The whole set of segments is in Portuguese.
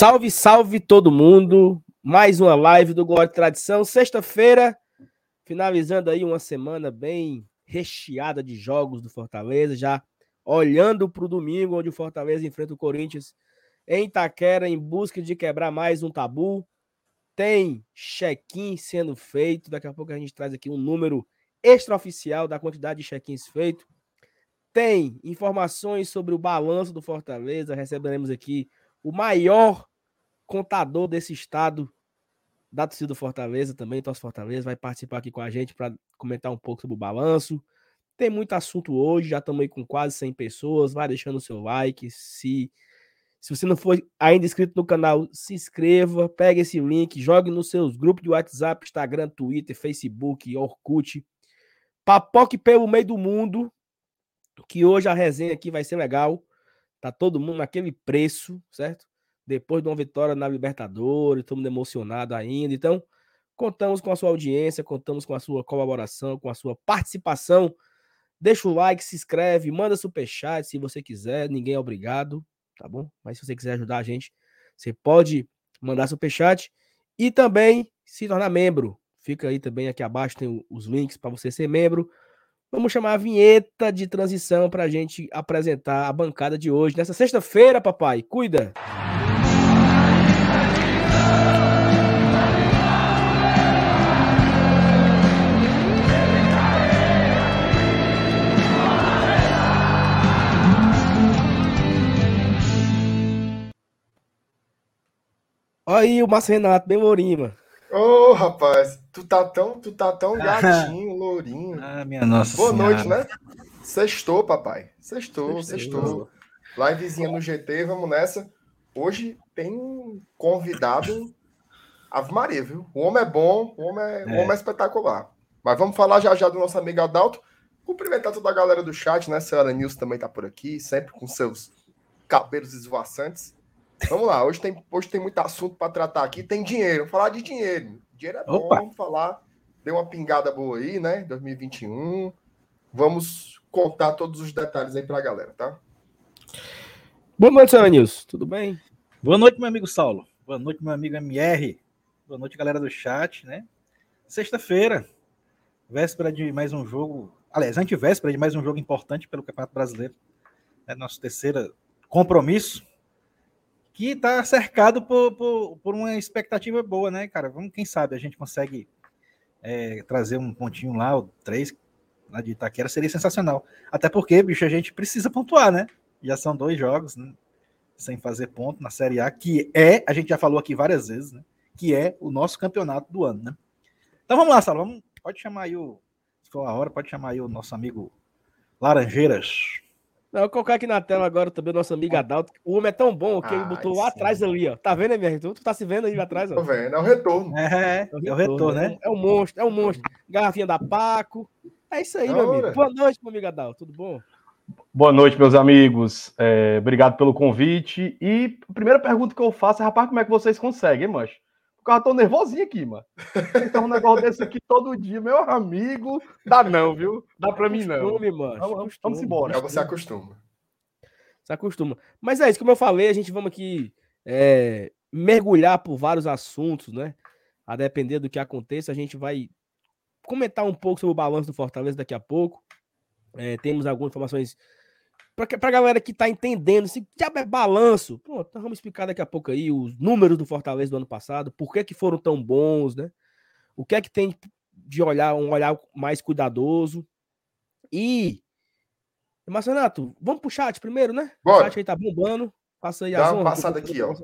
Salve, salve todo mundo. Mais uma live do Glória e Tradição. Sexta-feira, finalizando aí uma semana bem recheada de jogos do Fortaleza, já olhando para o domingo, onde o Fortaleza enfrenta o Corinthians em Itaquera, em busca de quebrar mais um tabu. Tem check-in sendo feito. Daqui a pouco a gente traz aqui um número extraoficial da quantidade de check-ins feitos. Tem informações sobre o balanço do Fortaleza. Receberemos aqui o maior contador desse estado da torcida do Fortaleza também, Torce Fortaleza, vai participar aqui com a gente para comentar um pouco sobre o balanço. Tem muito assunto hoje, já estamos aí com quase 100 pessoas. Vai deixando o seu like. Se, se você não for ainda inscrito no canal, se inscreva, pegue esse link, jogue nos seus grupos de WhatsApp, Instagram, Twitter, Facebook, Orkut. Papoque pelo meio do mundo, que hoje a resenha aqui vai ser legal. Tá todo mundo naquele preço, certo? Depois de uma vitória na Libertadores, todo mundo emocionado ainda. Então, contamos com a sua audiência, contamos com a sua colaboração, com a sua participação. Deixa o like, se inscreve, manda superchat se você quiser, ninguém é obrigado, tá bom? Mas se você quiser ajudar a gente, você pode mandar superchat e também se tornar membro. Fica aí também aqui abaixo, tem os links para você ser membro. Vamos chamar a vinheta de transição para a gente apresentar a bancada de hoje. Nessa sexta-feira, papai, cuida! Olha aí o Márcio Renato, bem lourinho, mano. Ô, oh, rapaz, tu tá tão, tu tá tão gatinho, lourinho. Ah, minha nossa Boa senhora. noite, né? Sextou, papai. Sextou, sextou. Livezinha no GT, vamos nessa. Hoje tem um convidado Ave Maria, viu? O homem é bom, o homem é, é. O homem é espetacular. Mas vamos falar já já do nosso amigo Adalto. Cumprimentar toda a galera do chat, né? Senhora Nilson também tá por aqui, sempre com seus cabelos esvoaçantes. Vamos lá, hoje tem, hoje tem muito assunto para tratar aqui. Tem dinheiro, vamos falar de dinheiro. Dinheiro é bom, Opa. vamos falar. Deu uma pingada boa aí, né? 2021. Vamos contar todos os detalhes aí para a galera, tá? Boa noite, senhor Nilson. Tudo bem? Boa noite, meu amigo Saulo. Boa noite, meu amigo MR. Boa noite, galera do chat, né? Sexta-feira, véspera de mais um jogo. Aliás, antivéspera de mais um jogo importante pelo Campeonato Brasileiro. É nosso terceiro compromisso que está cercado por, por, por, uma expectativa boa, né, cara? Vamos, quem sabe a gente consegue é, trazer um pontinho lá, ou três, lá de Itaquera, seria sensacional. Até porque, bicho, a gente precisa pontuar, né? Já são dois jogos, né? Sem fazer ponto na Série A, que é, a gente já falou aqui várias vezes, né? Que é o nosso campeonato do ano, né? Então vamos lá, vamos, pode chamar aí o. Se for a hora, pode chamar aí o nosso amigo Laranjeiras. Não, vou colocar aqui na tela agora também o nosso amigo Adalto. O homem é tão bom que ele botou lá sim. atrás ali, ó. Tá vendo, MR? Tu, tu tá se vendo aí atrás, ó? Tô vendo, é o retorno. É, é o retorno, é o retorno né? né? É um monstro, é um monstro. Garrafinha da Paco. É isso aí, meu amigo. Boa noite, meu amigo Adalto. Tudo bom? Boa noite, meus amigos. É, obrigado pelo convite. E a primeira pergunta que eu faço é, rapaz, como é que vocês conseguem, hein, mancho? Porque eu tô nervosinho aqui, mano. Então, um negócio desse aqui todo dia, meu amigo, dá não, viu? Dá pra mim não. Costume, mano. Vamos, vamos embora. É, você acostuma se acostuma. Mas é isso, como eu falei, a gente vamos aqui é, mergulhar por vários assuntos, né? A depender do que aconteça, a gente vai comentar um pouco sobre o balanço do Fortaleza daqui a pouco. É, temos algumas informações para a galera que está entendendo se diabo é balanço. Pô, então vamos explicar daqui a pouco aí os números do Fortaleza do ano passado, por que, que foram tão bons, né? O que é que tem de olhar, um olhar mais cuidadoso. E mas, Renato, vamos pro chat primeiro, né? Bora. O chat aí tá bombando. Passa aí a Dá uma passada aqui, ó.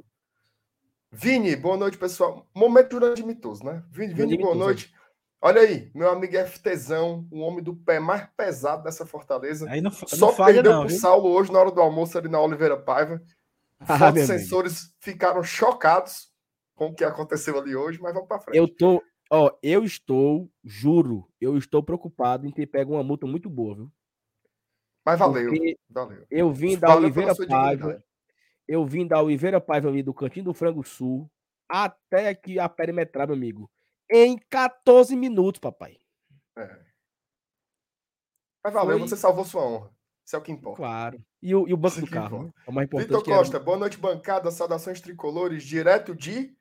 Vini, boa noite, pessoal. Momento durante mitoso, né? Vini, Vini boa noite. Olha aí, meu amigo FTzão, o homem do pé mais pesado dessa Fortaleza. Aí não, Só não perdeu não, pro viu? Saulo hoje na hora do almoço ali na Oliveira Paiva. Ah, Os sensores ficaram chocados com o que aconteceu ali hoje, mas vamos para frente. Eu tô, ó, eu estou, juro, eu estou preocupado em ter pego uma multa muito boa, viu? Mas valeu. valeu. Eu vim da valeu Oliveira Paiva. Eu vim da Oliveira Paiva ali do Cantinho do Frango Sul até aqui a perimetral, meu amigo. Em 14 minutos, papai. É. Mas valeu, Foi... você salvou sua honra. Isso é o que importa. Claro. E o, e o banco do carro, né? É o mais importante. Vitor Costa, era... boa noite, bancada. Saudações tricolores, direto de.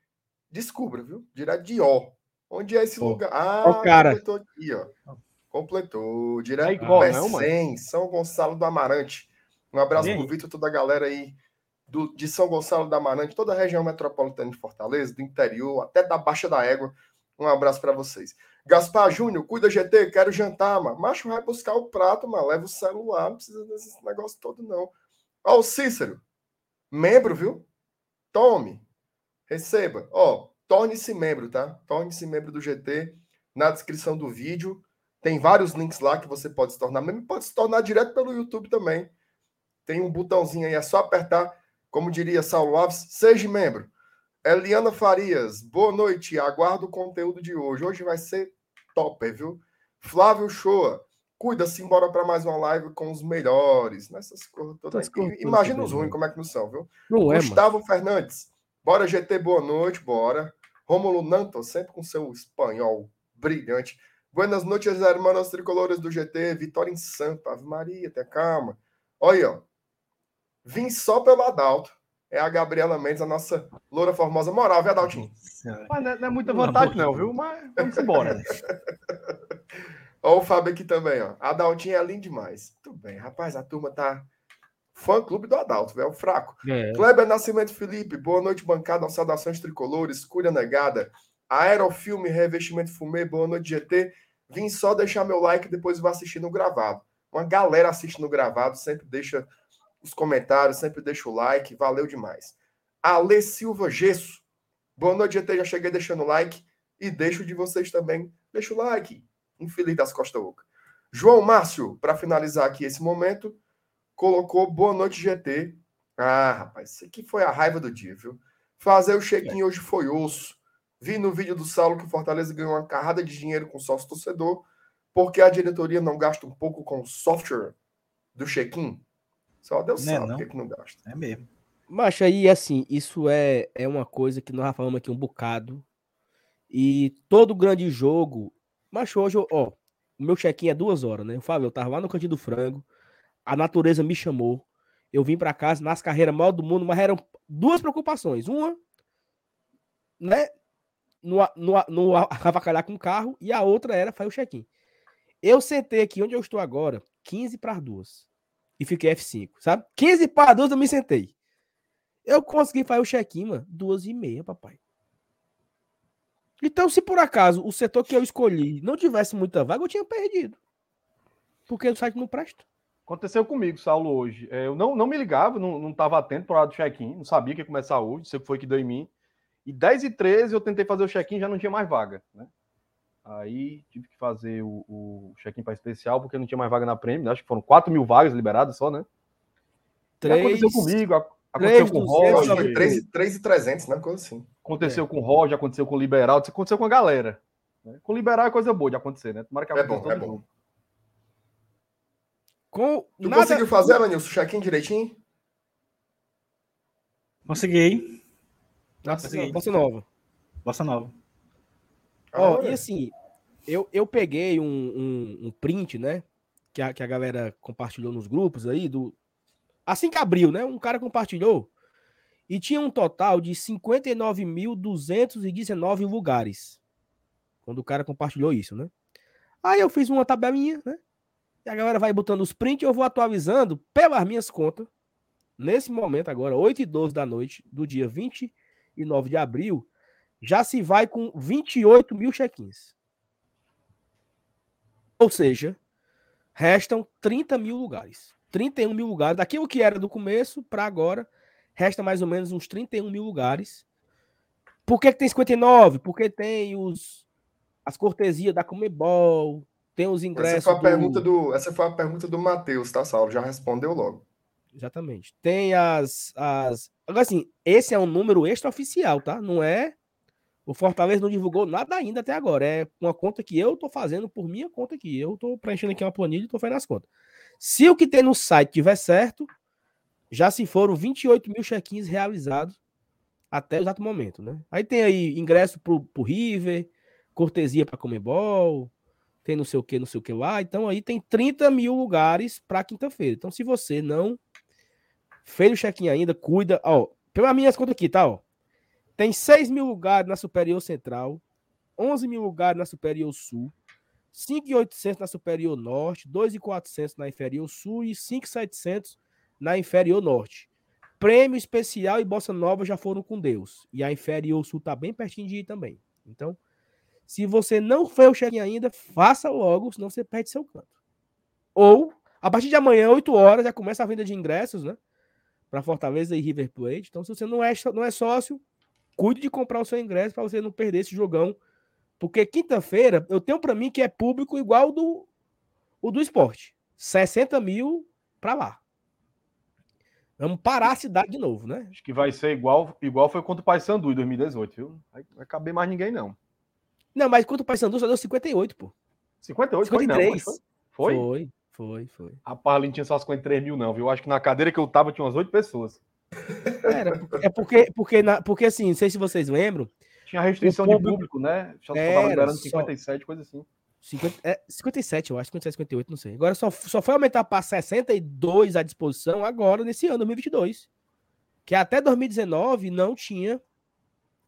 Descubra, viu? Direto de Ó. Onde é esse oh. lugar? Ah, cara. completou aqui, ó. Completou. Direto é igual, de Pecém, São Gonçalo do Amarante. Um abraço pro Vitor, toda a galera aí do, de São Gonçalo do Amarante, toda a região metropolitana de Fortaleza, do interior, até da Baixa da Égua. Um abraço para vocês. Gaspar Júnior, cuida GT, quero jantar, mano. Macho vai buscar o prato, mano. Leva o celular, não precisa desse negócio todo, não. Ó, o Cícero, membro, viu? Tome, receba. Ó, torne-se membro, tá? Torne-se membro do GT. Na descrição do vídeo tem vários links lá que você pode se tornar membro. Pode se tornar direto pelo YouTube também. Tem um botãozinho aí, é só apertar. Como diria Saulo Alves, seja membro. Eliana Farias, boa noite. Aguardo o conteúdo de hoje. Hoje vai ser top, viu? Flávio Shoa, cuida-se, embora para mais uma live com os melhores. Nessas coisas todas. Imagina os ruins, como é que não são, viu? Não é, Gustavo mano. Fernandes, bora GT, boa noite, bora. Rômulo Nanto, sempre com seu espanhol brilhante. Buenas noites, hermanos tricolores do GT. Vitória em Sampa. Ave Maria, tenha calma. Olha, ó. Vim só pelo Adalto é a Gabriela Mendes, a nossa loura formosa moral, viu, Adaltinho? Mas não é, não é muita vantagem, não, viu? Mas vamos embora. Olha o Fábio aqui também, ó. Adaltinho é lindo demais. Muito bem, rapaz, a turma tá. Fã clube do Adalto, velho, fraco. É. Kleber Nascimento Felipe, boa noite, bancada, saudações tricolores, cura negada, aerofilme, revestimento fumê, boa noite, GT. Vim só deixar meu like, depois vou assistir no gravado. Uma galera assiste no gravado, sempre deixa os comentários, sempre deixa o like, valeu demais. Ale Silva Gesso, boa noite, GT, já cheguei deixando o like e deixo de vocês também, deixa o like, infeliz das Costa Oca. João Márcio, para finalizar aqui esse momento, colocou boa noite, GT. Ah, rapaz, isso aqui foi a raiva do dia, viu? Fazer o check-in hoje foi osso. Vi no vídeo do Saulo que o Fortaleza ganhou uma carrada de dinheiro com sócio torcedor, porque a diretoria não gasta um pouco com o software do check-in. Só Deus não sabe é, que, não gasta. É mesmo. Mas aí, assim, isso é, é uma coisa que nós já falamos aqui um bocado. E todo grande jogo. Mas hoje, ó, o meu check-in é duas horas, né? O Fábio, eu tava lá no cantinho do frango. A natureza me chamou. Eu vim para casa nas carreiras maior do mundo, mas eram duas preocupações. Uma, né? No, no, no avacalhar com o carro, e a outra era fazer o check-in. Eu sentei aqui onde eu estou agora, 15 para as duas e fiquei F5, sabe? 15 para 12 eu me sentei. Eu consegui fazer o check-in, mano, duas e meia, papai. Então, se por acaso o setor que eu escolhi não tivesse muita vaga, eu tinha perdido. Porque o site não presta. Aconteceu comigo, Saulo, hoje. É, eu não, não me ligava, não estava atento para o do check-in, não sabia que ia começar hoje, sei que foi que deu em mim. E 10 e 13 eu tentei fazer o check-in já não tinha mais vaga, né? Aí tive que fazer o, o check-in para especial, porque não tinha mais vaga na Prêmio. Né? Acho que foram 4 mil vagas liberadas só, né? Três, aconteceu comigo, aconteceu com o Roger. 3,300, né? Coisa assim. Aconteceu é. com o Roger, aconteceu com o Liberal, aconteceu com a galera. Né? Com o Liberal é coisa boa de acontecer, né? Tomara que é bom, é bom. Com tu nada... conseguiu fazer, Alanilson, o check-in direitinho? Consegui. Nossa, Consegui. Bossa Nova. Bossa Nova. Ó, e assim, eu, eu peguei um, um, um, print, né? Que a, que a galera compartilhou nos grupos aí, do. Assim que abriu, né? Um cara compartilhou. E tinha um total de 59.219 lugares. Quando o cara compartilhou isso, né? Aí eu fiz uma tabelinha, né? E a galera vai botando os prints eu vou atualizando pelas minhas contas. Nesse momento, agora, 8 e 12 da noite, do dia 29 de abril, já se vai com 28 mil check-ins. Ou seja, restam 30 mil lugares. 31 mil lugares. Daquilo que era do começo para agora, resta mais ou menos uns 31 mil lugares. Por que, que tem 59? Porque tem os, as cortesias da Comebol, tem os ingressos. Essa foi a, do... pergunta, do, essa foi a pergunta do Matheus, tá, Saulo? Já respondeu logo. Exatamente. Tem as. as... Agora, assim, esse é um número extraoficial, tá? Não é o Fortaleza não divulgou nada ainda até agora. É uma conta que eu tô fazendo por minha conta aqui. Eu tô preenchendo aqui uma planilha e tô fazendo as contas. Se o que tem no site tiver certo, já se foram 28 mil check-ins realizados até o exato momento, né? Aí tem aí ingresso pro, pro River, cortesia para Comebol, tem não sei o que, não sei o que lá. Então aí tem 30 mil lugares para quinta-feira. Então se você não fez o check-in ainda, cuida. Ó, pelas minhas contas aqui, tá? Ó, tem 6 mil lugares na Superior Central, 11 mil lugares na Superior Sul, 5.800 na Superior Norte, 2.400 na Inferior Sul e 5.700 na Inferior Norte. Prêmio Especial e Bossa Nova já foram com Deus. E a Inferior Sul tá bem pertinho de ir também. Então, se você não fez o check-in ainda, faça logo, senão você perde seu canto. Ou, a partir de amanhã, 8 horas, já começa a venda de ingressos, né? Para Fortaleza e River Plate. Então, se você não é, não é sócio, cuide de comprar o seu ingresso para você não perder esse jogão. Porque quinta-feira, eu tenho para mim que é público igual do, o do esporte. 60 mil para lá. Vamos parar a cidade de novo, né? Acho que vai ser igual, igual foi contra o Paysandu em 2018, viu? Vai, vai caber mais ninguém, não. Não, mas contra o Paysandu só deu 58, pô. 58? 53. Foi, não, foi? Foi, foi, foi. Rapaz, ali não tinha só 53 mil, não, viu? Acho que na cadeira que eu tava tinha umas 8 pessoas. Era, é porque, porque, na, porque assim, não sei se vocês lembram. Tinha restrição público, de público, né? Tava liberando 57, só... coisa assim. 50, é, 57, eu acho, 57, 58, não sei. Agora só, só foi aumentar para 62 à disposição agora, nesse ano, 2022. Que até 2019 não tinha.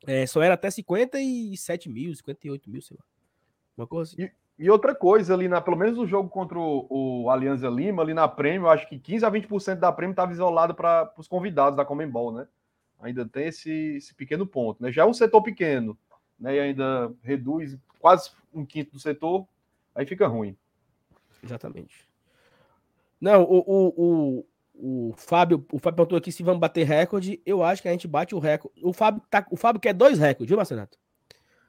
É, só era até 57 mil, 58 mil, sei lá. Uma coisa assim. E, e outra coisa, ali, na, pelo menos no jogo contra o, o Alianza Lima, ali na Prêmio, acho que 15 a 20% da Prêmio estava isolado para os convidados da Comembol, né? Ainda tem esse, esse pequeno ponto, né? Já é um setor pequeno, né? E ainda reduz quase um quinto do setor, aí fica ruim. Exatamente. Não, o, o, o, o Fábio, o Fábio perguntou aqui se vamos bater recorde. Eu acho que a gente bate o recorde. O Fábio, tá, o Fábio quer dois recordes, viu, Marcenato?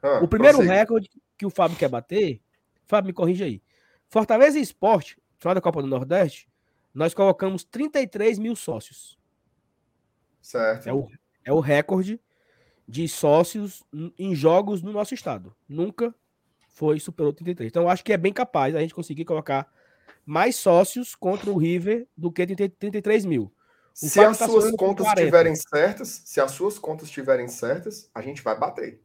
Ah, o primeiro recorde que o Fábio quer bater, Fábio, me corrija aí. Fortaleza Esporte, final da Copa do Nordeste, nós colocamos 33 mil sócios. Certo. É o, é o recorde de sócios em jogos no nosso estado. Nunca foi superou 33. Então, acho que é bem capaz a gente conseguir colocar mais sócios contra o River do que 33 mil. O se as tá suas contas estiverem certas, se as suas contas estiverem certas, a gente vai bater.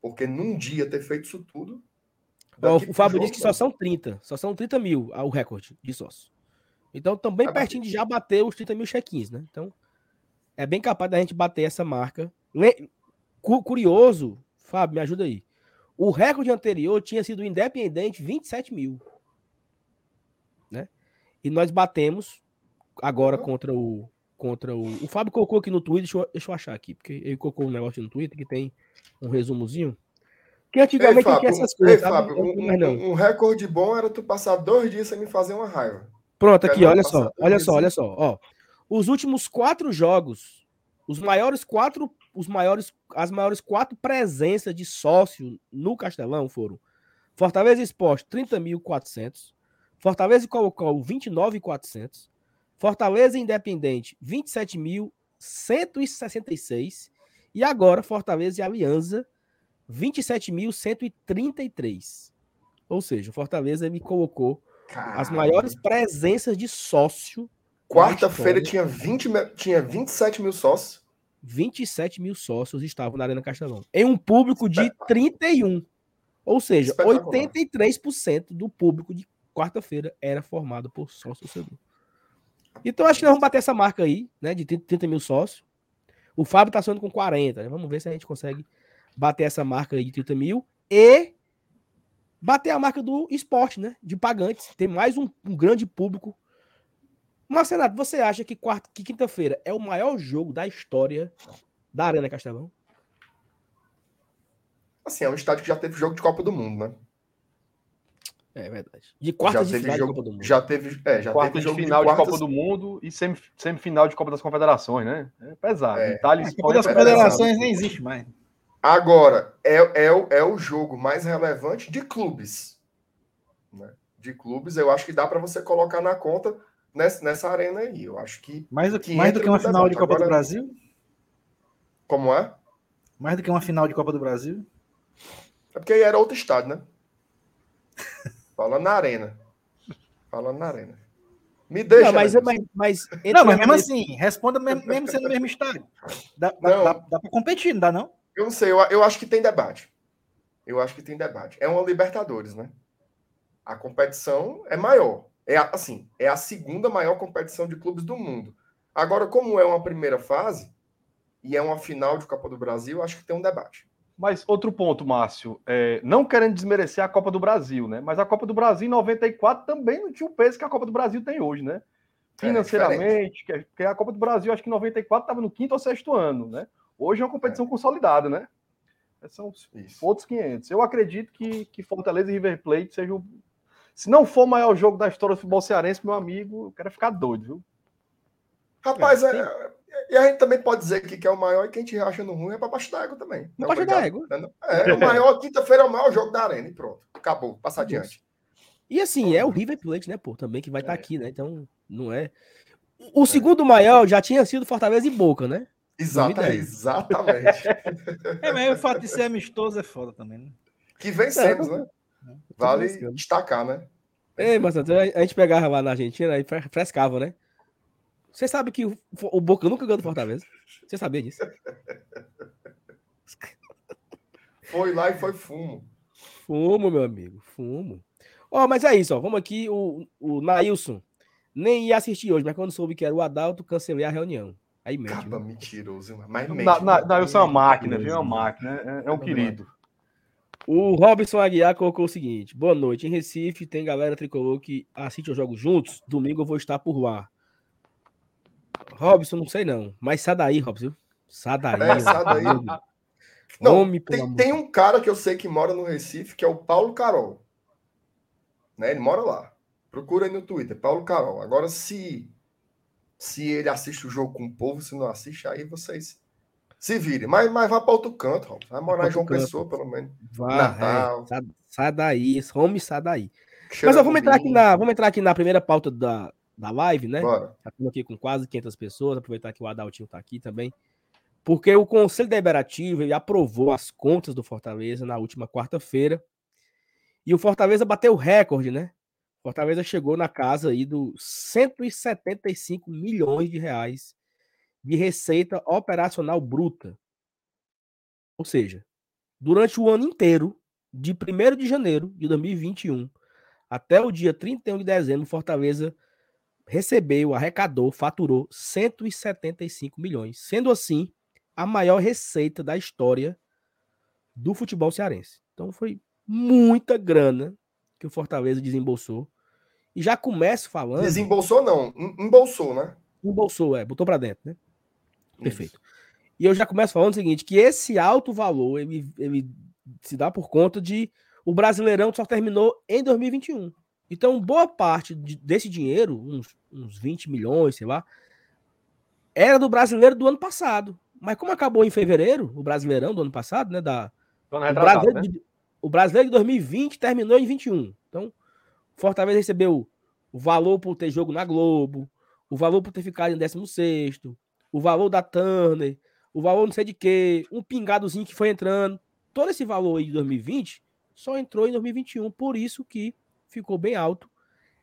Porque num dia ter feito isso tudo. O, Fábio disse que só são 30. Só são 30 mil o recorde de sócios. Então, também pertinho de já bater os 30 mil check-ins, né? Então, é bem capaz da gente bater essa marca curioso, Fábio, me ajuda aí. O recorde anterior tinha sido independente 27 mil. Né? E nós batemos agora contra o. Contra o. O Fábio colocou aqui no Twitter, deixa eu, deixa eu achar aqui, porque ele colocou um negócio no Twitter que tem um resumozinho. Que antigamente ei, Fábio, tinha essas coisas. Ei, Fábio, um, um, recorde bom era tu passar dois dias sem me fazer uma raiva. Pronto, aqui, olha só, olha só, olha só, ó. Os últimos quatro jogos, os maiores quatro os maiores, as maiores quatro presenças de sócio no Castelão foram Fortaleza Esporte, 30.400, Fortaleza e Colo-Colo, 29.400, Fortaleza Independente, 27.166 e agora Fortaleza e Aliança, 27.133. Ou seja, Fortaleza me colocou Caramba. as maiores presenças de sócio. Quarta-feira tinha, 20, tinha 27 mil sócios. 27 mil sócios estavam na Arena Castelão. Em um público de 31. Ou seja, 83% do público de quarta-feira era formado por sócio torcedor. Então acho que nós vamos bater essa marca aí, né? De 30 mil sócios. O Fábio tá sonhando com 40, né? Vamos ver se a gente consegue bater essa marca aí de 30 mil e bater a marca do esporte, né? De pagantes. Ter mais um, um grande público Marcenato, você acha que, quarta, que quinta-feira é o maior jogo da história da Arena Castelão? Assim, é um estádio que já teve jogo de Copa do Mundo, né? É verdade. De quarta de final jogo, de Copa do Mundo. Já teve, é, já quarta teve jogo de final de, quartas... de, Copa do Mundo e semifinal de Copa das Confederações, né? É pesado. É. Itália, a Copa das é Confederações nem existe mais. Agora, é, é, é o jogo mais relevante de clubes. Né? De clubes, eu acho que dá para você colocar na conta nessa, nessa arena aí. Eu acho que. Mais do que, mais do que uma final de Copa Agora, do Brasil? Como é? Mais do que uma final de Copa do Brasil? É porque aí era outro estádio, né? Falando na arena. Falando na arena. Me deixa. Não, mas, mas, mas, não, mas mesmo assim, responda mesmo, mesmo sendo no mesmo estádio. Dá, dá, dá, dá para competir, não dá não? Eu não sei, eu, eu acho que tem debate. Eu acho que tem debate. É uma Libertadores, né? a competição é maior. É assim, é a segunda maior competição de clubes do mundo. Agora, como é uma primeira fase e é uma final de Copa do Brasil, acho que tem um debate. Mas outro ponto, Márcio, é, não querendo desmerecer a Copa do Brasil, né? Mas a Copa do Brasil em 94 também não tinha o peso que a Copa do Brasil tem hoje, né? É, Financeiramente, é porque a Copa do Brasil, acho que em 94 estava no quinto ou sexto ano, né? Hoje é uma competição é. consolidada, né? São Isso. outros 500. Eu acredito que, que Fortaleza e River Plate seja o. Se não for o maior jogo da história do futebol cearense, meu amigo, eu quero ficar doido, viu? Rapaz, é, é e a gente também pode dizer que, que é o maior e quem te acha no ruim é para baixo da égua também. Não baixo da égua. É, é, o maior, quinta-feira é o maior jogo da arena e pronto. Acabou, passa adiante. E assim, é o River Plate, né, pô, também que vai estar tá é. aqui, né? Então, não é. O segundo maior já tinha sido Fortaleza e Boca, né? Exata, exatamente. é, mas o fato de ser amistoso é foda também, né? Que vencemos, é, né? Vale destacar, né? É, mas a gente pegava lá na Argentina e frescava, né? Você sabe que o, o Boca nunca ganhou do Fortaleza? Você sabia disso? Foi lá e foi fumo. Fumo, meu amigo, fumo. Ó, oh, mas é isso, ó. Vamos aqui, o, o Nailson. Nem ia assistir hoje, mas quando soube que era o Adalto, cancelei a reunião. Aí mente. Caba mentiroso, mas mente. Na, na, Nailson é uma máquina, viu? É uma máquina. É, é um querido. O Robson Aguiar colocou o seguinte: boa noite. Em Recife tem galera tricolor que assiste os jogos juntos. Domingo eu vou estar por lá. Robson, não sei não. Mas sai daí, Robson. Sai daí. É, sai daí. Não, Homem, tem, tem, um cara que eu sei que mora no Recife, que é o Paulo Carol. Né? Ele mora lá. Procura aí no Twitter, Paulo Carol. Agora, se se ele assiste o jogo com o povo, se não assiste, aí vocês se virem. Mas, mas vá para outro canto, Robson. Vai morar em João canto. Pessoa, pelo menos. Vai, Natal. É, sai, sai daí, homem sai daí. Mas ó, vamos entrar, aqui na, vamos entrar aqui na primeira pauta da, da live, né? Bora. Estamos aqui com quase 500 pessoas, aproveitar que o Adaltinho está aqui também. Porque o Conselho Deliberativo ele aprovou as contas do Fortaleza na última quarta-feira. E o Fortaleza bateu o recorde, né? Fortaleza chegou na casa aí dos 175 milhões de reais de receita operacional bruta. Ou seja, durante o ano inteiro, de 1 de janeiro de 2021 até o dia 31 de dezembro, Fortaleza recebeu, arrecadou, faturou 175 milhões, sendo assim a maior receita da história do futebol cearense. Então foi muita grana que o Fortaleza desembolsou. E já começo falando. Desembolsou, não, embolsou, né? Embolsou, é, botou para dentro, né? Isso. Perfeito. E eu já começo falando o seguinte: que esse alto valor ele, ele se dá por conta de o Brasileirão só terminou em 2021. Então, boa parte de, desse dinheiro, uns, uns 20 milhões, sei lá, era do brasileiro do ano passado. Mas como acabou em fevereiro, o brasileirão do ano passado, né? Da, o, brasileiro né? O brasileiro de 2020 terminou em 21. Então, Fortaleza recebeu o valor por ter jogo na Globo, o valor por ter ficado em 16, o valor da Turner, o valor não sei de quê, um pingadozinho que foi entrando. Todo esse valor aí de 2020 só entrou em 2021. Por isso que ficou bem alto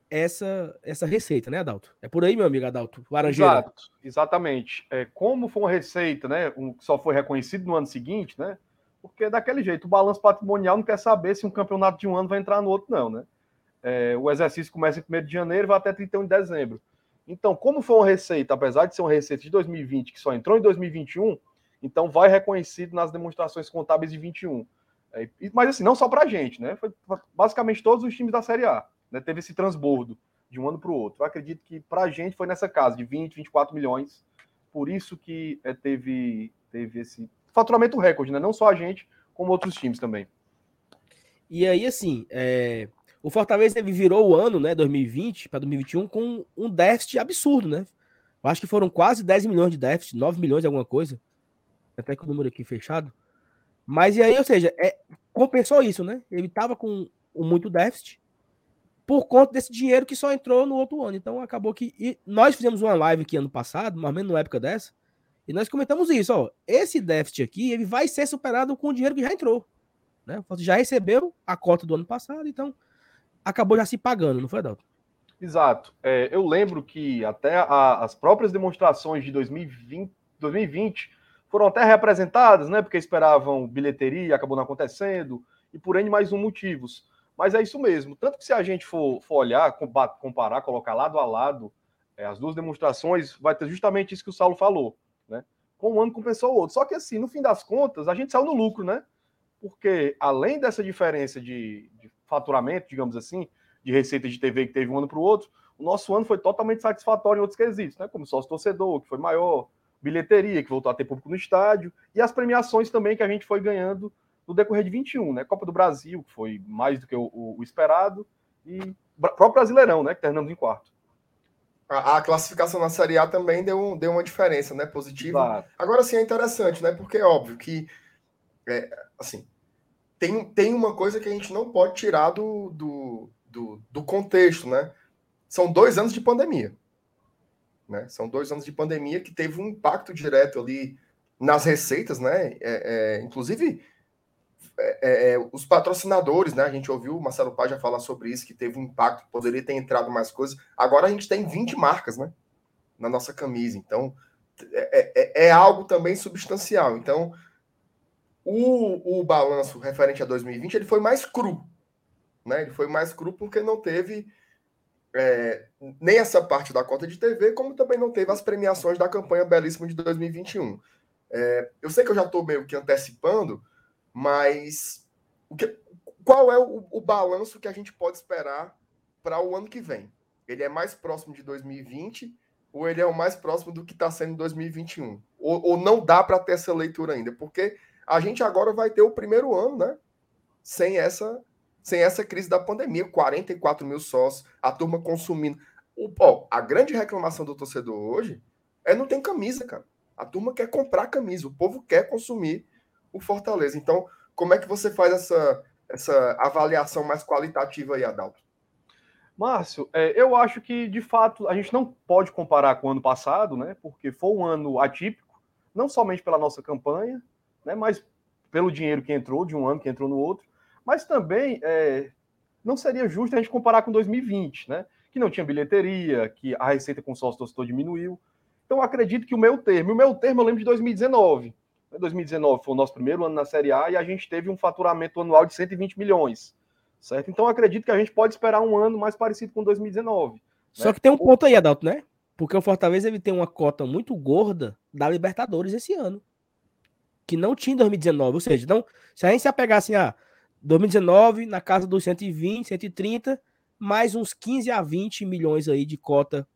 essa essa receita, né, Adalto? É por aí, meu amigo Adalto, Laranjeira. Exato, exatamente. É, como foi uma receita, né, um, que só foi reconhecido no ano seguinte, né? Porque é daquele jeito, o balanço patrimonial não quer saber se um campeonato de um ano vai entrar no outro, não, né? É, o exercício começa em 1 de janeiro e vai até 31 de dezembro. Então, como foi uma receita, apesar de ser uma receita de 2020 que só entrou em 2021, então vai reconhecido nas demonstrações contábeis de 21. É, mas assim, não só para a gente, né? Foi basicamente todos os times da Série A. Né? Teve esse transbordo de um ano para o outro. Eu acredito que para a gente foi nessa casa, de 20, 24 milhões. Por isso que é, teve, teve esse faturamento recorde, né? Não só a gente, como outros times também. E aí, assim, é... o Fortaleza virou o ano, né, 2020 para 2021, com um déficit absurdo, né? Eu acho que foram quase 10 milhões de déficit, 9 milhões de alguma coisa. Até com o número aqui fechado. Mas e aí, ou seja, é, compensou isso, né? Ele estava com muito déficit por conta desse dinheiro que só entrou no outro ano. Então acabou que. E nós fizemos uma live aqui ano passado, mais ou menos na época dessa, e nós comentamos isso, ó. Esse déficit aqui, ele vai ser superado com o dinheiro que já entrou. Né? Já recebeu a cota do ano passado, então acabou já se pagando, não foi, Adalto? Exato. É, eu lembro que até a, as próprias demonstrações de 2020, 2020 foram até representadas, né? Porque esperavam bilheteria, acabou não acontecendo, e por N mais um motivos. Mas é isso mesmo. Tanto que se a gente for, for olhar, comparar, colocar lado a lado é, as duas demonstrações, vai ter justamente isso que o Saulo falou? Com um ano compensou o outro. Só que assim, no fim das contas, a gente saiu no lucro, né? Porque além dessa diferença de, de faturamento, digamos assim, de receita de TV que teve um ano para o outro, o nosso ano foi totalmente satisfatório em outros quesitos, né? Como sócio torcedor, que foi maior, bilheteria, que voltou a ter público no estádio, e as premiações também que a gente foi ganhando no decorrer de 21, né? Copa do Brasil, que foi mais do que o, o, o esperado, e próprio Brasileirão, né? Que terminamos em quarto. A, a, classificação na Série A também deu, deu uma diferença, né? Positiva. Exato. Agora sim é interessante, né? Porque é óbvio que é, assim tem, tem uma coisa que a gente não pode tirar do, do, do, do contexto, né? São dois anos de pandemia. Né? São dois anos de pandemia que teve um impacto direto ali nas receitas, né? É, é, inclusive é, é, é, os patrocinadores, né? A gente ouviu o Marcelo Paz falar sobre isso, que teve um impacto, poderia ter entrado mais coisas. Agora a gente tem 20 marcas, né? Na nossa camisa. Então, é, é, é algo também substancial. Então, o, o balanço referente a 2020 ele foi mais cru. Né? Ele foi mais cru porque não teve é, nem essa parte da cota de TV, como também não teve as premiações da campanha belíssima de 2021. É, eu sei que eu já estou meio que antecipando, mas que, qual é o, o balanço que a gente pode esperar para o ano que vem? Ele é mais próximo de 2020 ou ele é o mais próximo do que está sendo em 2021? Ou, ou não dá para ter essa leitura ainda? Porque a gente agora vai ter o primeiro ano, né? Sem essa, sem essa crise da pandemia, 44 mil sócios, a turma consumindo. O, ó, a grande reclamação do torcedor hoje é não tem camisa, cara. A turma quer comprar camisa, o povo quer consumir o Fortaleza. Então, como é que você faz essa, essa avaliação mais qualitativa aí, Adalto? Márcio, é, eu acho que, de fato, a gente não pode comparar com o ano passado, né? Porque foi um ano atípico, não somente pela nossa campanha, né? mas pelo dinheiro que entrou, de um ano que entrou no outro, mas também é, não seria justo a gente comparar com 2020, né? Que não tinha bilheteria, que a receita com sócio torcedor diminuiu. Então, acredito que o meu termo, o meu termo eu lembro de 2019, 2019 foi o nosso primeiro ano na Série A e a gente teve um faturamento anual de 120 milhões, certo? Então acredito que a gente pode esperar um ano mais parecido com 2019. Né? Só que tem um ponto aí, Adalto, né? Porque o Fortaleza ele tem uma cota muito gorda da Libertadores esse ano, que não tinha em 2019. Ou seja, então, se a gente se apegar assim, ah, 2019 na casa dos 120, 130, mais uns 15 a 20 milhões aí de cota.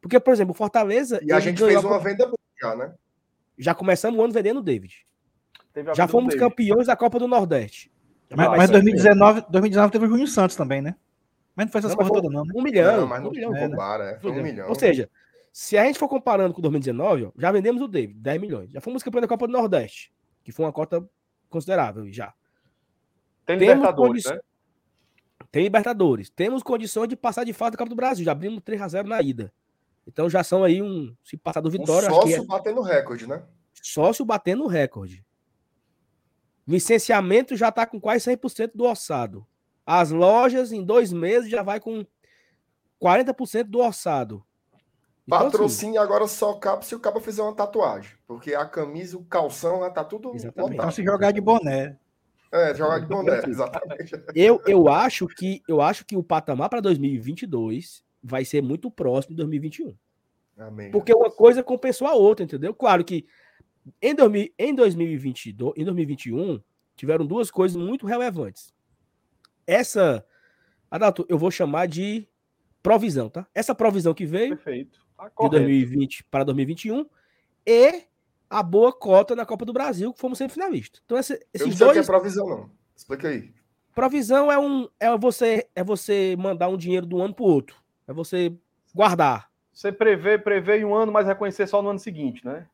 Porque, por exemplo, o Fortaleza. E a gente fez uma venda boa já, né? Já começamos o ano vendendo o David. Já fomos David. campeões da Copa do Nordeste. Mas, mas 2019, 2019 teve o Júnior Santos também, né? Mas não fez essas coisas todas, não, né? Um milhão. Não, mas não, um milhão, compara, é. Foi um milhão. Ou seja, se a gente for comparando com 2019, já vendemos o David, 10 milhões. Já fomos campeões da Copa do Nordeste, que foi uma cota considerável já. Tem Libertadores, né? Tem Libertadores. Temos condições de passar de fase da Copa do Brasil. Já abrimos 3 a 0 na ida. Então já são aí um. Se passar do Vitória. Um sócio é... batendo recorde, né? Sócio batendo recorde. Licenciamento já está com quase 100% do orçado. As lojas, em dois meses, já vai com 40% do orçado. Então, assim, Patrocínio assim, agora só cabe se o cabo fizer uma tatuagem. Porque a camisa, o calção, já tá tudo. Exatamente. Então se jogar de boné. É, jogar de boné, exatamente. Eu, eu, acho que, eu acho que o patamar para 2022 vai ser muito próximo de 2021. Amém. Porque uma coisa compensou a outra, entendeu? Claro que em, 2000, em, 2022, em 2021 tiveram duas coisas muito relevantes. Essa, Adalto, eu vou chamar de provisão, tá? Essa provisão que veio Perfeito. Tá de 2020 para 2021 e a boa cota na Copa do Brasil, que fomos semifinalistas. Então, esse, esses eu não sei dois. O que é provisão, não. Explica aí. Provisão é um é você é você mandar um dinheiro de um ano para o outro. É você guardar. Você prevê, prevê em um ano, mas reconhecer só no ano seguinte, né?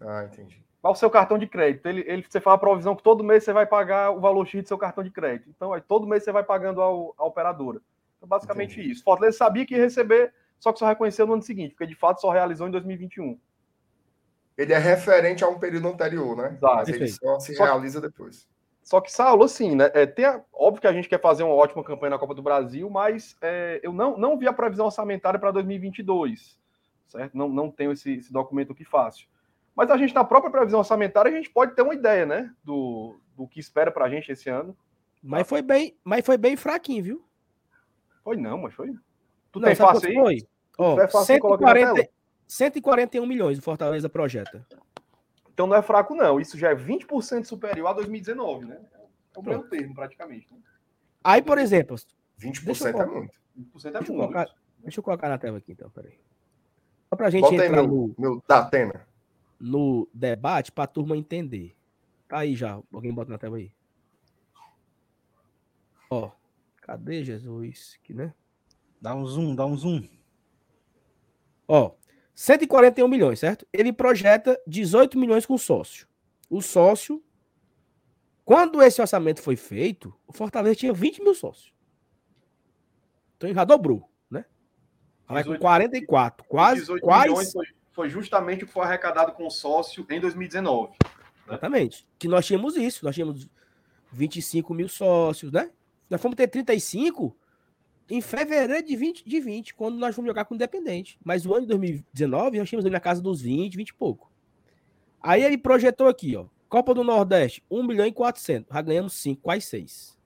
Ah, entendi. Qual o seu cartão de crédito? Ele, ele, você faz a provisão que todo mês você vai pagar o valor X do seu cartão de crédito. Então, aí, todo mês você vai pagando ao, à operadora. Então, basicamente entendi. isso. Fortaleza sabia que ia receber, só que só reconheceu no ano seguinte, porque de fato só realizou em 2021. Ele é referente a um período anterior, né? Exato. Mas ele só se só realiza depois. Só que, Saulo, assim, né? É, tem a, óbvio que a gente quer fazer uma ótima campanha na Copa do Brasil, mas é, eu não, não vi a previsão orçamentária para 2022, certo? Não, não tenho esse, esse documento aqui fácil. Mas a gente, na própria previsão orçamentária, a gente pode ter uma ideia, né? Do, do que espera para a gente esse ano. Mas foi bem, mas foi bem fraquinho, viu? Foi não, mas foi. Tu não, tem fácil aí? Foi? Fácil 140, 141 milhões o Fortaleza projeta. Então não é fraco, não. Isso já é 20% superior a 2019, né? É o mesmo termo, praticamente. Né? Aí, por exemplo. 20% é muito. 20% é deixa muito. Eu colocar, deixa eu colocar na tela aqui, então, peraí. Só pra gente Bota entrar meu, no, meu Datena. no debate pra turma entender. Tá aí já. Alguém bota na tela aí. Ó. Cadê Jesus? Aqui, né? Dá um zoom, dá um zoom. Ó. 141 milhões, certo? Ele projeta 18 milhões com sócio. O sócio, quando esse orçamento foi feito, o Fortaleza tinha 20 mil sócios. Então já dobrou, né? Vai com 18 44. Quase, 18 quase. milhões foi, foi justamente o que foi arrecadado com o sócio em 2019. Exatamente. Que nós tínhamos isso. Nós tínhamos 25 mil sócios, né? Nós fomos ter 35 em fevereiro de 20, de 20, quando nós fomos jogar com o Independente. Mas o ano de 2019, nós tínhamos ali na casa dos 20, 20 e pouco. Aí ele projetou aqui, ó. Copa do Nordeste, 1 milhão e 400. Já ganhamos 5, quase 6.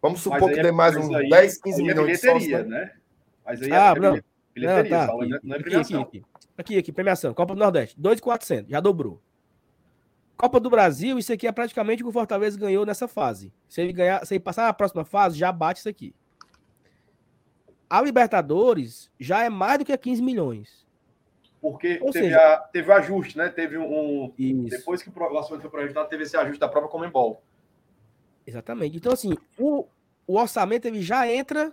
Vamos supor que é- dê mais uns aí- 10, 15 aí é milhões de sócios. né? né? Mas aí Ah, é não. bilhe- bilheteria, Não, tá, Saulo, aqui, não é- não é aqui, premiação. aqui, aqui. Aqui, aqui, premiação. Copa do Nordeste, 2,400. Já dobrou. Copa do Brasil, isso aqui é praticamente o que o Fortaleza ganhou nessa fase. Se ele ganhar, se ele passar na próxima fase, já bate isso aqui. A Libertadores já é mais do que 15 milhões. Porque Ou teve, seja- a, teve o ajuste, né? Teve um. Isso. depois que o orçamento foi projetado, teve esse ajuste da própria Comembol. Exatamente. Então, assim, o, o orçamento ele já entra,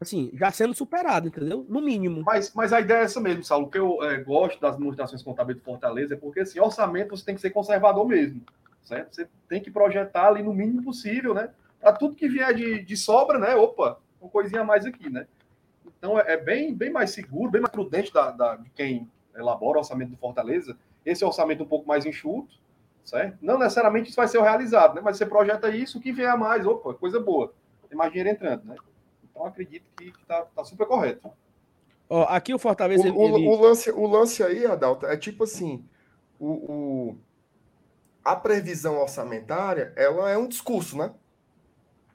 assim, já sendo superado, entendeu? No mínimo. Mas, mas a ideia é essa mesmo, Saulo. O que eu eh, gosto das demonstrações contábeis do Fortaleza é porque, assim, orçamento você tem que ser conservador mesmo, certo? Você tem que projetar ali no mínimo possível, né? Para tudo que vier de, de sobra, né? Opa, uma coisinha a mais aqui, né? Então é, é bem, bem mais seguro, bem mais prudente da, da- de quem elabora o orçamento do Fortaleza. Esse orçamento um pouco mais enxuto, certo? Não necessariamente isso vai ser o realizado, né? Mas você projeta isso, o que vier a mais, opa, coisa boa. Tem mais dinheiro entrando, né? Então acredito que está tá super correto. Ó, aqui o Fortaleza. O, o- ele- o lance, o lance aí, Adalto, é tipo assim: o, o- a previsão orçamentária ela é um discurso, né?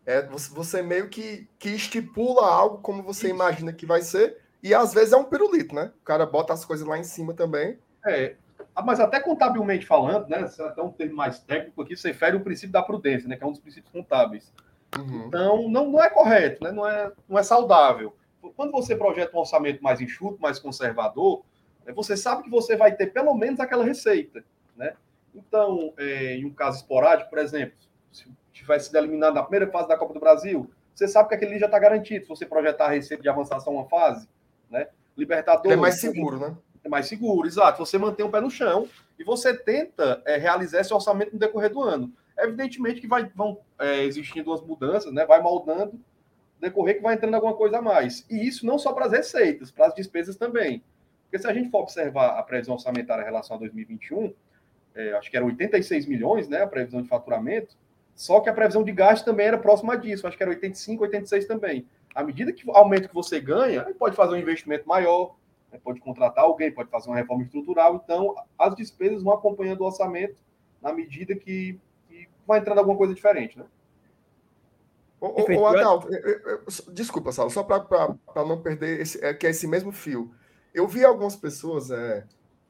É, você, você meio que, que estipula algo como você Isso. imagina que vai ser, e às vezes é um pirulito, né? O cara bota as coisas lá em cima também. É, ah, mas até contabilmente falando, né? É até um termo mais técnico aqui, você fere o princípio da prudência, né? Que é um dos princípios contábeis. Uhum. Então, não, não é correto, né? Não é, não é saudável. Quando você projeta um orçamento mais enxuto, mais conservador, né, você sabe que você vai ter pelo menos aquela receita, né? Então, é, em um caso esporádico, por exemplo, se tivesse sido eliminado na primeira fase da Copa do Brasil, você sabe que aquele ali já está garantido. Se você projetar a receita de avançação uma fase, né? Libertadores. É mais seguro, né? é mais seguro, exato. Você mantém o pé no chão e você tenta é, realizar esse orçamento no decorrer do ano. Evidentemente que vai, vão é, existindo as mudanças, né? Vai moldando, decorrer que vai entrando alguma coisa a mais. E isso não só para as receitas, para as despesas também. Porque se a gente for observar a previsão orçamentária em relação a 2021, é, acho que era 86 milhões, né? A previsão de faturamento. Só que a previsão de gasto também era próxima disso, acho que era 85, 86 também. À medida que aumenta o que você ganha, pode fazer um investimento maior, né, pode contratar alguém, pode fazer uma reforma estrutural. Então, as despesas vão acompanhando o orçamento na medida que, que vai entrando alguma coisa diferente, né? Ô, ô, Perfeito. ô, Adalto, desculpa, Saulo, só para não perder esse, é, que é esse mesmo fio. Eu vi algumas pessoas é,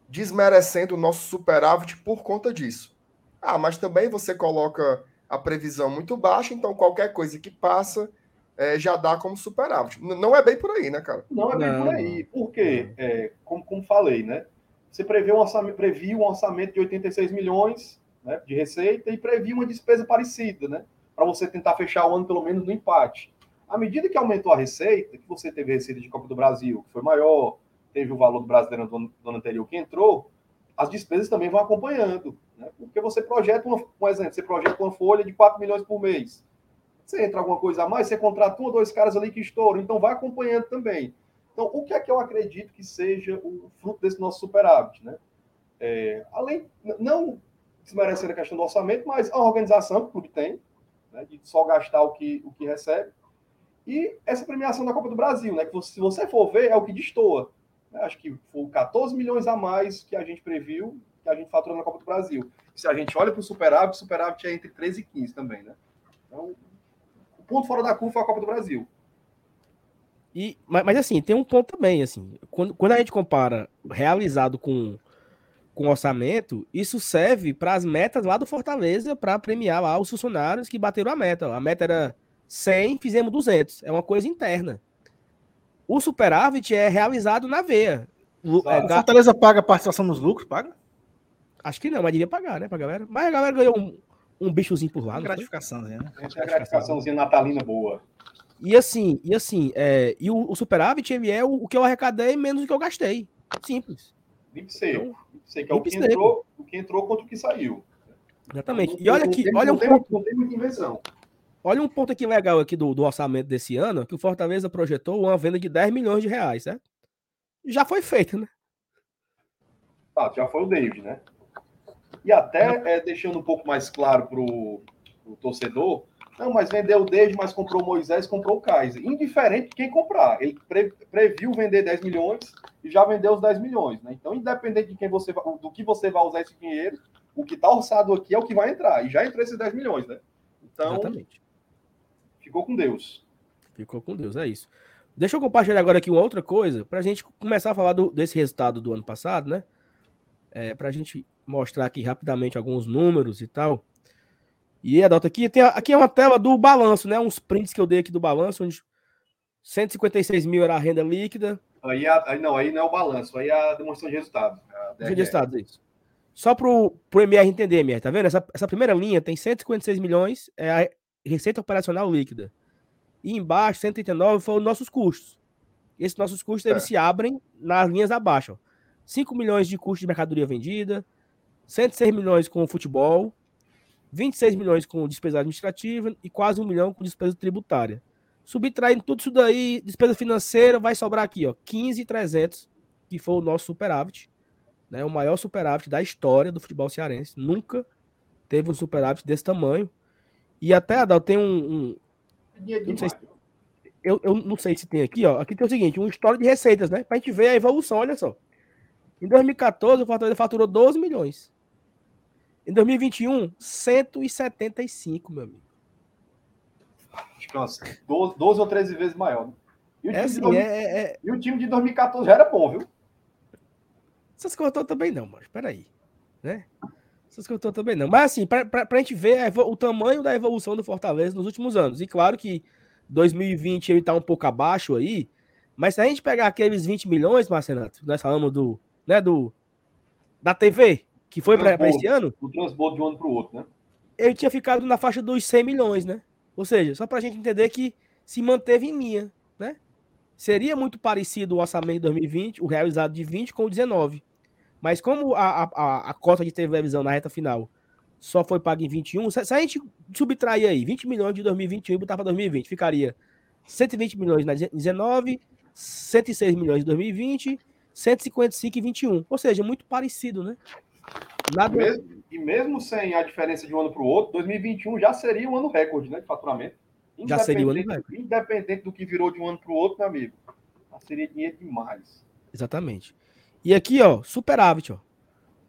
desmerecendo o nosso superávit por conta disso. Ah, mas também você coloca a previsão muito baixa, então qualquer coisa que passa é, já dá como superávit. N- Não é bem por aí, né, cara? Não é bem Não, por aí. Por quê? É, como, como falei, né? Você prevê um orçamento, previu um orçamento de 86 milhões né, de receita e previu uma despesa parecida, né? Para você tentar fechar o ano pelo menos no empate. À medida que aumentou a receita, que você teve receita de Copa do Brasil, que foi maior, teve o valor do brasileiro do ano, do ano anterior que entrou, as despesas também vão acompanhando. Né? Porque você projeta, uma, um exemplo, você projeta uma folha de 4 milhões por mês. Você entra alguma coisa a mais, você contrata um ou dois caras ali que estouram, então vai acompanhando também. Então, o que é que eu acredito que seja o fruto desse nosso superávit? Né? É, além, não desmerecendo a questão do orçamento, mas a organização que o clube tem, né, de só gastar o que, o que recebe, e essa premiação da Copa do Brasil, né, que você- se você for ver, é o que destoa. né? Acho que foi 14 milhões a mais que a gente previu, que a gente faturou na Copa do Brasil. Se a gente olha para o superávit, o superávit é entre 13 e 15 também, né? Então, o ponto fora da curva foi a Copa do Brasil. E, mas, mas, assim, tem um ponto também, assim, quando, quando a gente compara realizado com, com orçamento, isso serve para as metas lá do Fortaleza para premiar lá os funcionários que bateram a meta. A meta era 100, fizemos 200. É uma coisa interna. O superávit é realizado na veia. O, é, Fortaleza paga a participação nos lucros? Paga? Acho que não, mas devia pagar, né, pra galera. Mas a galera ganhou um, um bichozinho por lá. Uma gratificaçãozinha, né? Uma gratificaçãozinha natalina boa. E assim, e assim, é, e o, o superávit ele é o, o, que eu arrecadei menos do que eu gastei. Simples. Limpe seco. Então, que é o que, entrou, o que entrou contra o que saiu. Exatamente. E olha aqui, olha um ponto, não tem muita invenção. Olha um ponto aqui legal aqui do, do orçamento desse ano, que o Fortaleza projetou uma venda de 10 milhões de reais, certo? Já foi feita, né? Ah, já foi o David, né? E até é, deixando um pouco mais claro para o torcedor, não, mas vendeu o David, mas comprou o Moisés, comprou o Kaiser. Indiferente de quem comprar. Ele pre, previu vender 10 milhões e já vendeu os 10 milhões. Né? Então, independente de quem você do que você vai usar esse dinheiro, o que está orçado aqui é o que vai entrar. E já entrou esses 10 milhões, né? Então, Exatamente. ficou com Deus. Ficou com Deus, é isso. Deixa eu compartilhar agora aqui uma outra coisa, para a gente começar a falar do, desse resultado do ano passado, né? É, para a gente mostrar aqui rapidamente alguns números e tal. E Adalto, aqui, tem, aqui é uma tela do balanço, né? Uns prints que eu dei aqui do balanço, onde 156 mil era a renda líquida. Aí, aí não, aí não é o balanço, aí é a demonstração de resultados. De resultados, isso. Só para o MR entender, MR, tá vendo? Essa, essa primeira linha tem 156 milhões, é a receita operacional líquida. E embaixo, 139, foram nossos custos. Esses nossos custos, é. eles se abrem nas linhas abaixo. Ó. 5 milhões de custo de mercadoria vendida, 106 milhões com o futebol, 26 milhões com despesa administrativa e quase um milhão com despesa tributária. Subtraindo tudo isso daí, despesa financeira, vai sobrar aqui, ó, 15,300, que foi o nosso superávit, né, o maior superávit da história do futebol cearense. Nunca teve um superávit desse tamanho. E até, Adal, tem um, um não se, eu, eu não sei se tem aqui, ó. Aqui tem o seguinte: um histórico de receitas, né? Pra gente ver a evolução, olha só. Em 2014, o Fortaleza faturou 12 milhões. Em 2021, 175, meu amigo. Acho que umas 12, 12 ou 13 vezes maior. Né? E, o é, assim, 2000, é, é... e o time de 2014 já era bom, viu? Essas coisas também não, mano. Peraí. Né? Essas coisas também não. Mas assim, pra, pra, pra gente ver o tamanho da evolução do Fortaleza nos últimos anos. E claro que 2020 ele tá um pouco abaixo aí. Mas se a gente pegar aqueles 20 milhões, Marcenato, nós falamos do, né, do da TV, que foi para esse ano. O transbordo de um ano para o outro, né? Ele tinha ficado na faixa dos 100 milhões, né? Ou seja, só para a gente entender que se manteve em linha, né? Seria muito parecido o orçamento de 2020, o realizado de 20 com o 19. Mas como a, a, a cota de televisão na reta final só foi paga em 21, se, se a gente subtrair aí 20 milhões de 2021 e botar para 2020, ficaria 120 milhões na 19, 106 milhões em 2020, 155 e 21. Ou seja, muito parecido, né? Nada... Mesmo, e mesmo sem a diferença de um ano para o outro, 2021 já seria um ano recorde né, de faturamento. Já seria um ano recorde. Independente do que virou de um ano para o outro, meu amigo. Seria dinheiro demais. Exatamente. E aqui, ó, superávit, ó.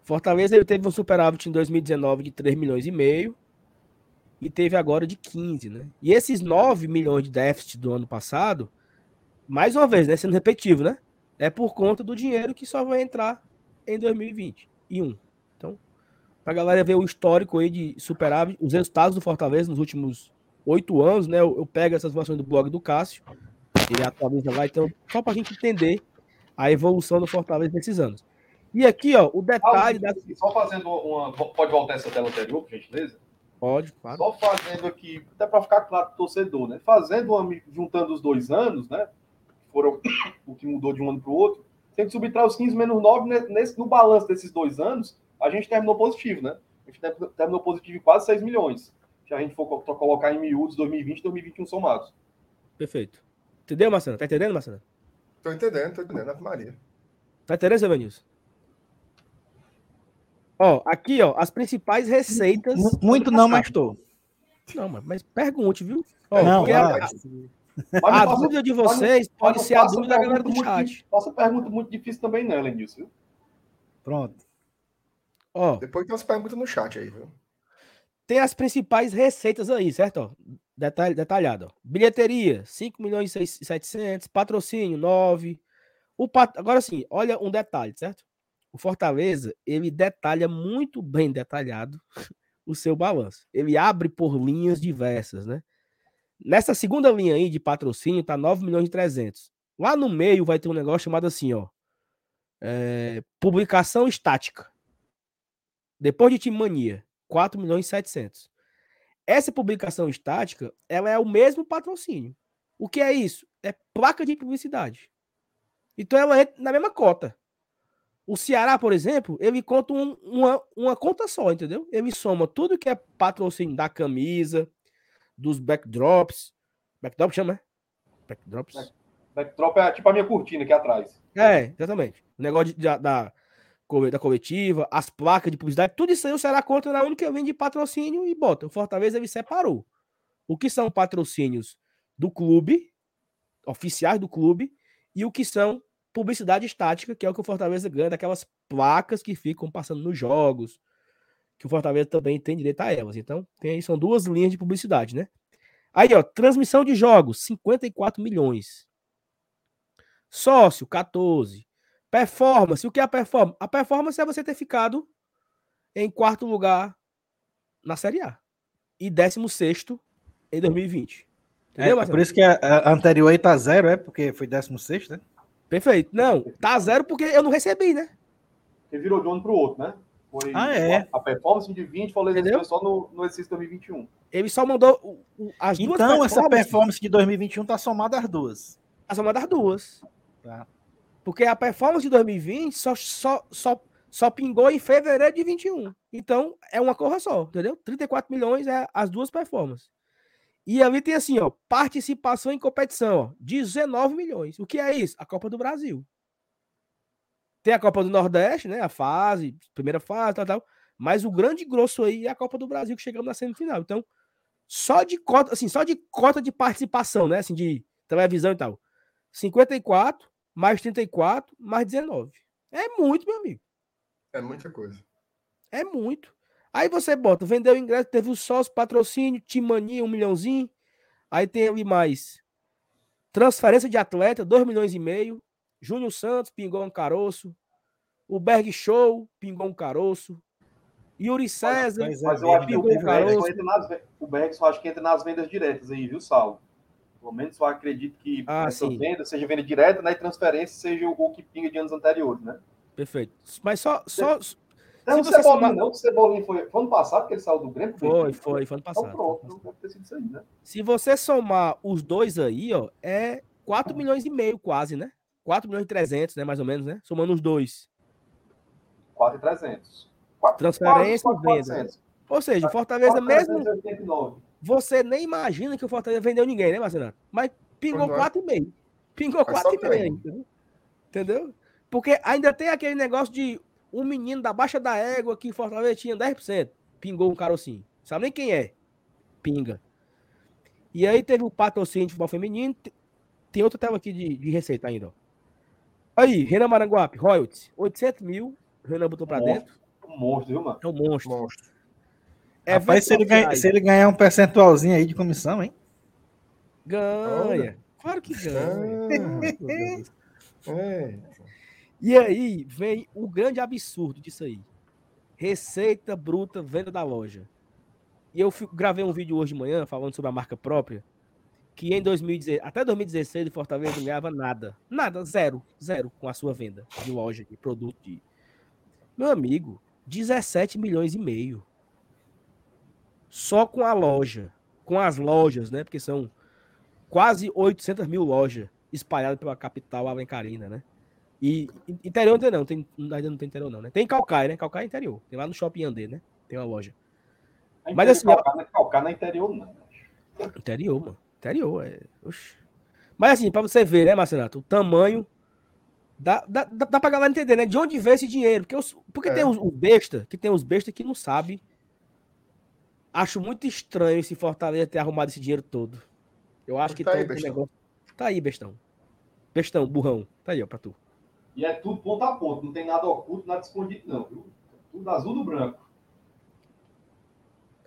Fortaleza ele teve um superávit em 2019 de 3 milhões e meio e teve agora de 15, né? E esses 9 milhões de déficit do ano passado, mais uma vez, né, sendo repetitivo, né? É por conta do dinheiro que só vai entrar em 2021. Pra galera ver o histórico aí de superávit, os resultados do Fortaleza nos últimos oito anos, né? Eu, eu, pego essas informações do blog do Cássio, ele atualiza lá, então, só pra gente entender a evolução do Fortaleza nesses anos. E aqui, ó, o detalhe ah, da... Só fazendo uma. Pode voltar essa tela anterior, por gentileza? Pode, claro. Só fazendo aqui, até para ficar claro pro torcedor, né? Fazendo uma, juntando os dois anos, né? Foram o que mudou de um ano para o outro. Tem que subtrair os 15 menos 9 né, nesse, no balanço desses dois anos a gente terminou positivo, né? A gente terminou positivo em quase 6 milhões. Se a gente for colocar em miúdos 2020 e 2021 somados. Perfeito. Entendeu, Marcelo? Tá entendendo, Marcelo? Tô entendendo, tô entendendo, Ave Maria. Tá entendendo, seu Benilson? Ó, aqui, ó, as principais receitas. Muito não, mas tô. Não, mas pergunte, viu? Ó, não, a, a, a dúvida de vocês pode, pode ser a dúvida da galera do chat. Faça pergunta muito difícil também, não, Lenilson, viu? Pronto. Ó, Depois tem umas perguntas no chat aí, viu? tem as principais receitas aí, certo? Ó, detalhe, detalhado. Ó. Bilheteria, 5 milhões e 700, patrocínio, 9. O pat... Agora sim, olha um detalhe, certo? O Fortaleza, ele detalha muito bem detalhado o seu balanço. Ele abre por linhas diversas, né? Nessa segunda linha aí de patrocínio tá 9 milhões e 300. Lá no meio vai ter um negócio chamado assim, ó. É, publicação estática. Depois de Time Mania, 4 milhões e 700. Essa publicação estática, ela é o mesmo patrocínio. O que é isso? É placa de publicidade. Então ela entra na mesma cota. O Ceará, por exemplo, ele conta um, uma, uma conta só, entendeu? Ele soma tudo que é patrocínio da camisa, dos backdrops. Backdrop chama, né? Backdrops. Backdrop é tipo a minha cortina aqui atrás. É, exatamente. O negócio de, da, da, da coletiva, as placas de publicidade, tudo isso aí o Ceará conta na única vem de patrocínio e bota. O Fortaleza ele separou. O que são patrocínios do clube, oficiais do clube, e o que são publicidade estática, que é o que o Fortaleza ganha daquelas placas que ficam passando nos jogos, que o Fortaleza também tem direito a elas. Então, tem, são duas linhas de publicidade, né? Aí, ó, transmissão de jogos, 54 milhões. Sócio, 14. Performance, o que é a performance? A performance é você ter ficado em quarto lugar na Série A e 16 em 2020. Entendeu, é, é por isso que a, a, anterior aí tá zero, é? Porque foi 16, né? Perfeito. Não, tá zero porque eu não recebi, né? Porque virou de um ano pro outro, né? Foi ah, é? A performance de 20 foi só no, no exercício 2021. Ele só mandou as duas Então, essa performance de 2021 tá somada às duas. Tá somada às duas. Tá. Porque a performance de 2020 só, só, só, só pingou em fevereiro de 21. Então, é uma corra só, entendeu? 34 milhões é as duas performances. E ali tem assim, ó, participação em competição, ó, 19 milhões. O que é isso? A Copa do Brasil. Tem a Copa do Nordeste, né? A fase, primeira fase, tal, tal. Mas o grande grosso aí é a Copa do Brasil que chegamos na semifinal. Então, só de cota, assim, só de cota de participação, né? Assim, de televisão e tal. 54, mais 34, mais 19. É muito, meu amigo. É muita coisa. É muito. Aí você bota, vendeu o ingresso, teve o sócio, patrocínio, Timania, um milhãozinho. Aí tem ali mais transferência de atleta, 2 milhões e meio. Júnior Santos pingou um caroço. O Berg Show pingou um caroço. Yuri César mas, mas eu acho que o, Berg nas, o Berg só acho que entra nas vendas diretas aí, viu, Saulo? Pelo menos só acredito que ah, essa venda seja venda direta, né? E transferência seja o, que pinga de anos anteriores, né? Perfeito. Mas só, só, não, o Cebolinha não, o Cebolinha foi, foi ano passado que ele saiu do Grêmio? Foi, foi, foi ano passado. Então pronto, não deve ter sido isso aí, né? Se você somar os dois aí, ó, é 4 ah. milhões e meio quase, né? 4 milhões e 300, né, mais ou menos, né? Somando os dois. 4 e 300. Transferência e venda. Ou seja, Fortaleza 4, mesmo... 389. Você nem imagina que o Fortaleza vendeu ninguém, né, Marcelo? Mas pingou 4,5. Pingou 4,5, entendeu? Porque ainda tem aquele negócio de um menino da Baixa da Égua que em Fortaleza tinha 10%. Pingou um carocinho. Sabe nem quem é? Pinga. E aí teve o patrocínio de futebol feminino. Tem outra tela aqui de, de receita ainda. Ó. Aí, Renan Maranguape, royalties, 800 mil. Renan botou pra dentro. Um monstro, viu, mano? É um monstro. monstro. É Rapaz, se ele, ganha, se ele ganhar um percentualzinho aí de comissão, hein? Ganha. Claro que ganha. Ah, é. E aí vem o grande absurdo disso aí. Receita bruta, venda da loja. E eu gravei um vídeo hoje de manhã falando sobre a marca própria, que em 2016, até 2016 o Fortaleza não ganhava nada. Nada, zero, zero com a sua venda de loja, de produto. De... Meu amigo, 17 milhões e meio. Só com a loja. Com as lojas, né? Porque são quase 800 mil lojas espalhadas pela capital alencarina, né? E interior ainda não, tem, ainda não tem interior não, né? Tem Calcaia, né? Calcaia é interior. Tem lá no Shopping Andê, né? Tem uma loja. Mas assim... Calcaia, Calcaia não é interior não. Interior, mano. Interior, é... Oxi. Mas assim, pra você ver, né, Marcenato? O tamanho... Dá, dá, dá, dá pra galera entender, né? De onde vem esse dinheiro. Porque, os, porque é. tem os, os besta, que tem os besta que não sabe. Acho muito estranho esse Fortaleza ter arrumado esse dinheiro todo. Eu acho que tá tem aí, um negócio... Tá aí, bestão. Bestão, burrão. Tá aí, ó, pra tu. E é tudo ponto a ponto, não tem nada oculto, nada escondido, não, viu? Tudo azul no branco.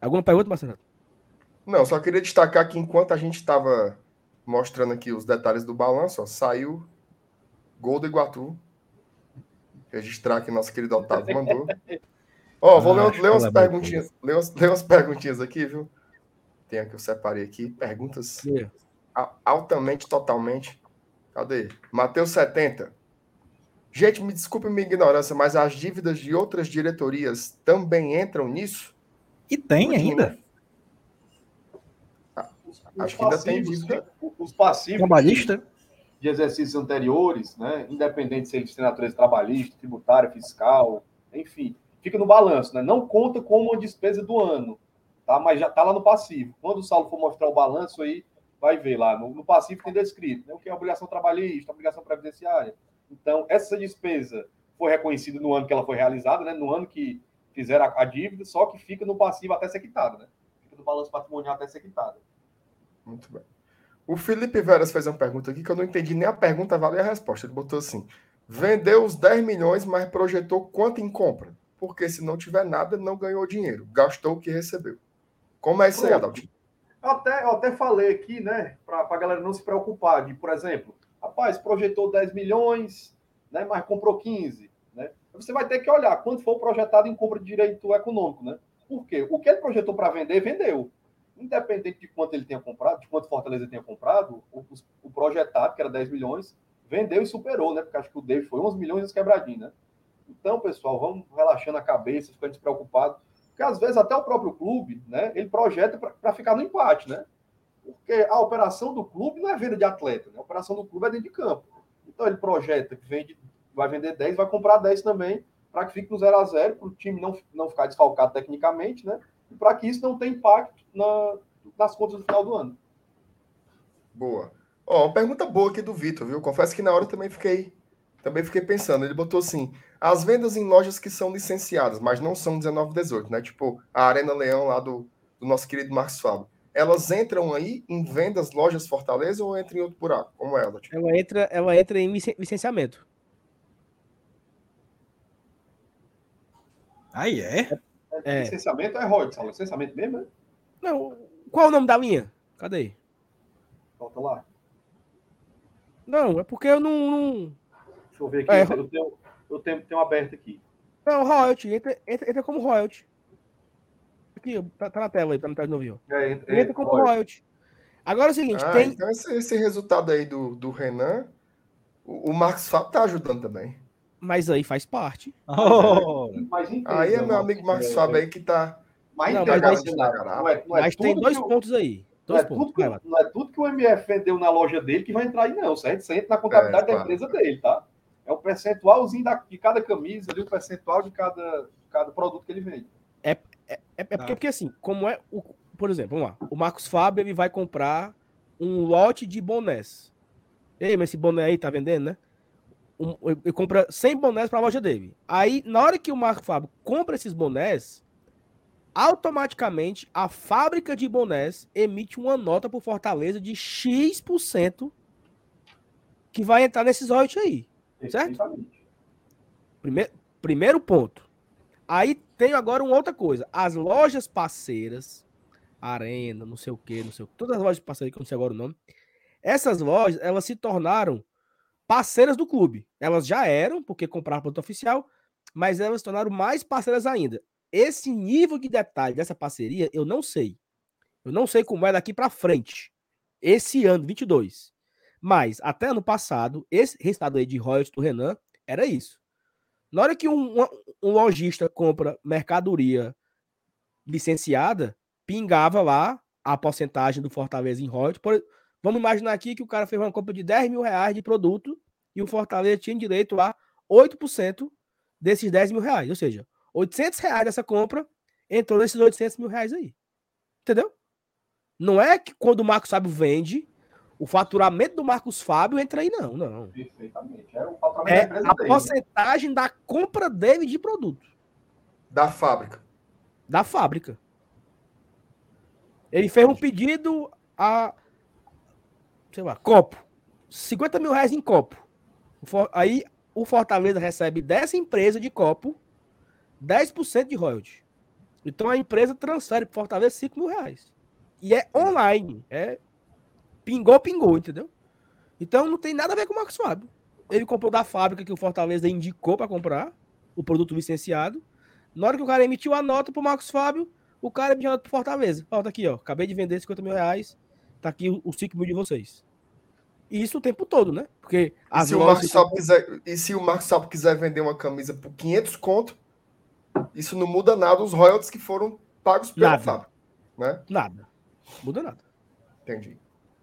Alguma pergunta, Marcelo? Não, só queria destacar que enquanto a gente estava mostrando aqui os detalhes do balanço, ó, saiu gol do Iguatu. Registrar aqui, nosso querido Otávio mandou. Ó, vou ah, ler, ler, umas perguntinhas, ler, umas, ler umas perguntinhas aqui, viu? Tem aqui, eu separei aqui. Perguntas yeah. altamente, totalmente. Cadê? Mateus 70. Gente, me desculpe minha ignorância, mas as dívidas de outras diretorias também entram nisso? E tem ainda. Ah, acho que ainda tem dívida. Os passivos Trabalhista. de exercícios anteriores, né? independente se eles têm natureza trabalhista, tributária, fiscal, enfim, fica no balanço, né? Não conta como uma despesa do ano, tá? Mas já está lá no passivo. Quando o Saulo for mostrar o balanço aí, vai ver lá. No, no passivo tem descrito né? o que é obrigação trabalhista, obrigação previdenciária. Então, essa despesa foi reconhecida no ano que ela foi realizada, né? No ano que fizeram a, a dívida, só que fica no passivo até ser quitada, né? Fica no balanço patrimonial até ser quitada. Muito bem. O Felipe Veras fez uma pergunta aqui que eu não entendi nem a pergunta, vale a resposta. Ele botou assim: vendeu os 10 milhões, mas projetou quanto em compra? Porque se não tiver nada, não ganhou dinheiro. Gastou o que recebeu. Como é isso aí, Adaltinho? Eu até, eu até falei aqui, né, para a galera não se preocupar, de, por exemplo, rapaz, projetou 10 milhões, né, mas comprou 15, né? Você vai ter que olhar quanto for projetado em compra de direito econômico, né? Por quê? O que ele projetou para vender, vendeu. Independente de quanto ele tenha comprado, de quanto Fortaleza tenha comprado, o, o projetado, que era 10 milhões, vendeu e superou, né? Porque acho que o David foi 11 milhões e quebradinho, né? Então, pessoal, vamos relaxando a cabeça, ficando despreocupado. Porque às vezes até o próprio clube, né? Ele projeta para ficar no empate, né? Porque a operação do clube não é venda de atleta, né? A operação do clube é dentro de campo. Então ele projeta que vende, vai vender 10, vai comprar 10 também, para que fique no 0 a 0 para o time não, não ficar desfalcado tecnicamente, né? E para que isso não tenha impacto na, nas contas do final do ano. Boa. Ó, uma pergunta boa aqui do Vitor, viu? Confesso que na hora também fiquei também fiquei pensando. Ele botou assim: as vendas em lojas que são licenciadas, mas não são 19 18, né? Tipo a Arena Leão lá do, do nosso querido Marcos Fábio. Elas entram aí em vendas lojas Fortaleza ou entram em outro buraco? Como é ela? Tipo? Ela entra, ela entra em licenciamento. Aí é? é. é. Licenciamento é Rod, licenciamento mesmo, é? Não. Qual é o nome da linha? Cadê? Volta lá. Não, é porque eu não. não... Deixa eu ver aqui. É, eu, tenho, eu tenho, tenho aberto aqui. Não, royalty. Entra, entra, entra como royalty. Aqui, tá, tá na tela aí, tá na tela de novo. É, entra, entra como royalty. Agora é o seguinte, ah, tem. Então esse, esse, resultado aí do, do Renan, o, o Marcos Fábio tá ajudando também. Mas aí faz parte. Oh. Mas, aí é meu amigo Marcos Fábio aí que tá. Mas, não, mas, mas, não é, não é mas tem dois pontos aí. Não é, tudo que, não é tudo que o MF vendeu na loja dele que vai entrar aí, não. Certo? Você entra na contabilidade é, da empresa dele, tá? É o percentualzinho da, de cada camisa, ali, o percentual de cada, de cada produto que ele vende. É, é, é, é porque, tá. porque, assim, como é. O, por exemplo, vamos lá. O Marcos Fábio ele vai comprar um lote de bonés. Ei, mas esse boné aí tá vendendo, né? Um, ele compra 100 bonés para a loja dele. Aí, na hora que o Marcos Fábio compra esses bonés, automaticamente a fábrica de bonés emite uma nota por Fortaleza de X% que vai entrar nesses royalties aí. Certo? Primeiro, primeiro ponto. Aí tem agora uma outra coisa. As lojas parceiras, Arena, não sei o que, não sei o que, todas as lojas parceiras, que eu não sei agora o nome, essas lojas, elas se tornaram parceiras do clube. Elas já eram, porque compraram produto oficial, mas elas se tornaram mais parceiras ainda. Esse nível de detalhe dessa parceria, eu não sei. Eu não sei como é daqui para frente. Esse ano, 22. Mas, até ano passado, esse resultado aí de royalties do Renan era isso. Na hora que um, um lojista compra mercadoria licenciada, pingava lá a porcentagem do Fortaleza em royalties. Por, vamos imaginar aqui que o cara fez uma compra de 10 mil reais de produto e o Fortaleza tinha direito a 8% desses 10 mil reais. Ou seja, 800 reais dessa compra entrou nesses 800 mil reais aí. Entendeu? Não é que quando o Marcos Sábio vende, o faturamento do Marcos Fábio entra aí, não, não. Perfeitamente. É, o faturamento é da a dele, porcentagem da compra dele de produto. Da fábrica. Da fábrica. Ele fez um pedido a, sei lá, copo. 50 mil reais em copo. Aí o Fortaleza recebe dessa empresa de copo 10% de royalties. Então a empresa transfere para Fortaleza 5 mil reais. E é online. É pingou, pingou, entendeu? Então não tem nada a ver com o Marcos Fábio. Ele comprou da fábrica que o Fortaleza indicou para comprar, o produto licenciado. Na hora que o cara emitiu a nota pro Marcos Fábio, o cara emitiu a nota pro Fortaleza. Ó, tá aqui, ó. Acabei de vender 50 mil reais. Tá aqui os 5 mil de vocês. E isso o tempo todo, né? Porque e se, o Marcos quiser, e se o Marcos Salvo quiser vender uma camisa por 500 conto, isso não muda nada os royalties que foram pagos pela nada. fábrica. Né? Nada. Muda nada. Entendi.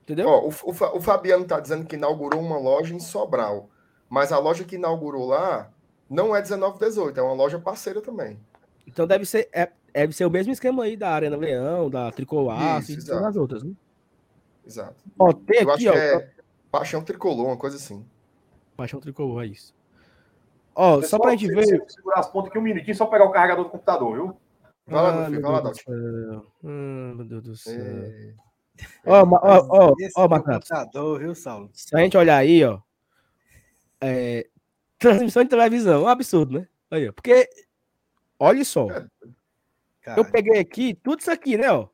Entendeu? Ó, o, o, o Fabiano está dizendo que inaugurou uma loja em Sobral. Mas a loja que inaugurou lá não é 1918, é uma loja parceira também. Então deve ser, é, deve ser o mesmo esquema aí da Arena Leão, da Tricolar e todas as outras, né? Exato. Ó, tem Eu aqui, acho ó. que é Paixão Tricolor, uma coisa assim. Paixão Tricolor, é isso. Ó, só pra gente ver. Segurar as pontas aqui um minutinho, só pegar o carregador do computador, viu? Vai lá, Ah, meu filho, meu vai lá, Deus Dalt. do céu. Hum, meu Deus do céu. É... Ó, ma- ó, ó, ó, é computador, viu, Saulo? Se a gente olhar aí, ó. é, transmissão de televisão, um absurdo, né? Aí, ó, porque, olha só, Cara, eu peguei aqui tudo isso aqui, né, ó.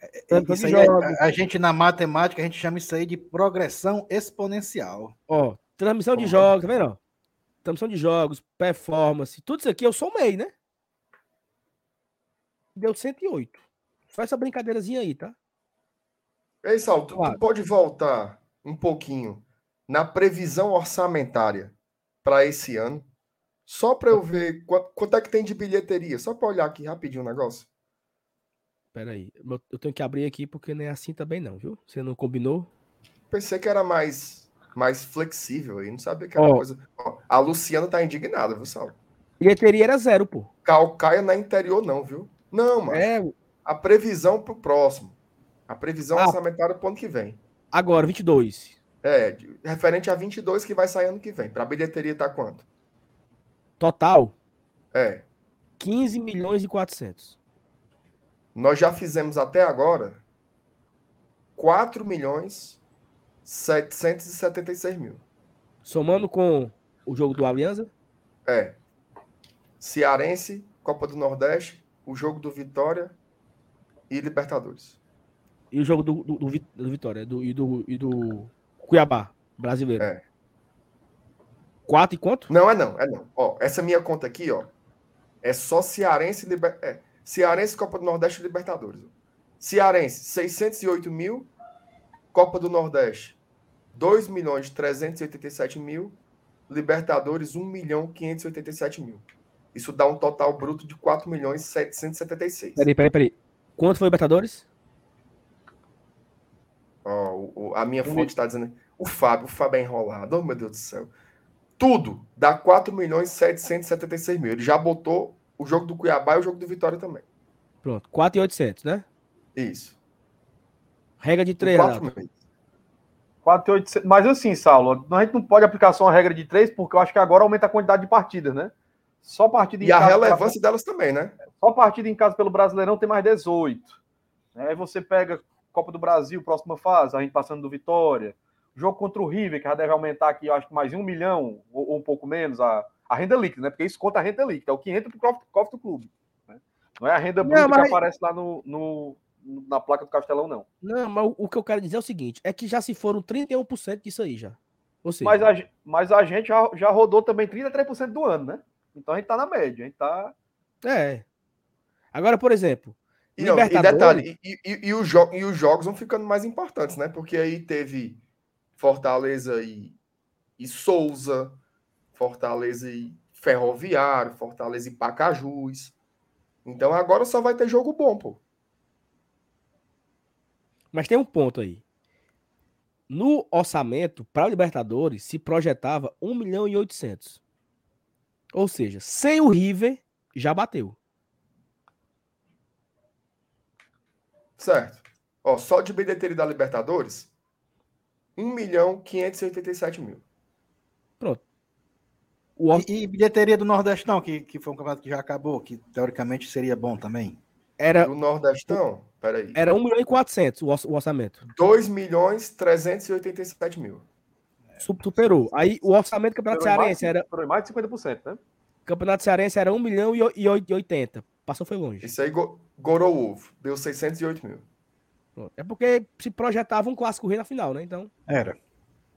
De aí é- jogos, a, a gente na matemática, a gente chama isso aí de progressão exponencial. ó, transmissão de Ó. jogos, tá vendo, ó? Transmissão de jogos, performance, tudo isso aqui eu somei, né? Deu 108. Só essa brincadeirazinha aí, tá? Ei, Saulo, tu, tu Claro. pode voltar um pouquinho na previsão orçamentária para esse ano? Só para eu ver quanto, quanto é que tem de bilheteria. Só para olhar aqui rapidinho o negócio. Pera aí, eu- tenho que abrir aqui porque não é assim também não, viu? Você não combinou? Pensei que era mais, mais flexível aí. Não sabia que era Ó. coisa. A Luciana tá indignada, viu, Saulo? Bilheteria era zero, pô. Calcaia não é interior, não, viu? Não, mas É, a previsão pro próximo. A previsão Ah. orçamentária pro ano que vem. agora, 22. É, referente a 22 que vai sair ano que vem. Para bilheteria tá quanto? Total, É, 15 milhões e 400. nós já fizemos até agora 4 milhões 776 mil. Somando com o jogo do Aliança, É. Cearense, Copa do Nordeste, o jogo do Vitória e Libertadores. E o jogo do, do, do Vi- do Vitória do, e, do, e do Cuiabá, brasileiro. É. Quatro e quanto? Não, é não, é não. Ó, essa minha conta aqui, ó, é só Cearense, e Liber... é, Cearense, Copa do Nordeste e Libertadores. Cearense, 608 mil. Copa do Nordeste, 2 milhões 387 mil. Libertadores, 1 milhão 587 mil. Isso dá um total bruto de 4 milhões 776. Peraí, peraí, peraí. Quanto foi o Libertadores? Ó, o- o- a minha fonte está dizendo. O Fábio, o Fábio é enrolado. Oh, meu Deus do céu. Tudo dá 4 milhões 776 mil. Ele já botou o jogo do Cuiabá e o jogo do Vitória também. Pronto, 4,800, né? Isso. Regra de Em 3, quatro Renato. meses. 4 8, Mas assim, Saulo, a gente não pode aplicar só uma regra de 3, porque eu acho que agora aumenta a quantidade de partidas, né? Só partida em E a relevância delas também, né? Só partida em casa pelo Brasileirão tem mais 18. Aí você pega Copa do Brasil, próxima fase, a gente passando do Vitória. Jogo contra o River, que já deve aumentar aqui, eu acho que mais de um milhão, ou, ou um pouco menos, a, a renda líquida, né? Porque isso conta a renda líquida, é o que entra pro cofre, cofre do clube. né? Não é a renda bruta Não, mas- que aparece lá no, no- na placa do Castelão, não. Não, mas o, o que eu quero dizer é o seguinte: é que já se foram 31% disso aí já. Ou seja, Mas a, mas a gente já, já rodou também 33% do ano, né? Então a gente tá na média, a gente tá. é. Agora, por exemplo, E, não, e detalhe, e, e- e os e os jogos vão ficando mais importantes, né? Porque aí teve Fortaleza e, e Souza, Fortaleza e Ferroviário, Fortaleza e Pacajus. Então agora só vai ter jogo bom, pô. mas tem um ponto aí. No orçamento para Libertadores se projetava 1 milhão e 800. Ou seja, sem o River já bateu. Certo. Ó, só de bilheteria da Libertadores, 1 milhão 587 mil. O or- E, e bilheteria do Nordeste, não, que, que foi um campeonato que já acabou, que teoricamente seria bom também. era, Do Nordestão, peraí. era 1 milhão e 400 o orç- o orçamento. 2 milhões 387 mil. Su- Superou. Aí o orçamento do Campeonato Foram mais, Cearense era mais de 50%, né? Campeonato Cearense era 1 milhão o- e 80 Passou foi longe. Isso aí go gorou o ovo. Deu 608 mil. É porque se projetava um clássico rei na final, né? Então. Era.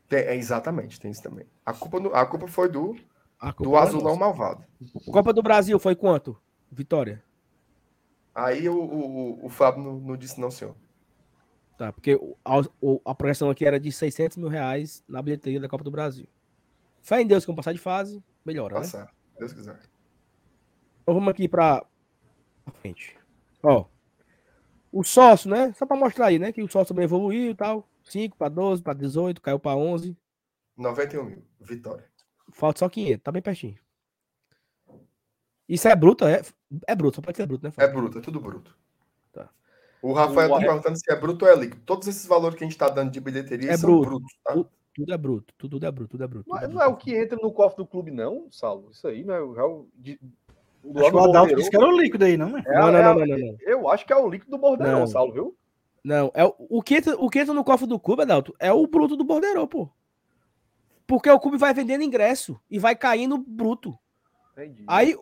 Tem, é, exatamente, tem isso também. A culpa, no, a culpa foi do, culpa do azulão malvado. Copa do Brasil foi quanto? Vitória. Aí o, o, o Fábio não, não disse não, senhor. Tá, porque a, a projeção aqui era de 600 mil reais na bilheteria da Copa do Brasil. Fé em Deus que vamos passar de fase, melhora, Passar, né? Deus quiser. Então vamos aqui para frente. Ó, o sócio, né? Só para mostrar aí, né? Que o sócio também evoluiu e tal. 5 para 12, para 18, caiu para 11. 91 mil, vitória. Falta só 500, tá bem pertinho. Isso é bruto? É, é bruto, só pode ser bruto, né? É bruto, é tudo bruto. Tá. O Rafael está perguntando se é bruto ou é líquido. Todos esses valores que a gente está dando de bilheteria é são bruto. brutos, tá? Tudo é bruto, tudo é bruto, tudo é bruto. Não, é, não é o que entra no cofre do clube, não, Saulo. Isso aí não é o. De, o acho que o Adalto disse que era o líquido aí, não é? Não, não, não, não, não, Eu acho que é o líquido do Bordeiro, Saulo, viu? Não, é o, o, que entra, o que entra no cofre do clube, Adalto, é o bruto do Bordeiro, pô. Porque o clube vai vendendo ingresso e vai caindo bruto. Entendi. Aí,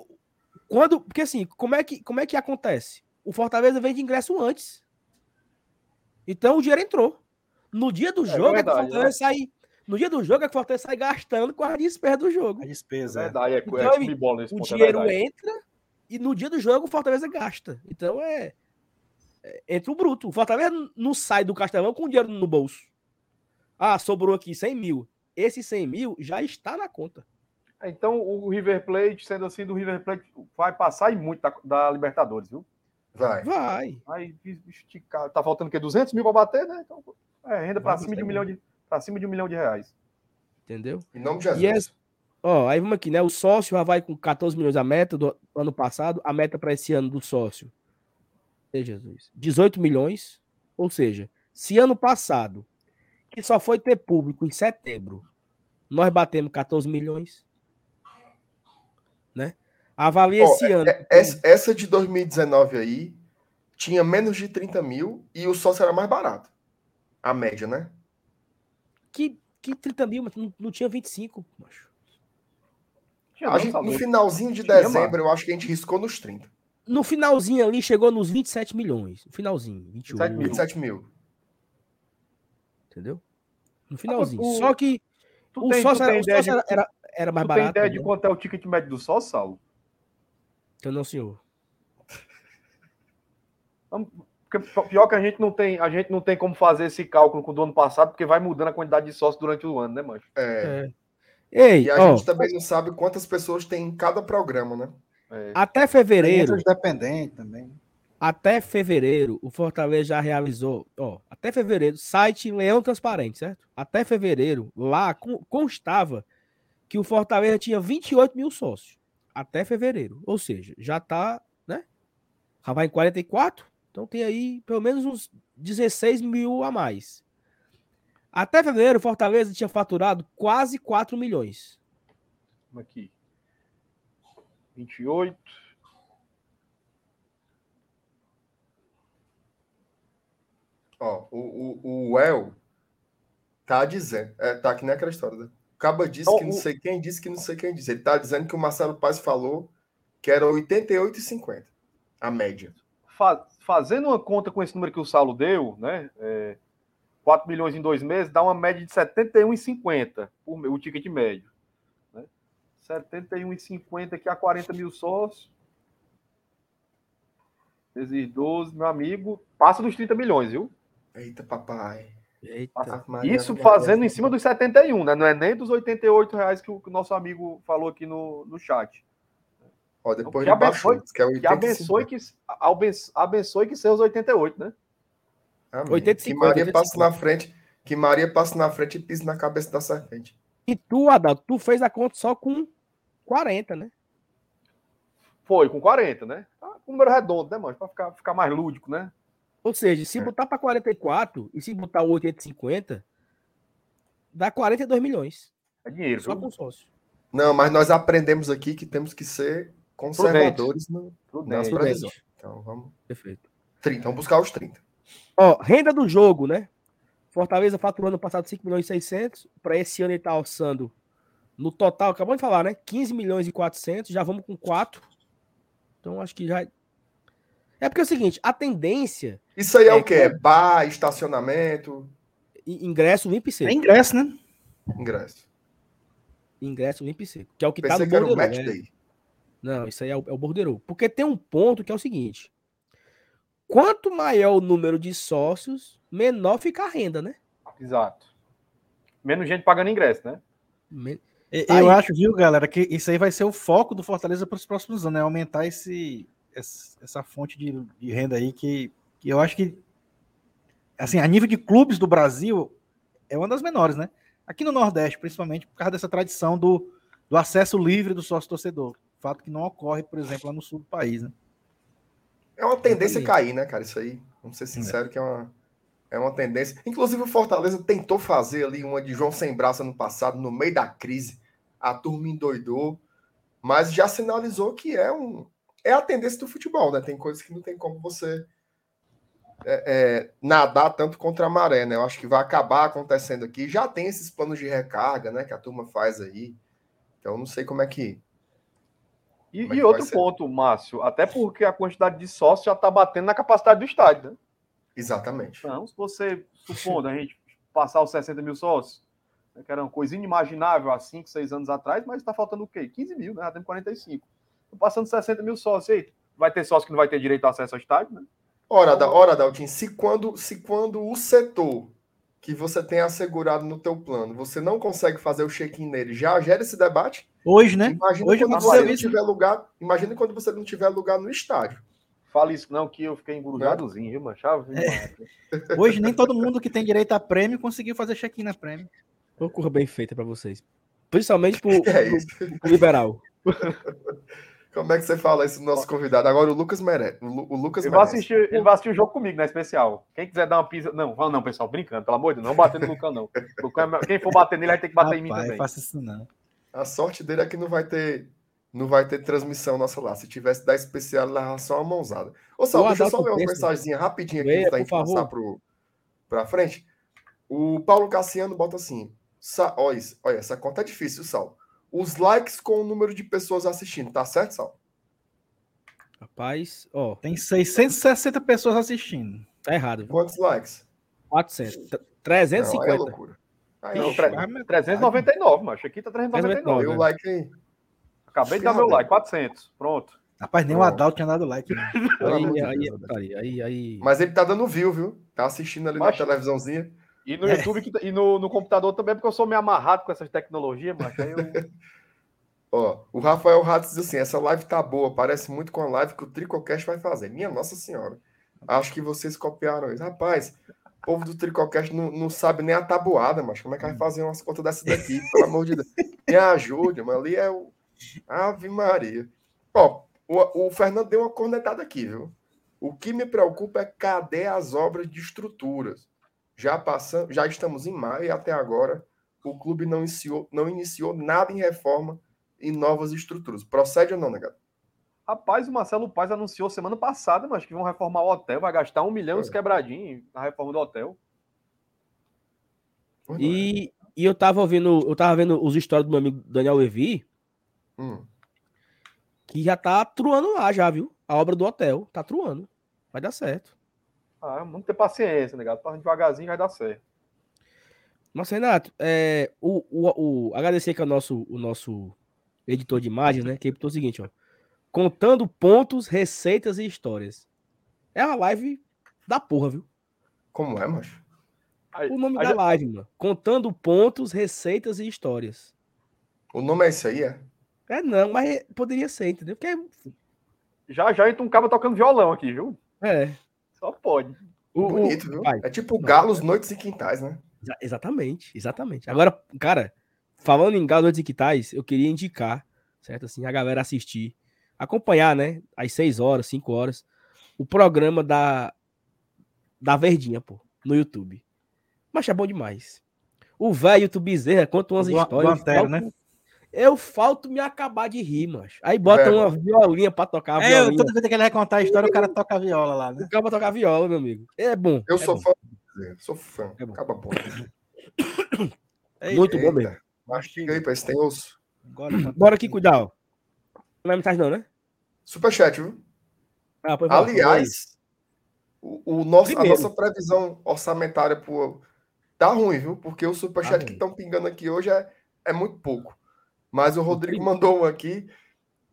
quando. Porque assim, como é, que, como é que acontece? O Fortaleza vende ingresso antes. Então o dinheiro entrou. No dia do é jogo, é, verdade, é que o Fortaleza né? sai. No dia do jogo, é que o Fortaleza sai gastando com a despesa do jogo. A despesa. É verdade, é, então, é bola nesse O ponto, é dinheiro entra e no dia do jogo o Fortaleza gasta. Então é. é entra o bruto. O Fortaleza não sai do Castelão com dinheiro no bolso. Ah, sobrou aqui 100 mil. Esse 100 mil já está na conta. Então o River Plate, sendo assim, do River Plate vai passar e muito da, da Libertadores, viu? Vai. Vai. Aí, esticar. Tá faltando o quê? 200 mil para bater, né? Então, é, renda para cima de um milhão de para cima de um milhão de reais. Entendeu? Em nome de Jesus. E é, ó, aí vamos aqui, né? O sócio já vai com 14 milhões a meta do ano passado, a meta para esse ano do sócio. Ei, Jesus. 18 milhões. Ou seja, se ano passado, que só foi ter público em setembro, nós batemos 14 milhões, né? Avalia oh, esse é, ano. É, essa de 2019 aí tinha menos de 30 mil e o sócio era mais barato. A média, né? Que, que 30 mil, mas não, não tinha 25, macho. A gente, no finalzinho de dezembro, eu acho que a gente riscou nos 30. No finalzinho ali, chegou nos 27 milhões. No finalzinho, 28. 27 mil. 27 mil. Entendeu? No finalzinho. O, Só que o tem, sócio, era, o sócio de, era, era, era, mais tu barato. tem ideia de quanto é o ticket médio do sócio, Saulo? Eu não, senhor. Porque pior que a gente não tem, a gente não tem como fazer esse cálculo com o do ano passado, porque vai mudando a quantidade de sócios durante o ano, né, Mancho? É. é. Ei, e a ó, gente também não sabe quantas pessoas tem em cada programa, né? É. Até fevereiro. Dependente também. Até fevereiro, o Fortaleza já realizou, ó, até fevereiro, site Leão Transparente, certo? Até fevereiro, lá constava que o Fortaleza tinha 28 mil sócios. Até fevereiro. Ou seja, já tá, né? Já vai em 44. Então tem aí pelo menos uns 16 mil a mais. Até fevereiro, Fortaleza tinha faturado quase 4 milhões. Aqui. 28. Ó, o, o, o El tá dizendo. É, tá aqui naquela história, né? Caba disse então, que não sei quem disse que não sei quem disse. Ele tá dizendo que o Marcelo Paz falou que era 88,50 a média fazendo uma conta com esse número que o Saulo deu, né? É, 4 milhões em dois meses, dá uma média de 71,50 por o ticket médio. Né? 71,50 aqui a 40 mil sócios. Vezes 12, meu amigo, passa dos 30 milhões, viu? Eita, papai. Eita, Isso fazendo em cima dos 71, né? Não é nem dos 88 reais que o, que o nosso amigo falou aqui no, no chat. Ó, depois que abençoe, baixo, que, é que abençoe que abençoe que seja os 88, né? Amém. 85, que Maria 85. passe na frente, que Maria passe na frente e pise na cabeça da serpente. E tu, Adalto, tu fez a conta só com 40, né? Foi, com 40, né? Tá um número redondo, né, mano? Pra ficar, ficar mais lúdico, né? Ou seja, se é. botar para 44 e se botar o 850, dá 42 milhões. É dinheiro, Só viu? com sócio. Não, mas nós aprendemos aqui que temos que ser conservadores no, nas previsões. Então vamos. Perfeito. 30, vamos buscar os 30. Ó, renda do jogo, né? Fortaleza faturou ano passado 5 milhões e 600. Para esse ano ele está alçando no total, acabou de falar, né? 15 milhões e 400. Já vamos com 4. Então acho que já É porque é o seguinte, a tendência. Isso aí é, é o quê? É bar, estacionamento. Ingresso limpo e seco. É ingresso, né? Ingresso. Ingresso limpo e seco. Que é o que Pensei tá no que era o match né? day. Não, isso aí é o, é o borderô. Porque tem um ponto que é o seguinte. Quanto maior o número de sócios, menor fica a renda, né? Exato. Menos gente pagando ingresso, né? Men- Tá Eu aí. acho, viu, galera, que isso aí vai ser o foco do Fortaleza para os próximos anos, né? Aumentar esse, esse- essa fonte de, de renda aí que, que eu acho que, assim, a nível de clubes do Brasil, é uma das menores, né? Aqui no Nordeste, principalmente, por causa dessa tradição do, do acesso livre do sócio-torcedor. Fato que não ocorre, por exemplo, lá no sul do país, né? É uma tendência a cair, né, cara? Isso aí. Vamos ser sinceros que é uma, é uma tendência. Inclusive, o Fortaleza tentou fazer ali uma de João Sem Braço ano passado, no meio da crise. A turma endoidou, mas já sinalizou que é um. É a tendência do futebol, né? Tem coisas que não tem como você é, é, nadar tanto contra a maré, né? Eu acho que vai acabar acontecendo aqui. Já tem esses planos de recarga, né? Que a turma faz aí. Então, não sei como é que. E, é e outro ponto, Márcio, até porque a quantidade de sócios já está batendo na capacidade do estádio, né? Exatamente. Então, se você, supondo a gente passar os 60 mil sócios, né, que era uma coisa inimaginável há 5, 6 anos atrás, mas está faltando o quê? 15 mil, né? Já temos 45. Tô passando 60 mil sócios aí. Vai ter sócio que não vai ter direito ao acesso ao estádio, né? Ora, da, ora Daltin, se quando, se quando o setor que você tem assegurado no teu plano, você não consegue fazer o check-in nele, já gera esse debate? Hoje, né? Imagina Hoje quando aconteceu você não tiver lugar, imagina quando você não tiver lugar no estádio. Fala isso não, que eu fiquei engrudadozinho, viu, mano? Chave, Hoje nem todo mundo que tem direito a prêmio conseguiu fazer check-in na prêmio. Uma curva bem feita pra vocês. Principalmente pro, é pro- pro liberal. Como é que você fala isso do nosso convidado? Agora o Lucas merece. O, Lu- o Lucas Ele vai, assistir, ele vai assistir o jogo comigo, na especial. Quem quiser dar uma pisa. Não, fala não, pessoal, brincando, pelo amor de Deus, não bater no Lucão, não. É- Quem for bater nele vai ter que bater em mim Rapaz, também. faça isso não. A sorte dele é que não vai ter, não vai ter transmissão nossa lá. Se tivesse da especial, levava só uma mãozada. Ô, Sal, deixa eu só ler uma mensagenzinha rapidinha aqui por gente passar pro, pra frente. O Paulo Cassiano bota assim: olha, olha, essa conta é difícil, Sal. Os likes com o número de pessoas assistindo, tá certo, Sal? Rapaz, ó, Tem 660 pessoas assistindo. tá errado. viu? Quantos likes? 400. t- Não, aí é 350. loucura. Aí Não, é tre- loucura. 399, macho. Aqui tá 399. Dê o né? like aí. Acabei de dar meu like, 400. Pronto. Rapaz, nem o. Adalto tinha dado like. né? Aí, aí, é aí, aí. Mas ele tá dando view, viu? Tá assistindo ali Macho. na televisãozinha. E no YouTube que- e no, no computador também, porque eu sou meio amarrado com essas tecnologias, macho. Aí eu... Ó, o Rafael Ratos diz assim: essa live tá boa, parece muito com a live que o Tricocast vai fazer. Minha Nossa Senhora. Acho que vocês copiaram isso. Rapaz, o povo do Tricocast não, não sabe nem a tabuada, mas como é que vai fazer umas contas dessa daqui? Pelo amor de Deus. Me ajude, mas ali é o. Ave Maria. Ó, o, o Fernando deu uma cornetada aqui, viu? O que me preocupa é cadê as obras de estruturas? Já passamos, já estamos em maio e até agora o clube não iniciou, não iniciou nada em reforma e novas estruturas. Procede ou não, negado? Rapaz, o Marcelo Paz anunciou semana passada, mas que vão reformar o hotel, vai gastar um milhão e É. quebradinhos na reforma do hotel. Não é. E, e eu tava ouvindo, eu tava vendo os stories do meu amigo Daniel Levi, Hum. que já tá truando lá já, viu? A obra do hotel, tá truando. Vai dar certo. Ah, vamos ter paciência, negado. Passa devagarzinho vai dar certo. Nossa, Renato, é, o, o, o agradecer que é o nosso, o nosso editor de imagens, né? Que ele botou o seguinte, ó. Contando pontos, receitas e histórias. É uma live da porra, viu? Como é, macho? O nome aí da já- live, mano. Contando pontos, receitas e histórias. O nome é esse aí, é? É não, mas é- poderia ser, entendeu? Porque já já entra um cara tocando violão aqui, viu? é. é. Só pode. O, o- Bonito, viu? vai. É tipo galos, noites e quintais, né? Exa- Exatamente, exatamente. Agora, cara, falando em Galo de Quitais, eu queria indicar, certo? Assim, a galera assistir, acompanhar, né? Às 6 horas, 5 horas, o programa da, da Verdinha, pô, no YouTube. Mas é bom demais. O velho YouTube Bezerra conta umas do histórias. Antero, eu né? falto- Eu falto me acabar de rir, macho. Aí bota Velho. uma violinha pra tocar a É, eu, toda vez que ele vai contar a história, o cara toca a viola lá, né? O cara pra tocar viola, meu amigo. É bom. Eu é sou bom. fã. Sou fã. É bom. Acaba bom. Muito bom mesmo. Mastiga aí, parece que tem osso. Agora, Bora aqui cuidar, ó. Não é mensagem não, né? Superchat, viu? Ah, Aliás, o, o nosso, a nossa previsão orçamentária por, tá ruim, viu? Porque o superchat tá que estão pingando aqui hoje é, é muito pouco. Mas o Rodrigo mandou um aqui